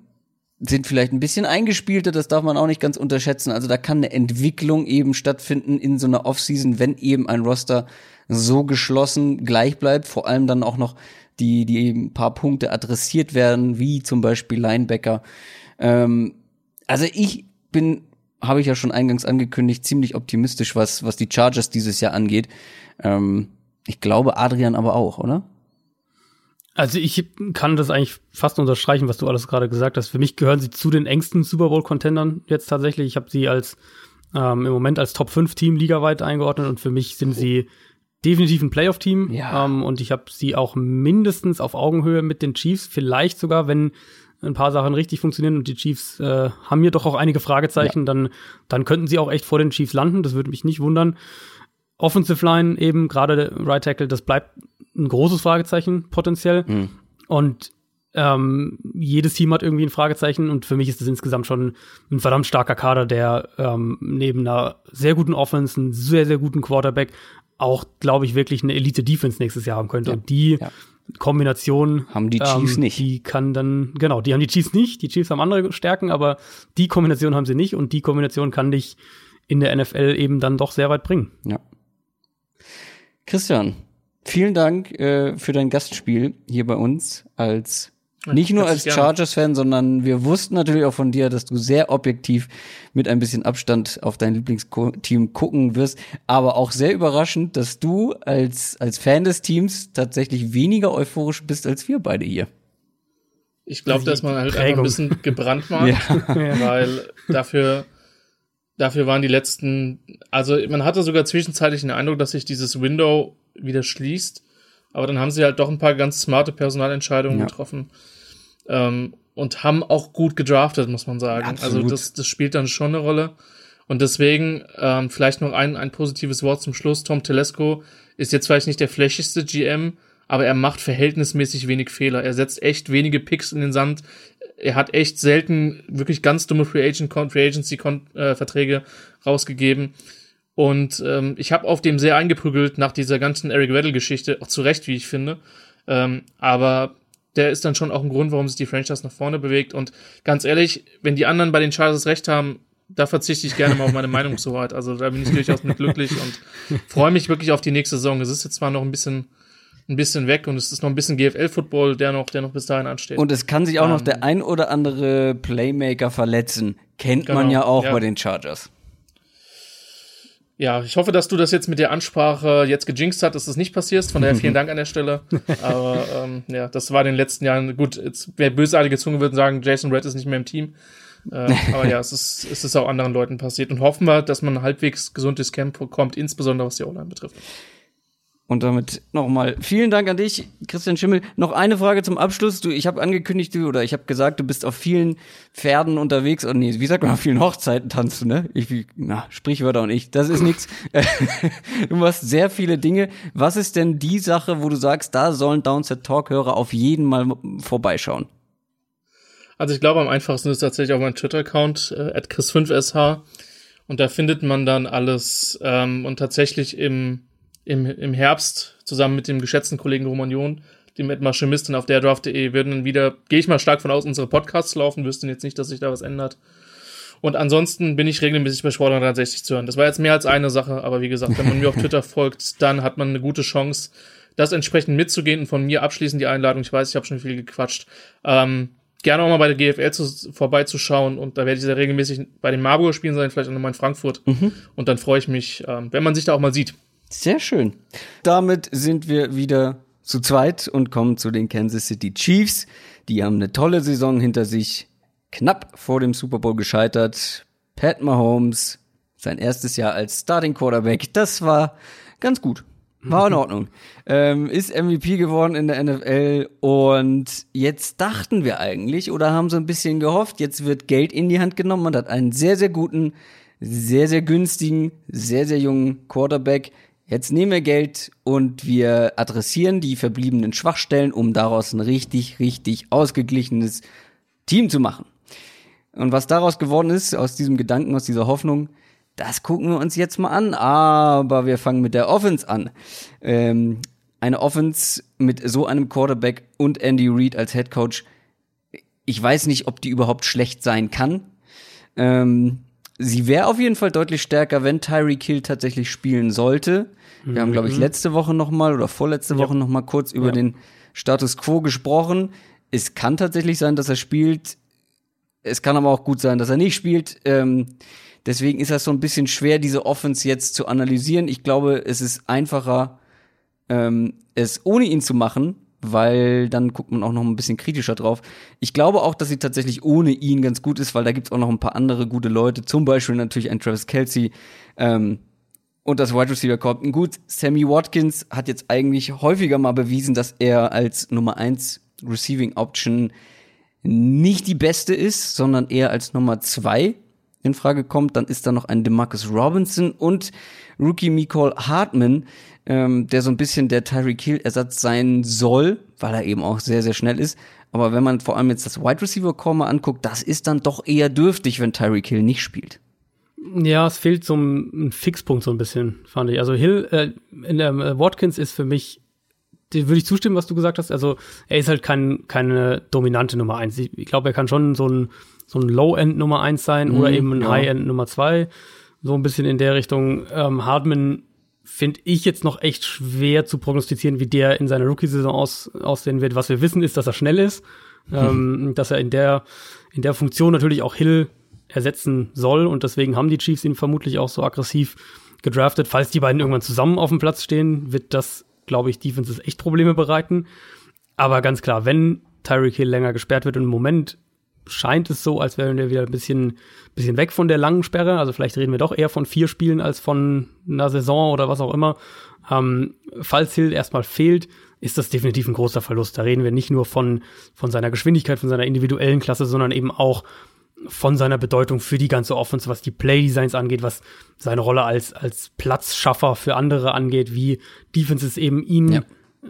sind vielleicht ein bisschen eingespielter, das darf man auch nicht ganz unterschätzen. Also da kann eine Entwicklung eben stattfinden in so einer Offseason, wenn eben ein Roster so geschlossen gleich bleibt, vor allem dann auch noch die, die eben ein paar Punkte adressiert werden, wie zum Beispiel Linebacker. Ähm, also ich bin, habe ich ja schon eingangs angekündigt, ziemlich optimistisch, was, was die Chargers dieses Jahr angeht. Ähm, ich glaube, Adrian aber auch, oder? Also ich kann das eigentlich fast unterstreichen, was du alles gerade gesagt hast. Für mich gehören sie zu den engsten Super Bowl-Contendern jetzt tatsächlich. Ich habe sie als ähm, im Moment als Top 5 Team ligaweit eingeordnet und für mich sind sie definitiv ein Playoff-Team. Ja. Ähm, und ich habe sie auch mindestens auf Augenhöhe mit den Chiefs, vielleicht sogar, wenn ein paar Sachen richtig funktionieren und die Chiefs äh, haben hier doch auch einige Fragezeichen, dann, dann könnten sie auch echt vor den Chiefs landen. Das würde mich nicht wundern. Offensive Line eben, gerade der Right Tackle, das bleibt ein großes Fragezeichen potenziell. Und ähm, jedes Team hat irgendwie ein Fragezeichen und für mich ist das insgesamt schon ein verdammt starker Kader, der ähm, neben einer sehr guten Offense, einen sehr, sehr guten Quarterback auch, glaube ich, wirklich eine Elite-Defense nächstes Jahr haben könnte. Ja. Und die Ja. Kombination Haben die Chiefs ähm, nicht. Die kann dann, genau, die haben die Chiefs nicht, die Chiefs haben andere Stärken, aber die Kombination haben sie nicht und die Kombination kann dich in der NFL eben dann doch sehr weit bringen. Ja. Christian, vielen Dank äh, für dein Gastspiel hier bei uns als nicht nur als. Chargers-Fan, sondern wir wussten natürlich auch von dir, dass du sehr objektiv mit ein bisschen Abstand auf dein Lieblingsteam gucken wirst. Aber auch sehr überraschend, dass du als, als Fan des Teams tatsächlich weniger euphorisch bist als wir beide hier. Ich glaube, dass man halt einfach ein bisschen gebrandmarkt, weil dafür, dafür waren die letzten, also man hatte sogar zwischenzeitlich den Eindruck, dass sich dieses Window wieder schließt, aber dann haben sie halt doch ein paar ganz smarte Personalentscheidungen Ja. getroffen ähm, und haben auch gut gedraftet, muss man sagen. Absolut. Also das, das spielt dann schon eine Rolle. Und deswegen ähm, vielleicht noch ein, ein positives Wort zum Schluss. Tom Telesco ist jetzt vielleicht nicht der flächigste GM, aber er macht verhältnismäßig wenig Fehler. Er setzt echt wenige Picks in den Sand. Er hat echt selten wirklich ganz dumme Free, Agent, Free Agency äh, Verträge rausgegeben. Und ähm, ich habe auf dem sehr eingeprügelt nach dieser ganzen Eric Weddle-Geschichte, auch zu Recht, wie ich finde. Ähm, aber der ist dann schon auch ein Grund, warum sich die Franchise nach vorne bewegt. Und ganz ehrlich, wenn die anderen bei den Chargers recht haben, da verzichte ich gerne mal auf meine Meinungshoheit. Also da bin ich durchaus mit glücklich und freue mich wirklich auf die nächste Saison. Es ist jetzt zwar noch ein bisschen, ein bisschen weg und es ist noch ein bisschen GFL-Football, der noch, der noch bis dahin ansteht. Und es kann sich auch noch Ähm. der ein oder andere Playmaker verletzen. Kennt man Genau, ja auch ja. bei den Chargers. Ja, ich hoffe, dass du das jetzt mit der Ansprache jetzt gejinxt hast, dass das nicht passiert. Von daher vielen Dank an der Stelle. Aber ähm, ja, das war in den letzten Jahren gut. Jetzt wer bösartige Zunge würden sagen, Jason Red ist nicht mehr im Team. Äh, aber ja, es ist, es ist auch anderen Leuten passiert. Und hoffen wir, dass man ein halbwegs gesundes Camp bekommt, insbesondere was die O-Line betrifft. Und damit nochmal vielen Dank an dich, Christian Schimmel. Noch eine Frage zum Abschluss. Du, ich habe angekündigt, du oder ich habe gesagt, du bist auf vielen Pferden unterwegs. Und nee, wie sagt man, auf vielen Hochzeiten tanzt du, ne? Ich, na, Sprichwörter und ich, das ist nichts. du machst sehr viele Dinge. Was ist denn die Sache, wo du sagst, da sollen Downset Talk-Hörer auf jeden Mal vorbeischauen? Also ich glaube, am einfachsten ist tatsächlich auch mein Twitter-Account, äh, at chris5sh. Und da findet man dann alles. Ähm, und tatsächlich im, im, im Herbst, zusammen mit dem geschätzten Kollegen Roman John, dem Ed Maschemistin auf der Draft.de, werden dann wieder, gehe ich mal stark von aus, unsere Podcasts laufen, wüssten jetzt nicht, dass sich da was ändert. Und ansonsten bin ich regelmäßig bei Sport 360 zu hören. Das war jetzt mehr als eine Sache, aber wie gesagt, wenn man mir auf Twitter folgt, dann hat man eine gute Chance, das entsprechend mitzugehen und von mir abschließend die Einladung. Ich weiß, ich habe schon viel gequatscht. Ähm, gerne auch mal bei der GFL zu, vorbeizuschauen und da werde ich sehr regelmäßig bei den Marburger Spielen sein, vielleicht auch nochmal in Frankfurt. Und dann freue ich mich, ähm, wenn man sich da auch mal sieht. Sehr schön. Damit sind wir wieder zu zweit und kommen zu den Kansas City Chiefs. Die haben eine tolle Saison hinter sich, knapp vor dem Super Bowl gescheitert. Pat Mahomes, sein erstes Jahr als Starting Quarterback, das war ganz gut. War in Ordnung. ähm, ist MVP geworden in der NFL und jetzt dachten wir eigentlich oder haben so ein bisschen gehofft, jetzt wird Geld in die Hand genommen. Man hat einen sehr, sehr guten, sehr, sehr günstigen, sehr, sehr jungen Quarterback. Jetzt nehmen wir Geld und wir adressieren die verbliebenen Schwachstellen, um daraus ein richtig, richtig ausgeglichenes Team zu machen. Und was daraus geworden ist, aus diesem Gedanken, aus dieser Hoffnung, das gucken wir uns jetzt mal an. Aber wir fangen mit der Offense an. Ähm, eine Offense mit so einem Quarterback und Andy Reid als Head Coach. Ich weiß nicht, ob die überhaupt schlecht sein kann. Ähm, sie wäre auf jeden Fall deutlich stärker, wenn Tyreek Hill tatsächlich spielen sollte. Wir haben, glaube ich, letzte Woche noch mal oder vorletzte Woche noch mal kurz über Ja. den Status Quo gesprochen. Es kann tatsächlich sein, dass er spielt. Es kann aber auch gut sein, dass er nicht spielt. Ähm, deswegen ist das so ein bisschen schwer, diese Offense jetzt zu analysieren. Ich glaube, es ist einfacher, ähm, es ohne ihn zu machen, weil dann guckt man auch noch ein bisschen kritischer drauf. Ich glaube auch, dass sie tatsächlich ohne ihn ganz gut ist, weil da gibt's auch noch ein paar andere gute Leute, zum Beispiel natürlich ein Travis Kelsey ähm, und das Wide Receiver Corps. Gut, Sammy Watkins hat jetzt eigentlich häufiger mal bewiesen, dass er als Nummer eins Receiving Option nicht die beste ist, sondern eher als Nummer zwei. in Frage kommt. Dann ist da noch ein DeMarcus Robinson und Rookie Nicole Hartman, ähm, der so ein bisschen der Tyreek Hill Ersatz sein soll, weil er eben auch sehr, sehr schnell ist. Aber wenn man vor allem jetzt das Wide Receiver Core mal anguckt, das ist dann doch eher dürftig, wenn Tyreek Hill nicht spielt. Ja, es fehlt so ein, ein Fixpunkt so ein bisschen, fand ich. Also Hill, äh, in der, äh, Watkins ist für mich, dem würde ich zustimmen, was du gesagt hast. Also er ist halt kein, keine dominante Nummer eins. Ich, ich glaube, er kann schon so ein, so ein Low-End Nummer eins sein Mhm, oder eben ein ja. High-End Nummer zwei So ein bisschen in der Richtung. Ähm, Hardman finde ich jetzt noch echt schwer zu prognostizieren, wie der in seiner Rookie-Saison aus, aussehen wird. Was wir wissen, ist, dass er schnell ist, ähm, dass er in der, in der Funktion natürlich auch Hill ersetzen soll und deswegen haben die Chiefs ihn vermutlich auch so aggressiv gedraftet. Falls die beiden irgendwann zusammen auf dem Platz stehen, wird das, glaube ich, Defenses echt Probleme bereiten. Aber ganz klar, wenn Tyreek Hill länger gesperrt wird und im Moment scheint es so, als wären wir wieder ein bisschen, bisschen weg von der langen Sperre. Also vielleicht reden wir doch eher von vier Spielen als von einer Saison oder was auch immer. Ähm, falls Hill erstmal fehlt, ist das definitiv ein großer Verlust. Da reden wir nicht nur von, von seiner Geschwindigkeit, von seiner individuellen Klasse, sondern eben auch von seiner Bedeutung für die ganze Offense, was die Playdesigns angeht, was seine Rolle als, als Platzschaffer für andere angeht, wie Defenses eben ihn Ja.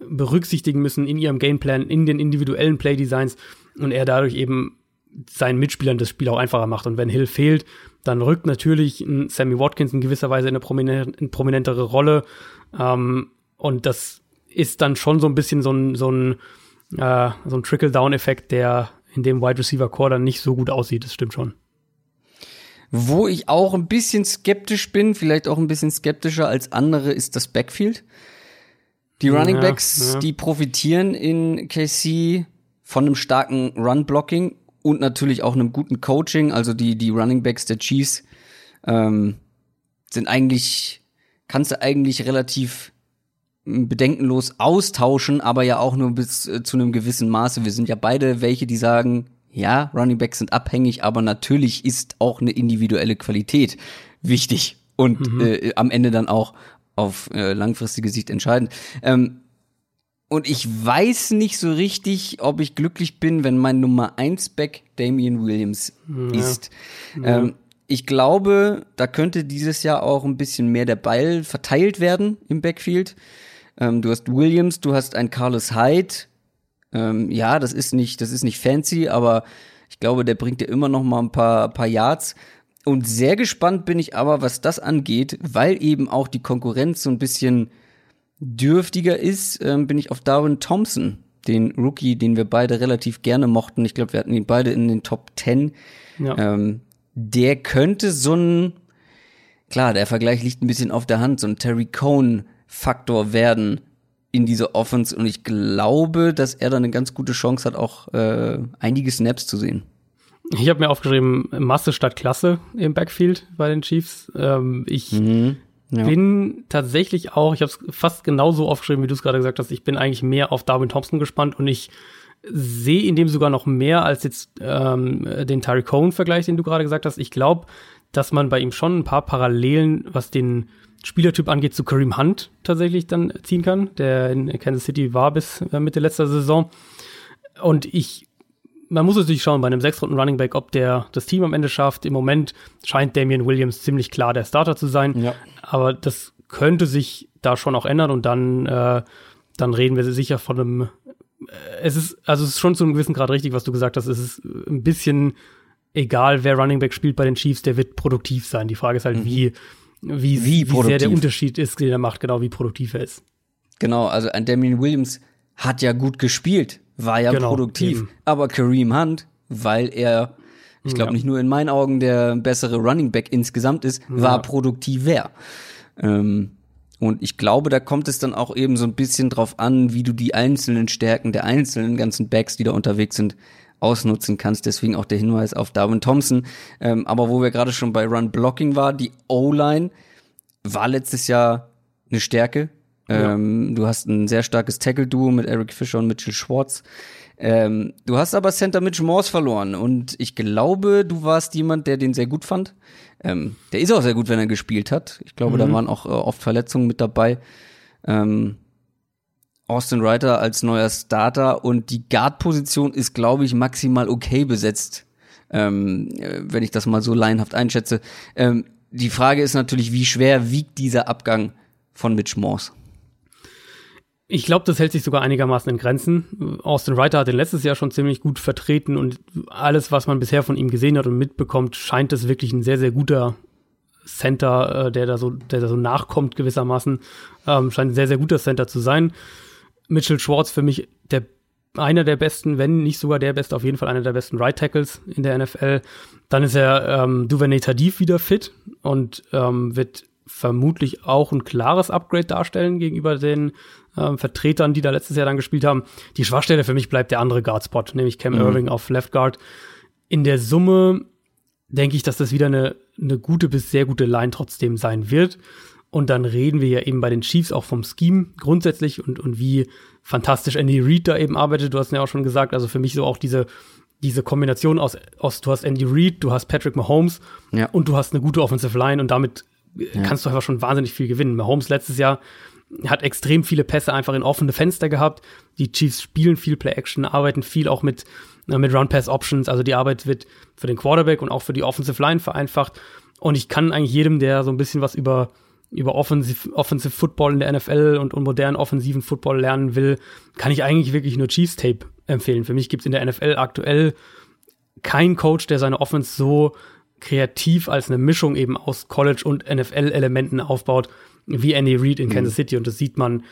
berücksichtigen müssen in ihrem Gameplan, in den individuellen Playdesigns und er dadurch eben seinen Mitspielern das Spiel auch einfacher macht. Und wenn Hill fehlt, dann rückt natürlich ein Sammy Watkins in gewisser Weise in eine, prominent, in prominentere Rolle. Ähm, und das ist dann schon so ein bisschen so ein, so ein, äh, so ein Trickle-Down-Effekt, der in dem Wide Receiver Core dann nicht so gut aussieht. Das stimmt schon. Wo ich auch ein bisschen skeptisch bin, vielleicht auch ein bisschen skeptischer als andere, ist das Backfield. Die Running Backs, ja. die profitieren in KC von einem starken Run-Blocking und natürlich auch einem guten Coaching. Also die, die Running Backs der Chiefs ähm, sind eigentlich, kannst du eigentlich relativ m, bedenkenlos austauschen, aber ja auch nur bis äh, zu einem gewissen Maße. Wir sind ja beide welche, die sagen, ja, Running Backs sind abhängig, aber natürlich ist auch eine individuelle Qualität wichtig und äh, am Ende dann auch auf äh, langfristige Sicht entscheidend. Ähm, und ich weiß nicht so richtig, ob ich glücklich bin, wenn mein Nummer 1 Back Damian Williams ist. Ähm, ich glaube, da könnte dieses Jahr auch ein bisschen mehr der Ball verteilt werden im Backfield. Ähm, du hast Williams, du hast ein Carlos Hyde. Ähm, ja, das ist nicht, das ist nicht fancy, aber ich glaube, der bringt dir immer noch mal ein paar, paar Yards. Und sehr gespannt bin ich aber, was das angeht, weil eben auch die Konkurrenz so ein bisschen dürftiger ist, ähm, bin ich auf Darwin Thompson, den Rookie, den wir beide relativ gerne mochten. Ich glaube, wir hatten ihn beide in den Top 10. Ja. Ähm, der könnte so ein, klar, der Vergleich liegt ein bisschen auf der Hand, so ein Terry Cohn-Faktor werden in dieser Offense. Und ich glaube, dass er da eine ganz gute Chance hat, auch äh, einige Snaps zu sehen. Ich habe mir aufgeschrieben, Masse statt Klasse im Backfield bei den Chiefs. Ähm, ich Ja. bin tatsächlich auch, ich habe es fast genauso aufgeschrieben, wie du es gerade gesagt hast, ich bin eigentlich mehr auf Darwin Thompson gespannt und ich sehe in dem sogar noch mehr als jetzt ähm, den Tyreek Cohen-Vergleich, den du gerade gesagt hast. Ich glaube, dass man bei ihm schon ein paar Parallelen, was den Spielertyp angeht, zu Kareem Hunt tatsächlich dann ziehen kann, der in Kansas City war bis äh, Mitte letzter Saison. Und ich man muss natürlich schauen bei einem sechs Runden Running Back, ob der das Team am Ende schafft. Im Moment scheint Damian Williams ziemlich klar der Starter zu sein. Ja. Aber das könnte sich da schon auch ändern und dann, äh, dann reden wir sicher von einem. Äh, es ist, also es ist schon zu einem gewissen Grad richtig, was du gesagt hast. Es ist ein bisschen egal, wer Running Back spielt bei den Chiefs, der wird produktiv sein. Die Frage ist halt, wie, wie, Wie wie, sehr der. Unterschied ist, den er macht, genau wie produktiv er ist. Genau, also ein Damian Williams hat ja gut gespielt, war ja Genau, produktiv. eben. Aber Kareem Hunt, weil er, ich glaube Ja. nicht nur in meinen Augen der bessere Running Back insgesamt ist, war produktiver. Ähm, und ich glaube, da kommt es dann auch eben so ein bisschen drauf an, wie du die einzelnen Stärken der einzelnen ganzen Backs, die da unterwegs sind, ausnutzen kannst. Deswegen auch der Hinweis auf Darwin Thompson. Ähm, aber wo wir gerade schon bei Run Blocking war, die O-Line war letztes Jahr eine Stärke. Ähm, du hast ein sehr starkes Tackle-Duo mit Eric Fischer und Mitchell Schwartz. Ähm, du hast aber Center Mitch Morse verloren und ich glaube, du warst jemand, der den sehr gut fand. Ähm, der ist auch sehr gut, wenn er gespielt hat. Ich glaube, da waren auch äh, oft Verletzungen mit dabei. Ähm, Austin Reiter als neuer Starter und die Guard-Position ist, glaube ich, maximal okay besetzt ähm, äh, wenn ich das mal so laienhaft einschätze. Ähm, die Frage ist natürlich, wie schwer wiegt dieser Abgang von Mitch Morse? Ich glaube, das hält sich sogar einigermaßen in Grenzen. Austin Reiter hat den letztes Jahr schon ziemlich gut vertreten und alles, was man bisher von ihm gesehen hat und mitbekommt, scheint es wirklich ein sehr, sehr guter Center, äh, der da so, der da so nachkommt gewissermaßen. Ähm, scheint ein sehr, sehr guter Center zu sein. Mitchell Schwartz für mich der einer der besten, wenn nicht sogar der beste, auf jeden Fall einer der besten Right Tackles in der NFL. Dann ist er ähm, Duvernay Tadif wieder fit und ähm, wird vermutlich auch ein klares Upgrade darstellen gegenüber den ähm, Vertretern, die da letztes Jahr dann gespielt haben. Die Schwachstelle für mich bleibt der andere Guard-Spot, nämlich Cam mhm. Irving auf Left Guard. In der Summe denke ich, dass das wieder eine, eine gute bis sehr gute Line trotzdem sein wird. Und dann reden wir ja eben bei den Chiefs auch vom Scheme grundsätzlich und, und wie fantastisch Andy Reid da eben arbeitet. Du hast ja auch schon gesagt, also für mich so auch diese, diese Kombination aus, aus du hast Andy Reid, du hast Patrick Mahomes ja. und du hast eine gute Offensive Line und damit ja. kannst du einfach schon wahnsinnig viel gewinnen. Mahomes letztes Jahr hat extrem viele Pässe einfach in offene Fenster gehabt. Die Chiefs spielen viel Play-Action, arbeiten viel auch mit, äh, mit Run-Pass-Options. Also die Arbeit wird für den Quarterback und auch für die Offensive Line vereinfacht. Und ich kann eigentlich jedem, der so ein bisschen was über, über Offensive, Offensive Football in der NFL und, und modernen offensiven Football lernen will, kann ich eigentlich wirklich nur Chiefs Tape empfehlen. Für mich gibt's in der NFL aktuell keinen Coach, der seine Offense so kreativ als eine Mischung eben aus College und NFL-Elementen aufbaut, wie Andy Reid in mhm. Kansas City. Und das sieht man,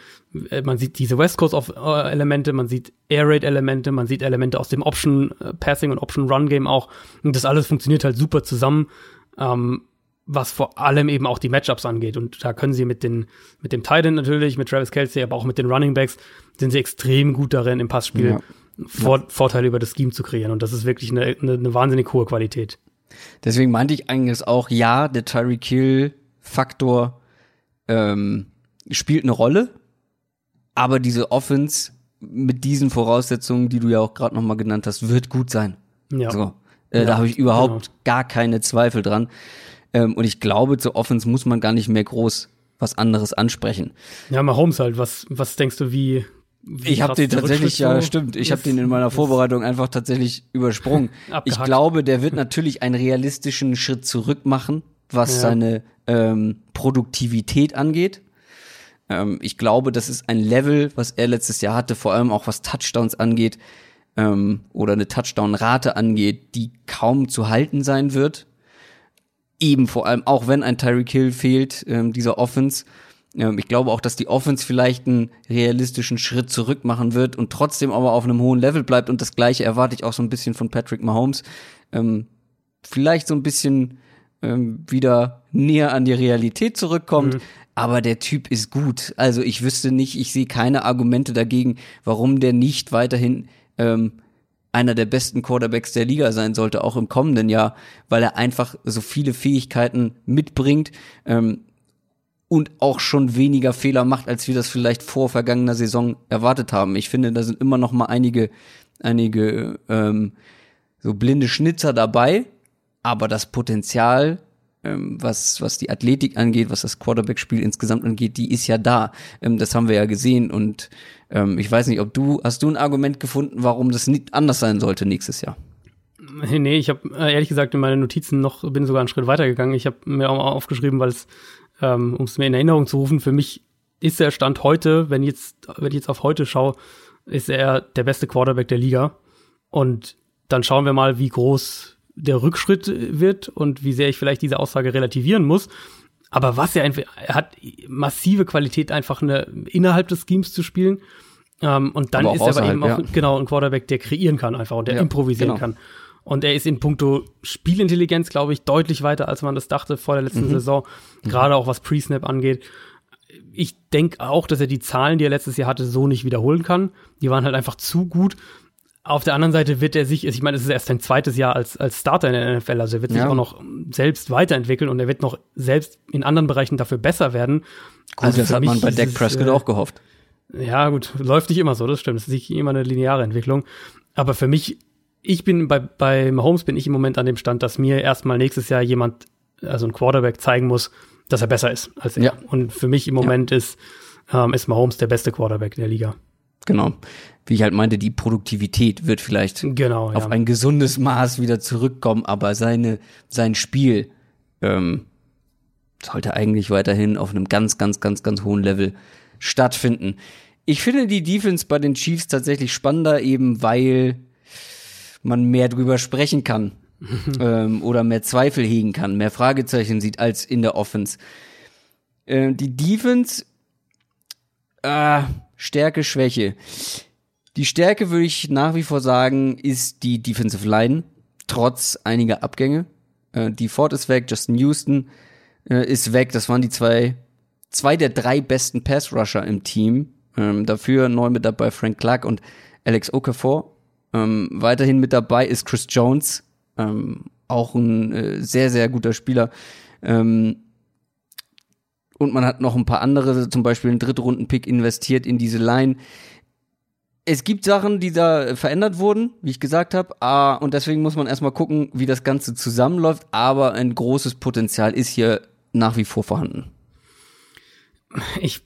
äh, man sieht diese West Coast-Elemente, man sieht Air Raid-Elemente, man sieht Elemente aus dem Option-Passing und Option-Run-Game auch. Und das alles funktioniert halt super zusammen. Ähm, was vor allem eben auch die Matchups angeht. Und da können sie mit den, mit dem Titan natürlich, mit Travis Kelsey, aber auch mit den Running Backs, sind sie extrem gut darin, im Passspiel ja. Vor, ja. Vorteile über das Scheme zu kreieren. Und das ist wirklich eine, eine, eine wahnsinnig hohe Qualität. Deswegen meinte ich eigentlich auch, ja, der Tyreek Hill Faktor ähm, spielt eine Rolle, aber diese Offense mit diesen Voraussetzungen, die du ja auch gerade noch mal genannt hast, wird gut sein. Ja. So, äh, ja, da habe ich überhaupt genau. gar keine Zweifel dran. Ähm, und ich glaube, zur Offense muss man gar nicht mehr groß was anderes ansprechen. Ja, mal Holmes halt. Was, was denkst du, wie, ich habe den tatsächlich, ja, stimmt. Ich habe den in meiner Vorbereitung einfach tatsächlich übersprungen. ich glaube, der wird natürlich einen realistischen Schritt zurück machen, was ja. seine ähm, Produktivität angeht. Ähm, ich glaube, das ist ein Level, was er letztes Jahr hatte, vor allem auch was Touchdowns angeht ähm, oder eine Touchdown-Rate angeht, die kaum zu halten sein wird. Eben vor allem, auch wenn ein Tyreek Hill fehlt, ähm, dieser Offense ähm, ich glaube auch, dass die Offense vielleicht einen realistischen Schritt zurück machen wird und trotzdem aber auf einem hohen Level bleibt. Und das Gleiche erwarte ich auch so ein bisschen von Patrick Mahomes. Ähm, vielleicht so ein bisschen ähm, wieder näher an die Realität zurückkommt. Mhm. Aber der Typ ist gut. Also ich wüsste nicht, ich sehe keine Argumente dagegen, warum der nicht weiterhin ähm, einer der besten Quarterbacks der Liga sein sollte, auch im kommenden Jahr, weil er einfach so viele Fähigkeiten mitbringt. Ähm, und auch schon weniger Fehler macht, als wir das vielleicht vor vergangener Saison erwartet haben. Ich finde, da sind immer noch mal einige, einige ähm, so blinde Schnitzer dabei, aber das Potenzial, ähm, was was die Athletik angeht, was das Quarterback-Spiel insgesamt angeht, die ist ja da. Ähm, das haben wir ja gesehen und ähm, ich weiß nicht, ob du hast du ein Argument gefunden, warum das nicht anders sein sollte nächstes Jahr? Nee, ich habe äh, ehrlich gesagt in meinen Notizen noch bin sogar einen Schritt weitergegangen. Ich habe mir auch aufgeschrieben, weil es ähm, um es mir in Erinnerung zu rufen, für mich ist der Stand heute, wenn jetzt, wenn ich jetzt auf heute schaue, ist er der beste Quarterback der Liga. Und dann schauen wir mal, wie groß der Rückschritt wird und wie sehr ich vielleicht diese Aussage relativieren muss. Aber was er einfach, er hat massive Qualität, einfach eine, innerhalb des Schemes zu spielen. Ähm, und dann ist er aber eben auch, ja. genau, ein Quarterback, der kreieren kann einfach und der ja, improvisieren genau. kann. Und er ist in puncto Spielintelligenz, glaube ich, deutlich weiter, als man das dachte vor der letzten mhm. Saison. Mhm. Gerade auch was Pre-Snap angeht. Ich denke auch, dass er die Zahlen, die er letztes Jahr hatte, so nicht wiederholen kann. Die waren halt einfach zu gut. Auf der anderen Seite wird er sich, ich meine, es ist erst sein zweites Jahr als, als Starter in der NFL, also er wird sich ja. auch noch selbst weiterentwickeln und er wird noch selbst in anderen Bereichen dafür besser werden. Gut, also das hat man bei Dak Prescott äh, auch gehofft. Ja, gut, läuft nicht immer so, das stimmt. Es ist nicht immer eine lineare Entwicklung. Aber für mich ich bin bei, bei Mahomes bin ich im Moment an dem Stand, dass mir erstmal nächstes Jahr jemand, also ein Quarterback, zeigen muss, dass er besser ist als er. Ja. Und für mich im Moment ja. ist, ähm, ist Mahomes der beste Quarterback in der Liga. genau. Wie ich halt meinte, die Produktivität wird vielleicht Genau, auf ja. ein gesundes Maß wieder zurückkommen, aber seine, sein Spiel ähm, sollte eigentlich weiterhin auf einem ganz, ganz, ganz, ganz hohen Level stattfinden. Ich finde die Defense bei den Chiefs tatsächlich spannender, eben weil man mehr drüber sprechen kann ähm, oder mehr Zweifel hegen kann, mehr Fragezeichen sieht als in der Offense. Äh, die Defense, äh, Stärke, Schwäche. Die Stärke würde ich nach wie vor sagen, ist die Defensive Line, trotz einiger Abgänge. Äh, die Ford ist weg, Justin Houston äh, ist weg. Das waren die zwei, zwei der drei besten Pass-Rusher im Team. Ähm, dafür neu mit dabei Frank Clark und Alex Okafor. Ähm, weiterhin mit dabei ist Chris Jones, ähm, auch ein äh, sehr, sehr guter Spieler. Ähm, und man hat noch ein paar andere, zum Beispiel einen Drittrunden-Pick investiert in diese Line. Es gibt Sachen, die da verändert wurden, wie ich gesagt habe, ah, und deswegen muss man erstmal gucken, wie das Ganze zusammenläuft, aber ein großes Potenzial ist hier nach wie vor vorhanden. Ich,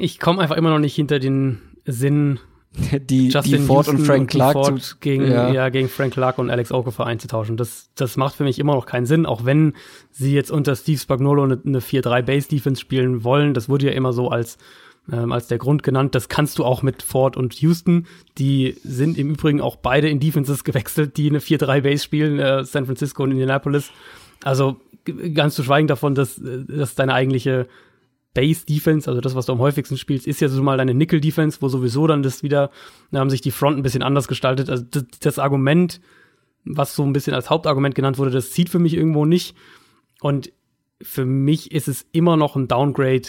ich komme einfach immer noch nicht hinter den Sinn, Die, Justin die Ford Houston und Frank Clark Ford zu, gegen, ja. ja. gegen Frank Clark und Alex Okafor einzutauschen. Das, das macht für mich immer noch keinen Sinn, auch wenn sie jetzt unter Steve Spagnolo eine, eine 4-3 Base Defense spielen wollen. Das wurde ja immer so als, ähm, als der Grund genannt. Das kannst du auch mit Ford und Houston. Die sind im Übrigen auch beide in Defenses gewechselt, die eine 4-3 Base spielen, äh, San Francisco und Indianapolis. Also ganz zu schweigen davon, dass, äh, dass deine eigentliche Base Defense, also das, was du am häufigsten spielst, ist ja so mal deine Nickel Defense, wo sowieso dann das wieder, da haben sich die Front ein bisschen anders gestaltet. Also das, das Argument, was so ein bisschen als Hauptargument genannt wurde, das zieht für mich irgendwo nicht. Und für mich ist es immer noch ein Downgrade,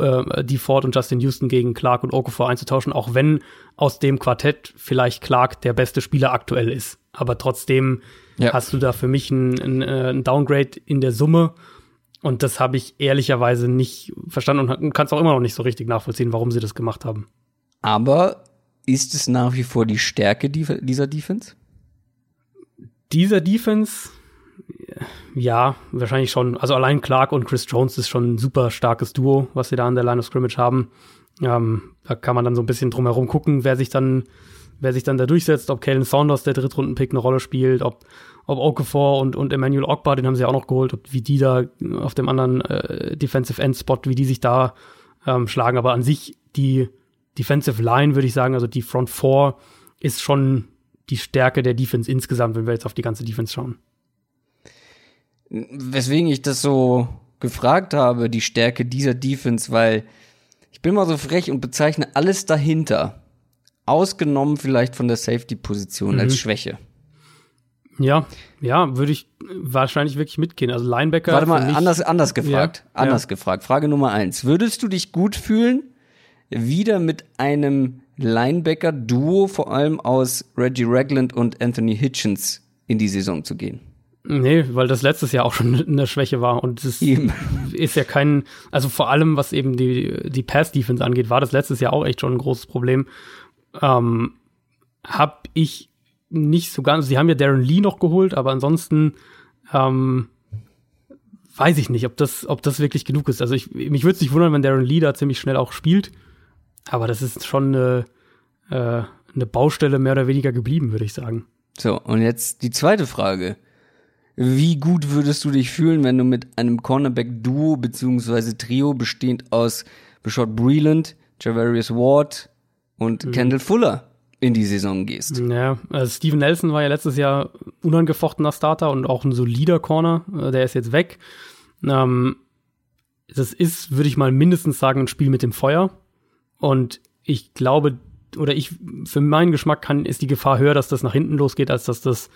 äh, die Ford und Justin Houston gegen Clark und Okafor einzutauschen, auch wenn aus dem Quartett vielleicht Clark der beste Spieler aktuell ist. Aber trotzdem Ja. hast du da für mich ein, ein, äh, ein Downgrade in der Summe. Und das habe ich ehrlicherweise nicht verstanden und kann es auch immer noch nicht so richtig nachvollziehen, warum sie das gemacht haben. Aber ist es nach wie vor die Stärke die- dieser Defense? Dieser Defense, ja, wahrscheinlich schon. Also allein Clark und Chris Jones ist schon ein super starkes Duo, was sie da an der Line of Scrimmage haben. Ähm, da kann man dann so ein bisschen drumherum gucken, wer sich dann, wer sich dann da durchsetzt, ob Kalen Saunders, der Drittrunden-Pick, eine Rolle spielt, ob, ob Okafor und, und Emmanuel Ogbar, den haben sie auch noch geholt, ob, wie die da auf dem anderen äh, Defensive End Spot, wie die sich da ähm, schlagen. Aber an sich die Defensive Line, würde ich sagen, also die Front Four ist schon die Stärke der Defense insgesamt, wenn wir jetzt auf die ganze Defense schauen. Weswegen ich das so gefragt habe, die Stärke dieser Defense, weil ich bin mal so frech und bezeichne alles dahinter, ausgenommen vielleicht von der Safety-Position, Mhm. als Schwäche. Ja, ja, würde ich wahrscheinlich wirklich mitgehen. Also Linebacker. Warte mal, mich- anders, anders gefragt. Ja, anders ja. gefragt. Frage Nummer eins. Würdest du dich gut fühlen, wieder mit einem Linebacker-Duo, vor allem aus Reggie Ragland und Anthony Hitchens, in die Saison zu gehen? Nee, weil das letztes Jahr auch schon eine Schwäche war und es ist ja kein, also vor allem was eben die, die Pass-Defense angeht, war das letztes Jahr auch echt schon ein großes Problem. Ähm, hab ich nicht so ganz, sie haben ja Darren Lee noch geholt, aber ansonsten ähm, weiß ich nicht, ob das, ob das wirklich genug ist. Also ich, mich würde es nicht wundern, wenn Darren Lee da ziemlich schnell auch spielt, aber das ist schon eine, äh, eine Baustelle mehr oder weniger geblieben, würde ich sagen. So, und jetzt die zweite Frage. Wie gut würdest du dich fühlen, wenn du mit einem Cornerback-Duo beziehungsweise Trio bestehend aus Bashot Breland, Javarius Ward und Kendall Fuller in die Saison gehst? Ja, also Steven Nelson war ja letztes Jahr unangefochtener Starter und auch ein solider Corner. Äh, Der ist jetzt weg. Ähm, das ist, würde ich mal mindestens sagen, ein Spiel mit dem Feuer. Und ich glaube, oder ich, für meinen Geschmack kann, ist die Gefahr höher, dass das nach hinten losgeht, als dass das,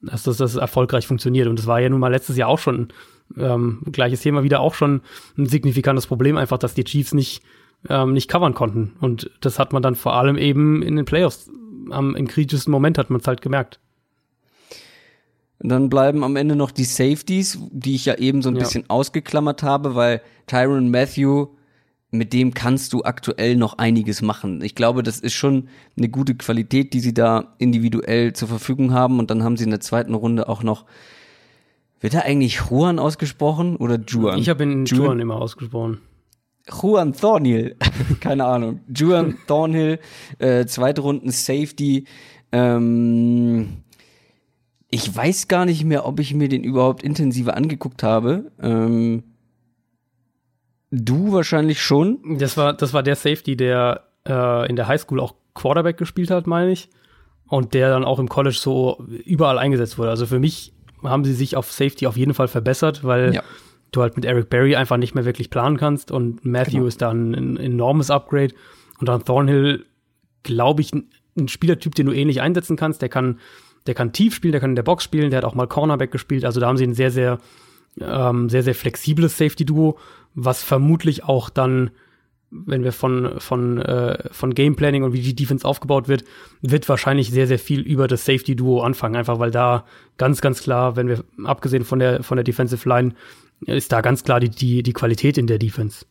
dass das, das erfolgreich funktioniert. Und das war ja nun mal letztes Jahr auch schon, ähm, gleiches Thema wieder auch schon ein signifikantes Problem, einfach, dass die Chiefs nicht, ähm, nicht covern konnten. Und das hat man dann vor allem eben in den Playoffs am im kritischsten Moment hat man es halt gemerkt. Dann bleiben am Ende noch die Safeties, die ich ja eben so ein Ja. bisschen ausgeklammert habe, weil Tyron Matthew, mit dem kannst du aktuell noch einiges machen. Ich glaube, das ist schon eine gute Qualität, die sie da individuell zur Verfügung haben. Und dann haben sie in der zweiten Runde auch noch, wird da eigentlich Juan ausgesprochen oder Juan? Ich habe ihn Juan? Juan immer ausgesprochen. Juan Thornhill, keine Ahnung, Juan Thornhill, äh, zweite Runden Safety. Ähm, ich weiß gar nicht mehr, ob ich mir den überhaupt intensiver angeguckt habe. Ähm, du wahrscheinlich schon. Das war, das war der Safety, der äh, in der Highschool auch Quarterback gespielt hat, meine ich. Und der dann auch im College so überall eingesetzt wurde. Also für mich haben sie sich auf Safety auf jeden Fall verbessert, weil ja. du halt mit Eric Berry einfach nicht mehr wirklich planen kannst und Matthew genau. ist dann ein, ein enormes Upgrade. Und dann Thornhill, glaube ich, ein, ein Spielertyp, den du ähnlich einsetzen kannst. Der kann, der kann tief spielen, der kann in der Box spielen, der hat auch mal Cornerback gespielt. Also da haben sie ein sehr, sehr, ähm, sehr, sehr flexibles Safety-Duo, was vermutlich auch dann wenn wir von, von, äh, von Gameplanning und wie die Defense aufgebaut wird, wird wahrscheinlich sehr, sehr viel über das Safety-Duo anfangen. Einfach weil da ganz, ganz klar, wenn wir, abgesehen von der, von der Defensive Line, ist da ganz klar die, die, die Qualität in der Defense.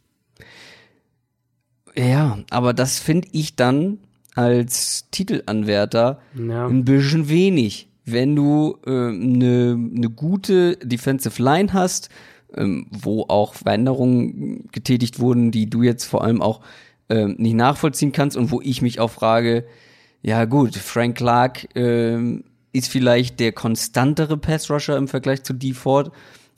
Ja, aber das finde ich dann als Titelanwärter ja. ein bisschen wenig. Wenn du eine äh, ne, ne gute Defensive Line hast, wo auch Veränderungen getätigt wurden, die du jetzt vor allem auch ähm, nicht nachvollziehen kannst und wo ich mich auch frage, ja gut, Frank Clark ähm, ist vielleicht der konstantere Passrusher im Vergleich zu Default,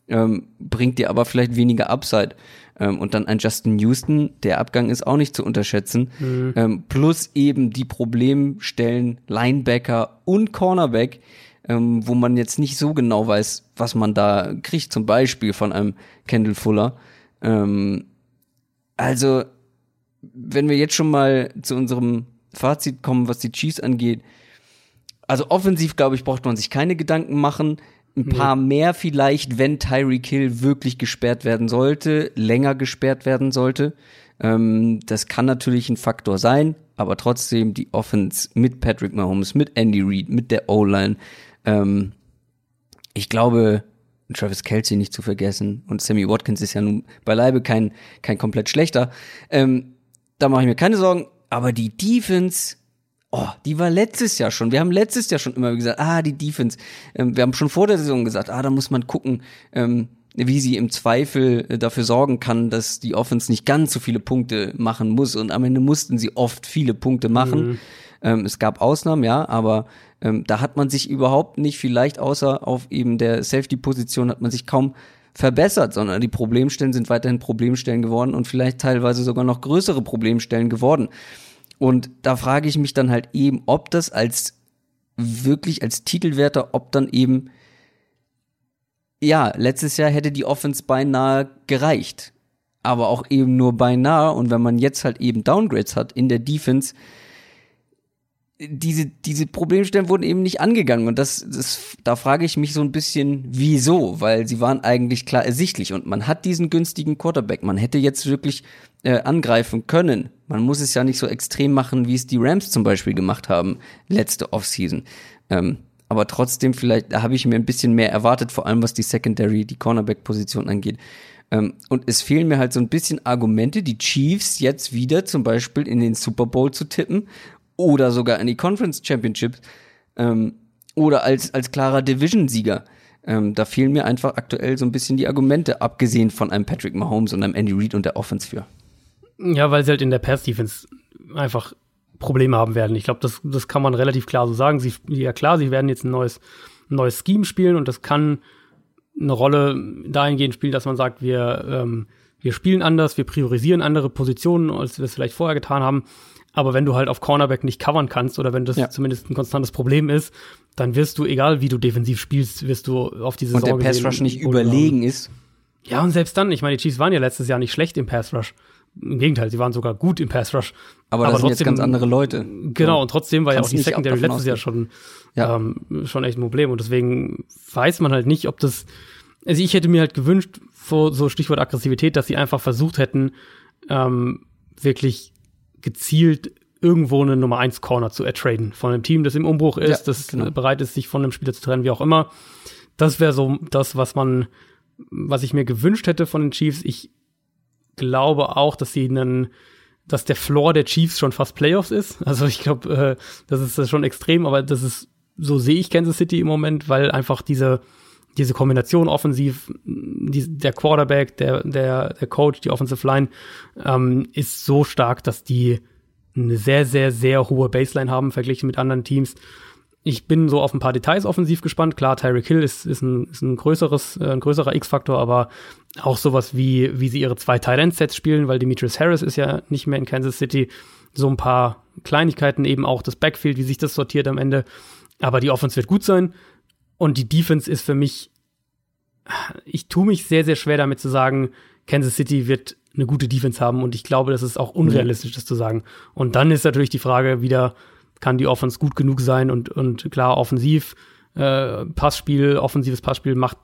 ähm, bringt dir aber vielleicht weniger Upside. Ähm, und dann ein Justin Houston, der Abgang ist auch nicht zu unterschätzen. Mhm. Ähm, plus eben die Problemstellen Linebacker und Cornerback, ähm, wo man jetzt nicht so genau weiß, was man da kriegt, zum Beispiel von einem Kendall Fuller. Ähm, also, wenn wir jetzt schon mal zu unserem Fazit kommen, was die Chiefs angeht, also offensiv, glaube ich, braucht man sich keine Gedanken machen. Ein paar nee. mehr vielleicht, wenn Tyreek Hill wirklich gesperrt werden sollte, länger gesperrt werden sollte. Ähm, das kann natürlich ein Faktor sein, aber trotzdem die Offense mit Patrick Mahomes, mit Andy Reid, mit der O-Line, ähm, ich glaube, Travis Kelsey nicht zu vergessen und Sammy Watkins ist ja nun beileibe kein, kein komplett schlechter. Ähm, da mache ich mir keine Sorgen, aber die Defense, oh, die war letztes Jahr schon. Wir haben letztes Jahr schon immer gesagt, ah, die Defense. Ähm, wir haben schon vor der Saison gesagt, ah, da muss man gucken, ähm, wie sie im Zweifel äh, dafür sorgen kann, dass die Offense nicht ganz so viele Punkte machen muss. Und am Ende mussten sie oft viele Punkte machen. Mhm. Ähm, es gab Ausnahmen, ja, aber ähm, da hat man sich überhaupt nicht, vielleicht außer auf eben der Safety-Position, hat man sich kaum verbessert, sondern die Problemstellen sind weiterhin Problemstellen geworden und vielleicht teilweise sogar noch größere Problemstellen geworden. Und da frage ich mich dann halt eben, ob das als wirklich als Titelwerter, ob dann eben ja, letztes Jahr hätte die Offense beinahe gereicht. Aber auch eben nur beinahe. Und wenn man jetzt halt eben Downgrades hat in der Defense, diese, diese Problemstellen wurden eben nicht angegangen. Und das, das, da frage ich mich so ein bisschen, wieso? Weil sie waren eigentlich klar ersichtlich. Und man hat diesen günstigen Quarterback. Man hätte jetzt wirklich äh, angreifen können. Man muss es ja nicht so extrem machen, wie es die Rams zum Beispiel gemacht haben, letzte Offseason. Ähm, aber trotzdem, vielleicht, da habe ich mir ein bisschen mehr erwartet, vor allem was die Secondary, die Cornerback-Position angeht. Ähm, und es fehlen mir halt so ein bisschen Argumente, die Chiefs jetzt wieder zum Beispiel in den Super Bowl zu tippen oder sogar in die Conference Championship ähm, oder als, als klarer Division-Sieger. Ähm, da fehlen mir einfach aktuell so ein bisschen die Argumente, abgesehen von einem Patrick Mahomes und einem Andy Reid und der Offense für. Ja, weil sie halt in der Pass-Defense einfach Probleme haben werden. Ich glaube, das, das kann man relativ klar so sagen. Sie, ja klar, sie werden jetzt ein neues, ein neues Scheme spielen und das kann eine Rolle dahingehend spielen, dass man sagt, wir, ähm, wir spielen anders, wir priorisieren andere Positionen, als wir es vielleicht vorher getan haben. Aber wenn du halt auf Cornerback nicht covern kannst oder wenn das ja. zumindest ein konstantes Problem ist, dann wirst du, egal wie du defensiv spielst, wirst du auf diese Und der Pass Rush nicht überlegen ist. Ja, und selbst dann, ich meine, die Chiefs waren ja letztes Jahr nicht schlecht im Pass Rush. Im Gegenteil, sie waren sogar gut im Pass Rush. Aber, aber das trotzdem, sind jetzt ganz andere Leute. Genau, und trotzdem war ja auch die Secondary letztes Jahr schon, ja. ähm, schon echt ein Problem. Und deswegen weiß man halt nicht, ob das. Also ich hätte mir halt gewünscht, vor so Stichwort Aggressivität, dass sie einfach versucht hätten, ähm, wirklich gezielt irgendwo eine Nummer 1 Corner zu ertraden von einem Team, das im Umbruch ist, ja, das genau. bereit ist, sich von einem Spieler zu trennen, wie auch immer. Das wäre so das, was man, was ich mir gewünscht hätte von den Chiefs. Ich glaube auch, dass sie einen, dass der Floor der Chiefs schon fast Playoffs ist. Also ich glaube, äh, das ist schon extrem, aber das ist, so sehe ich Kansas City im Moment, weil einfach diese, diese Kombination offensiv, die, der Quarterback, der, der, der Coach, die Offensive Line, ähm, ist so stark, dass die eine sehr, sehr, sehr hohe Baseline haben, verglichen mit anderen Teams. Ich bin so auf ein paar Details offensiv gespannt. Klar, Tyreek Hill ist, ist, ein, ist ein größeres, äh, ein größerer X-Faktor, aber auch sowas wie, wie sie ihre zwei Tight-End-Sets spielen, weil Demetrius Harris ist ja nicht mehr in Kansas City. So ein paar Kleinigkeiten, eben auch das Backfield, wie sich das sortiert am Ende. Aber die Offense wird gut sein. Und die Defense ist für mich, ich tue mich sehr, sehr schwer damit zu sagen, Kansas City wird eine gute Defense haben. Und ich glaube, das ist auch unrealistisch, das zu sagen. Und dann ist natürlich die Frage wieder, kann die Offense gut genug sein und, und klar, offensiv, äh, Passspiel, offensives Passspiel macht,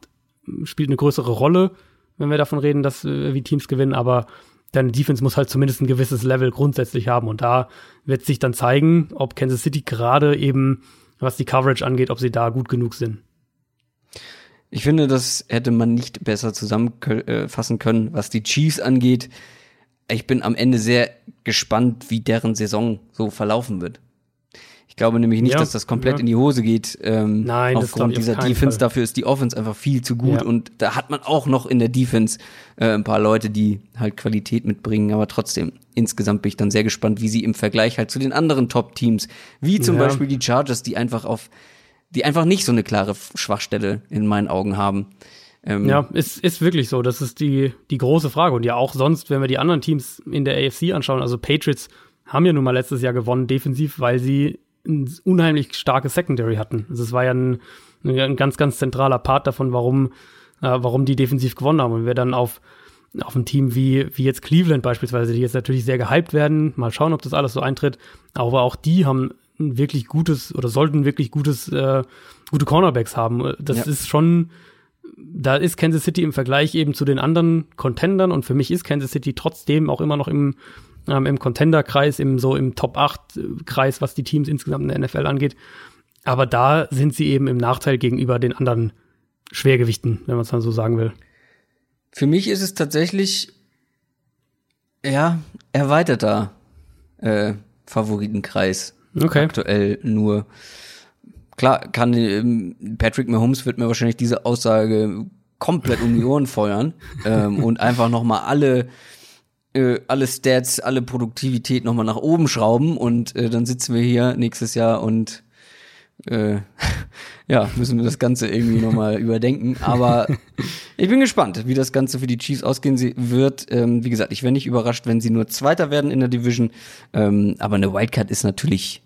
spielt eine größere Rolle, wenn wir davon reden, dass äh, wie Teams gewinnen, aber deine Defense muss halt zumindest ein gewisses Level grundsätzlich haben. Und da wird sich dann zeigen, ob Kansas City gerade eben, was die Coverage angeht, ob sie da gut genug sind. Ich finde, das hätte man nicht besser zusammenfassen können, was die Chiefs angeht. Ich bin am Ende sehr gespannt, wie deren Saison so verlaufen wird. Ich glaube nämlich nicht, ja, dass das komplett ja. in die Hose geht. Ähm, Nein, aufgrund dieser Defense. Fall. Dafür ist die Offense einfach viel zu gut ja. und da hat man auch noch in der Defense äh, ein paar Leute, die halt Qualität mitbringen. Aber trotzdem, insgesamt bin ich dann sehr gespannt, wie sie im Vergleich halt zu den anderen Top-Teams, wie zum Beispiel die Chargers, die einfach auf, die einfach nicht so eine klare Schwachstelle in meinen Augen haben. Ähm, ja, ist, ist wirklich so. Das ist die, die große Frage. Und ja, auch sonst, wenn wir die anderen Teams in der AFC anschauen, also Patriots haben ja nun mal letztes Jahr gewonnen, defensiv, weil sie ein unheimlich starkes Secondary hatten. Also es war ja ein, ein ganz, ganz zentraler Part davon, warum, äh, warum die defensiv gewonnen haben. Und wir dann auf, auf ein Team wie, wie jetzt Cleveland beispielsweise, die jetzt natürlich sehr gehypt werden, mal schauen, ob das alles so eintritt. Aber auch die haben ein wirklich gutes oder sollten wirklich gutes, äh, gute Cornerbacks haben. Das ja. ist schon, da ist Kansas City im Vergleich eben zu den anderen Contendern und für mich ist Kansas City trotzdem auch immer noch im, ähm, im Contender-Kreis, im so im Top-8-Kreis, was die Teams insgesamt in der NFL angeht. Aber da sind sie eben im Nachteil gegenüber den anderen Schwergewichten, wenn man es dann so sagen will. Für mich ist es tatsächlich, ja, erweiterter äh, Favoritenkreis. Okay. Aktuell nur. Klar, kann ähm, Patrick Mahomes wird mir wahrscheinlich diese Aussage komplett um die Ohren feuern ähm, und einfach noch mal alle äh, alle Stats, alle Produktivität nochmal nach oben schrauben und äh, dann sitzen wir hier nächstes Jahr und äh, ja, müssen wir das Ganze irgendwie nochmal überdenken. Aber ich bin gespannt, wie das Ganze für die Chiefs ausgehen wird. Ähm, wie gesagt, ich wäre nicht überrascht, wenn sie nur Zweiter werden in der Division. Ähm, aber eine Wildcard ist natürlich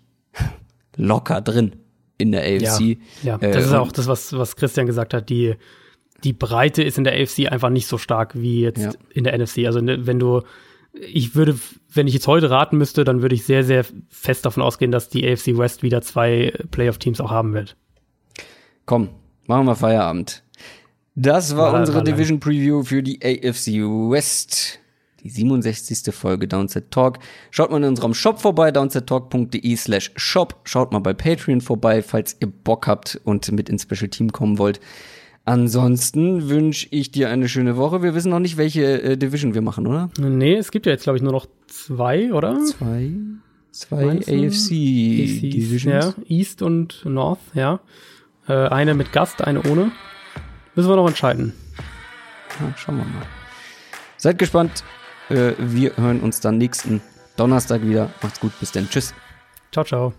locker drin in der AFC. Ja, ja. das äh, ist auch das, was, was Christian gesagt hat. Die die Breite ist in der AFC einfach nicht so stark wie jetzt ja. in der NFC. Also ne, wenn du, ich würde, wenn ich jetzt heute raten müsste, dann würde ich sehr, sehr fest davon ausgehen, dass die AFC West wieder zwei Playoff-Teams auch haben wird. Komm, machen wir Feierabend. Das war, war unsere Division Preview für die AFC West. Die 67. Folge Downset Talk. Schaut mal in unserem Shop vorbei, downsettalk.de slash shop. Schaut mal bei Patreon vorbei, falls ihr Bock habt und mit ins Special Team kommen wollt. Ansonsten wünsche ich dir eine schöne Woche. Wir wissen noch nicht, welche äh, Division wir machen, oder? Nee, es gibt ja jetzt, glaube ich, nur noch zwei, oder? Zwei. Zwei AFC Divisions. Ja, East und North, ja. Äh, eine mit Gast, eine ohne. Müssen wir noch entscheiden. Ja, schauen wir mal. Seid gespannt. Äh, wir hören uns dann nächsten Donnerstag wieder. Macht's gut. Bis dann. Tschüss. Ciao, ciao.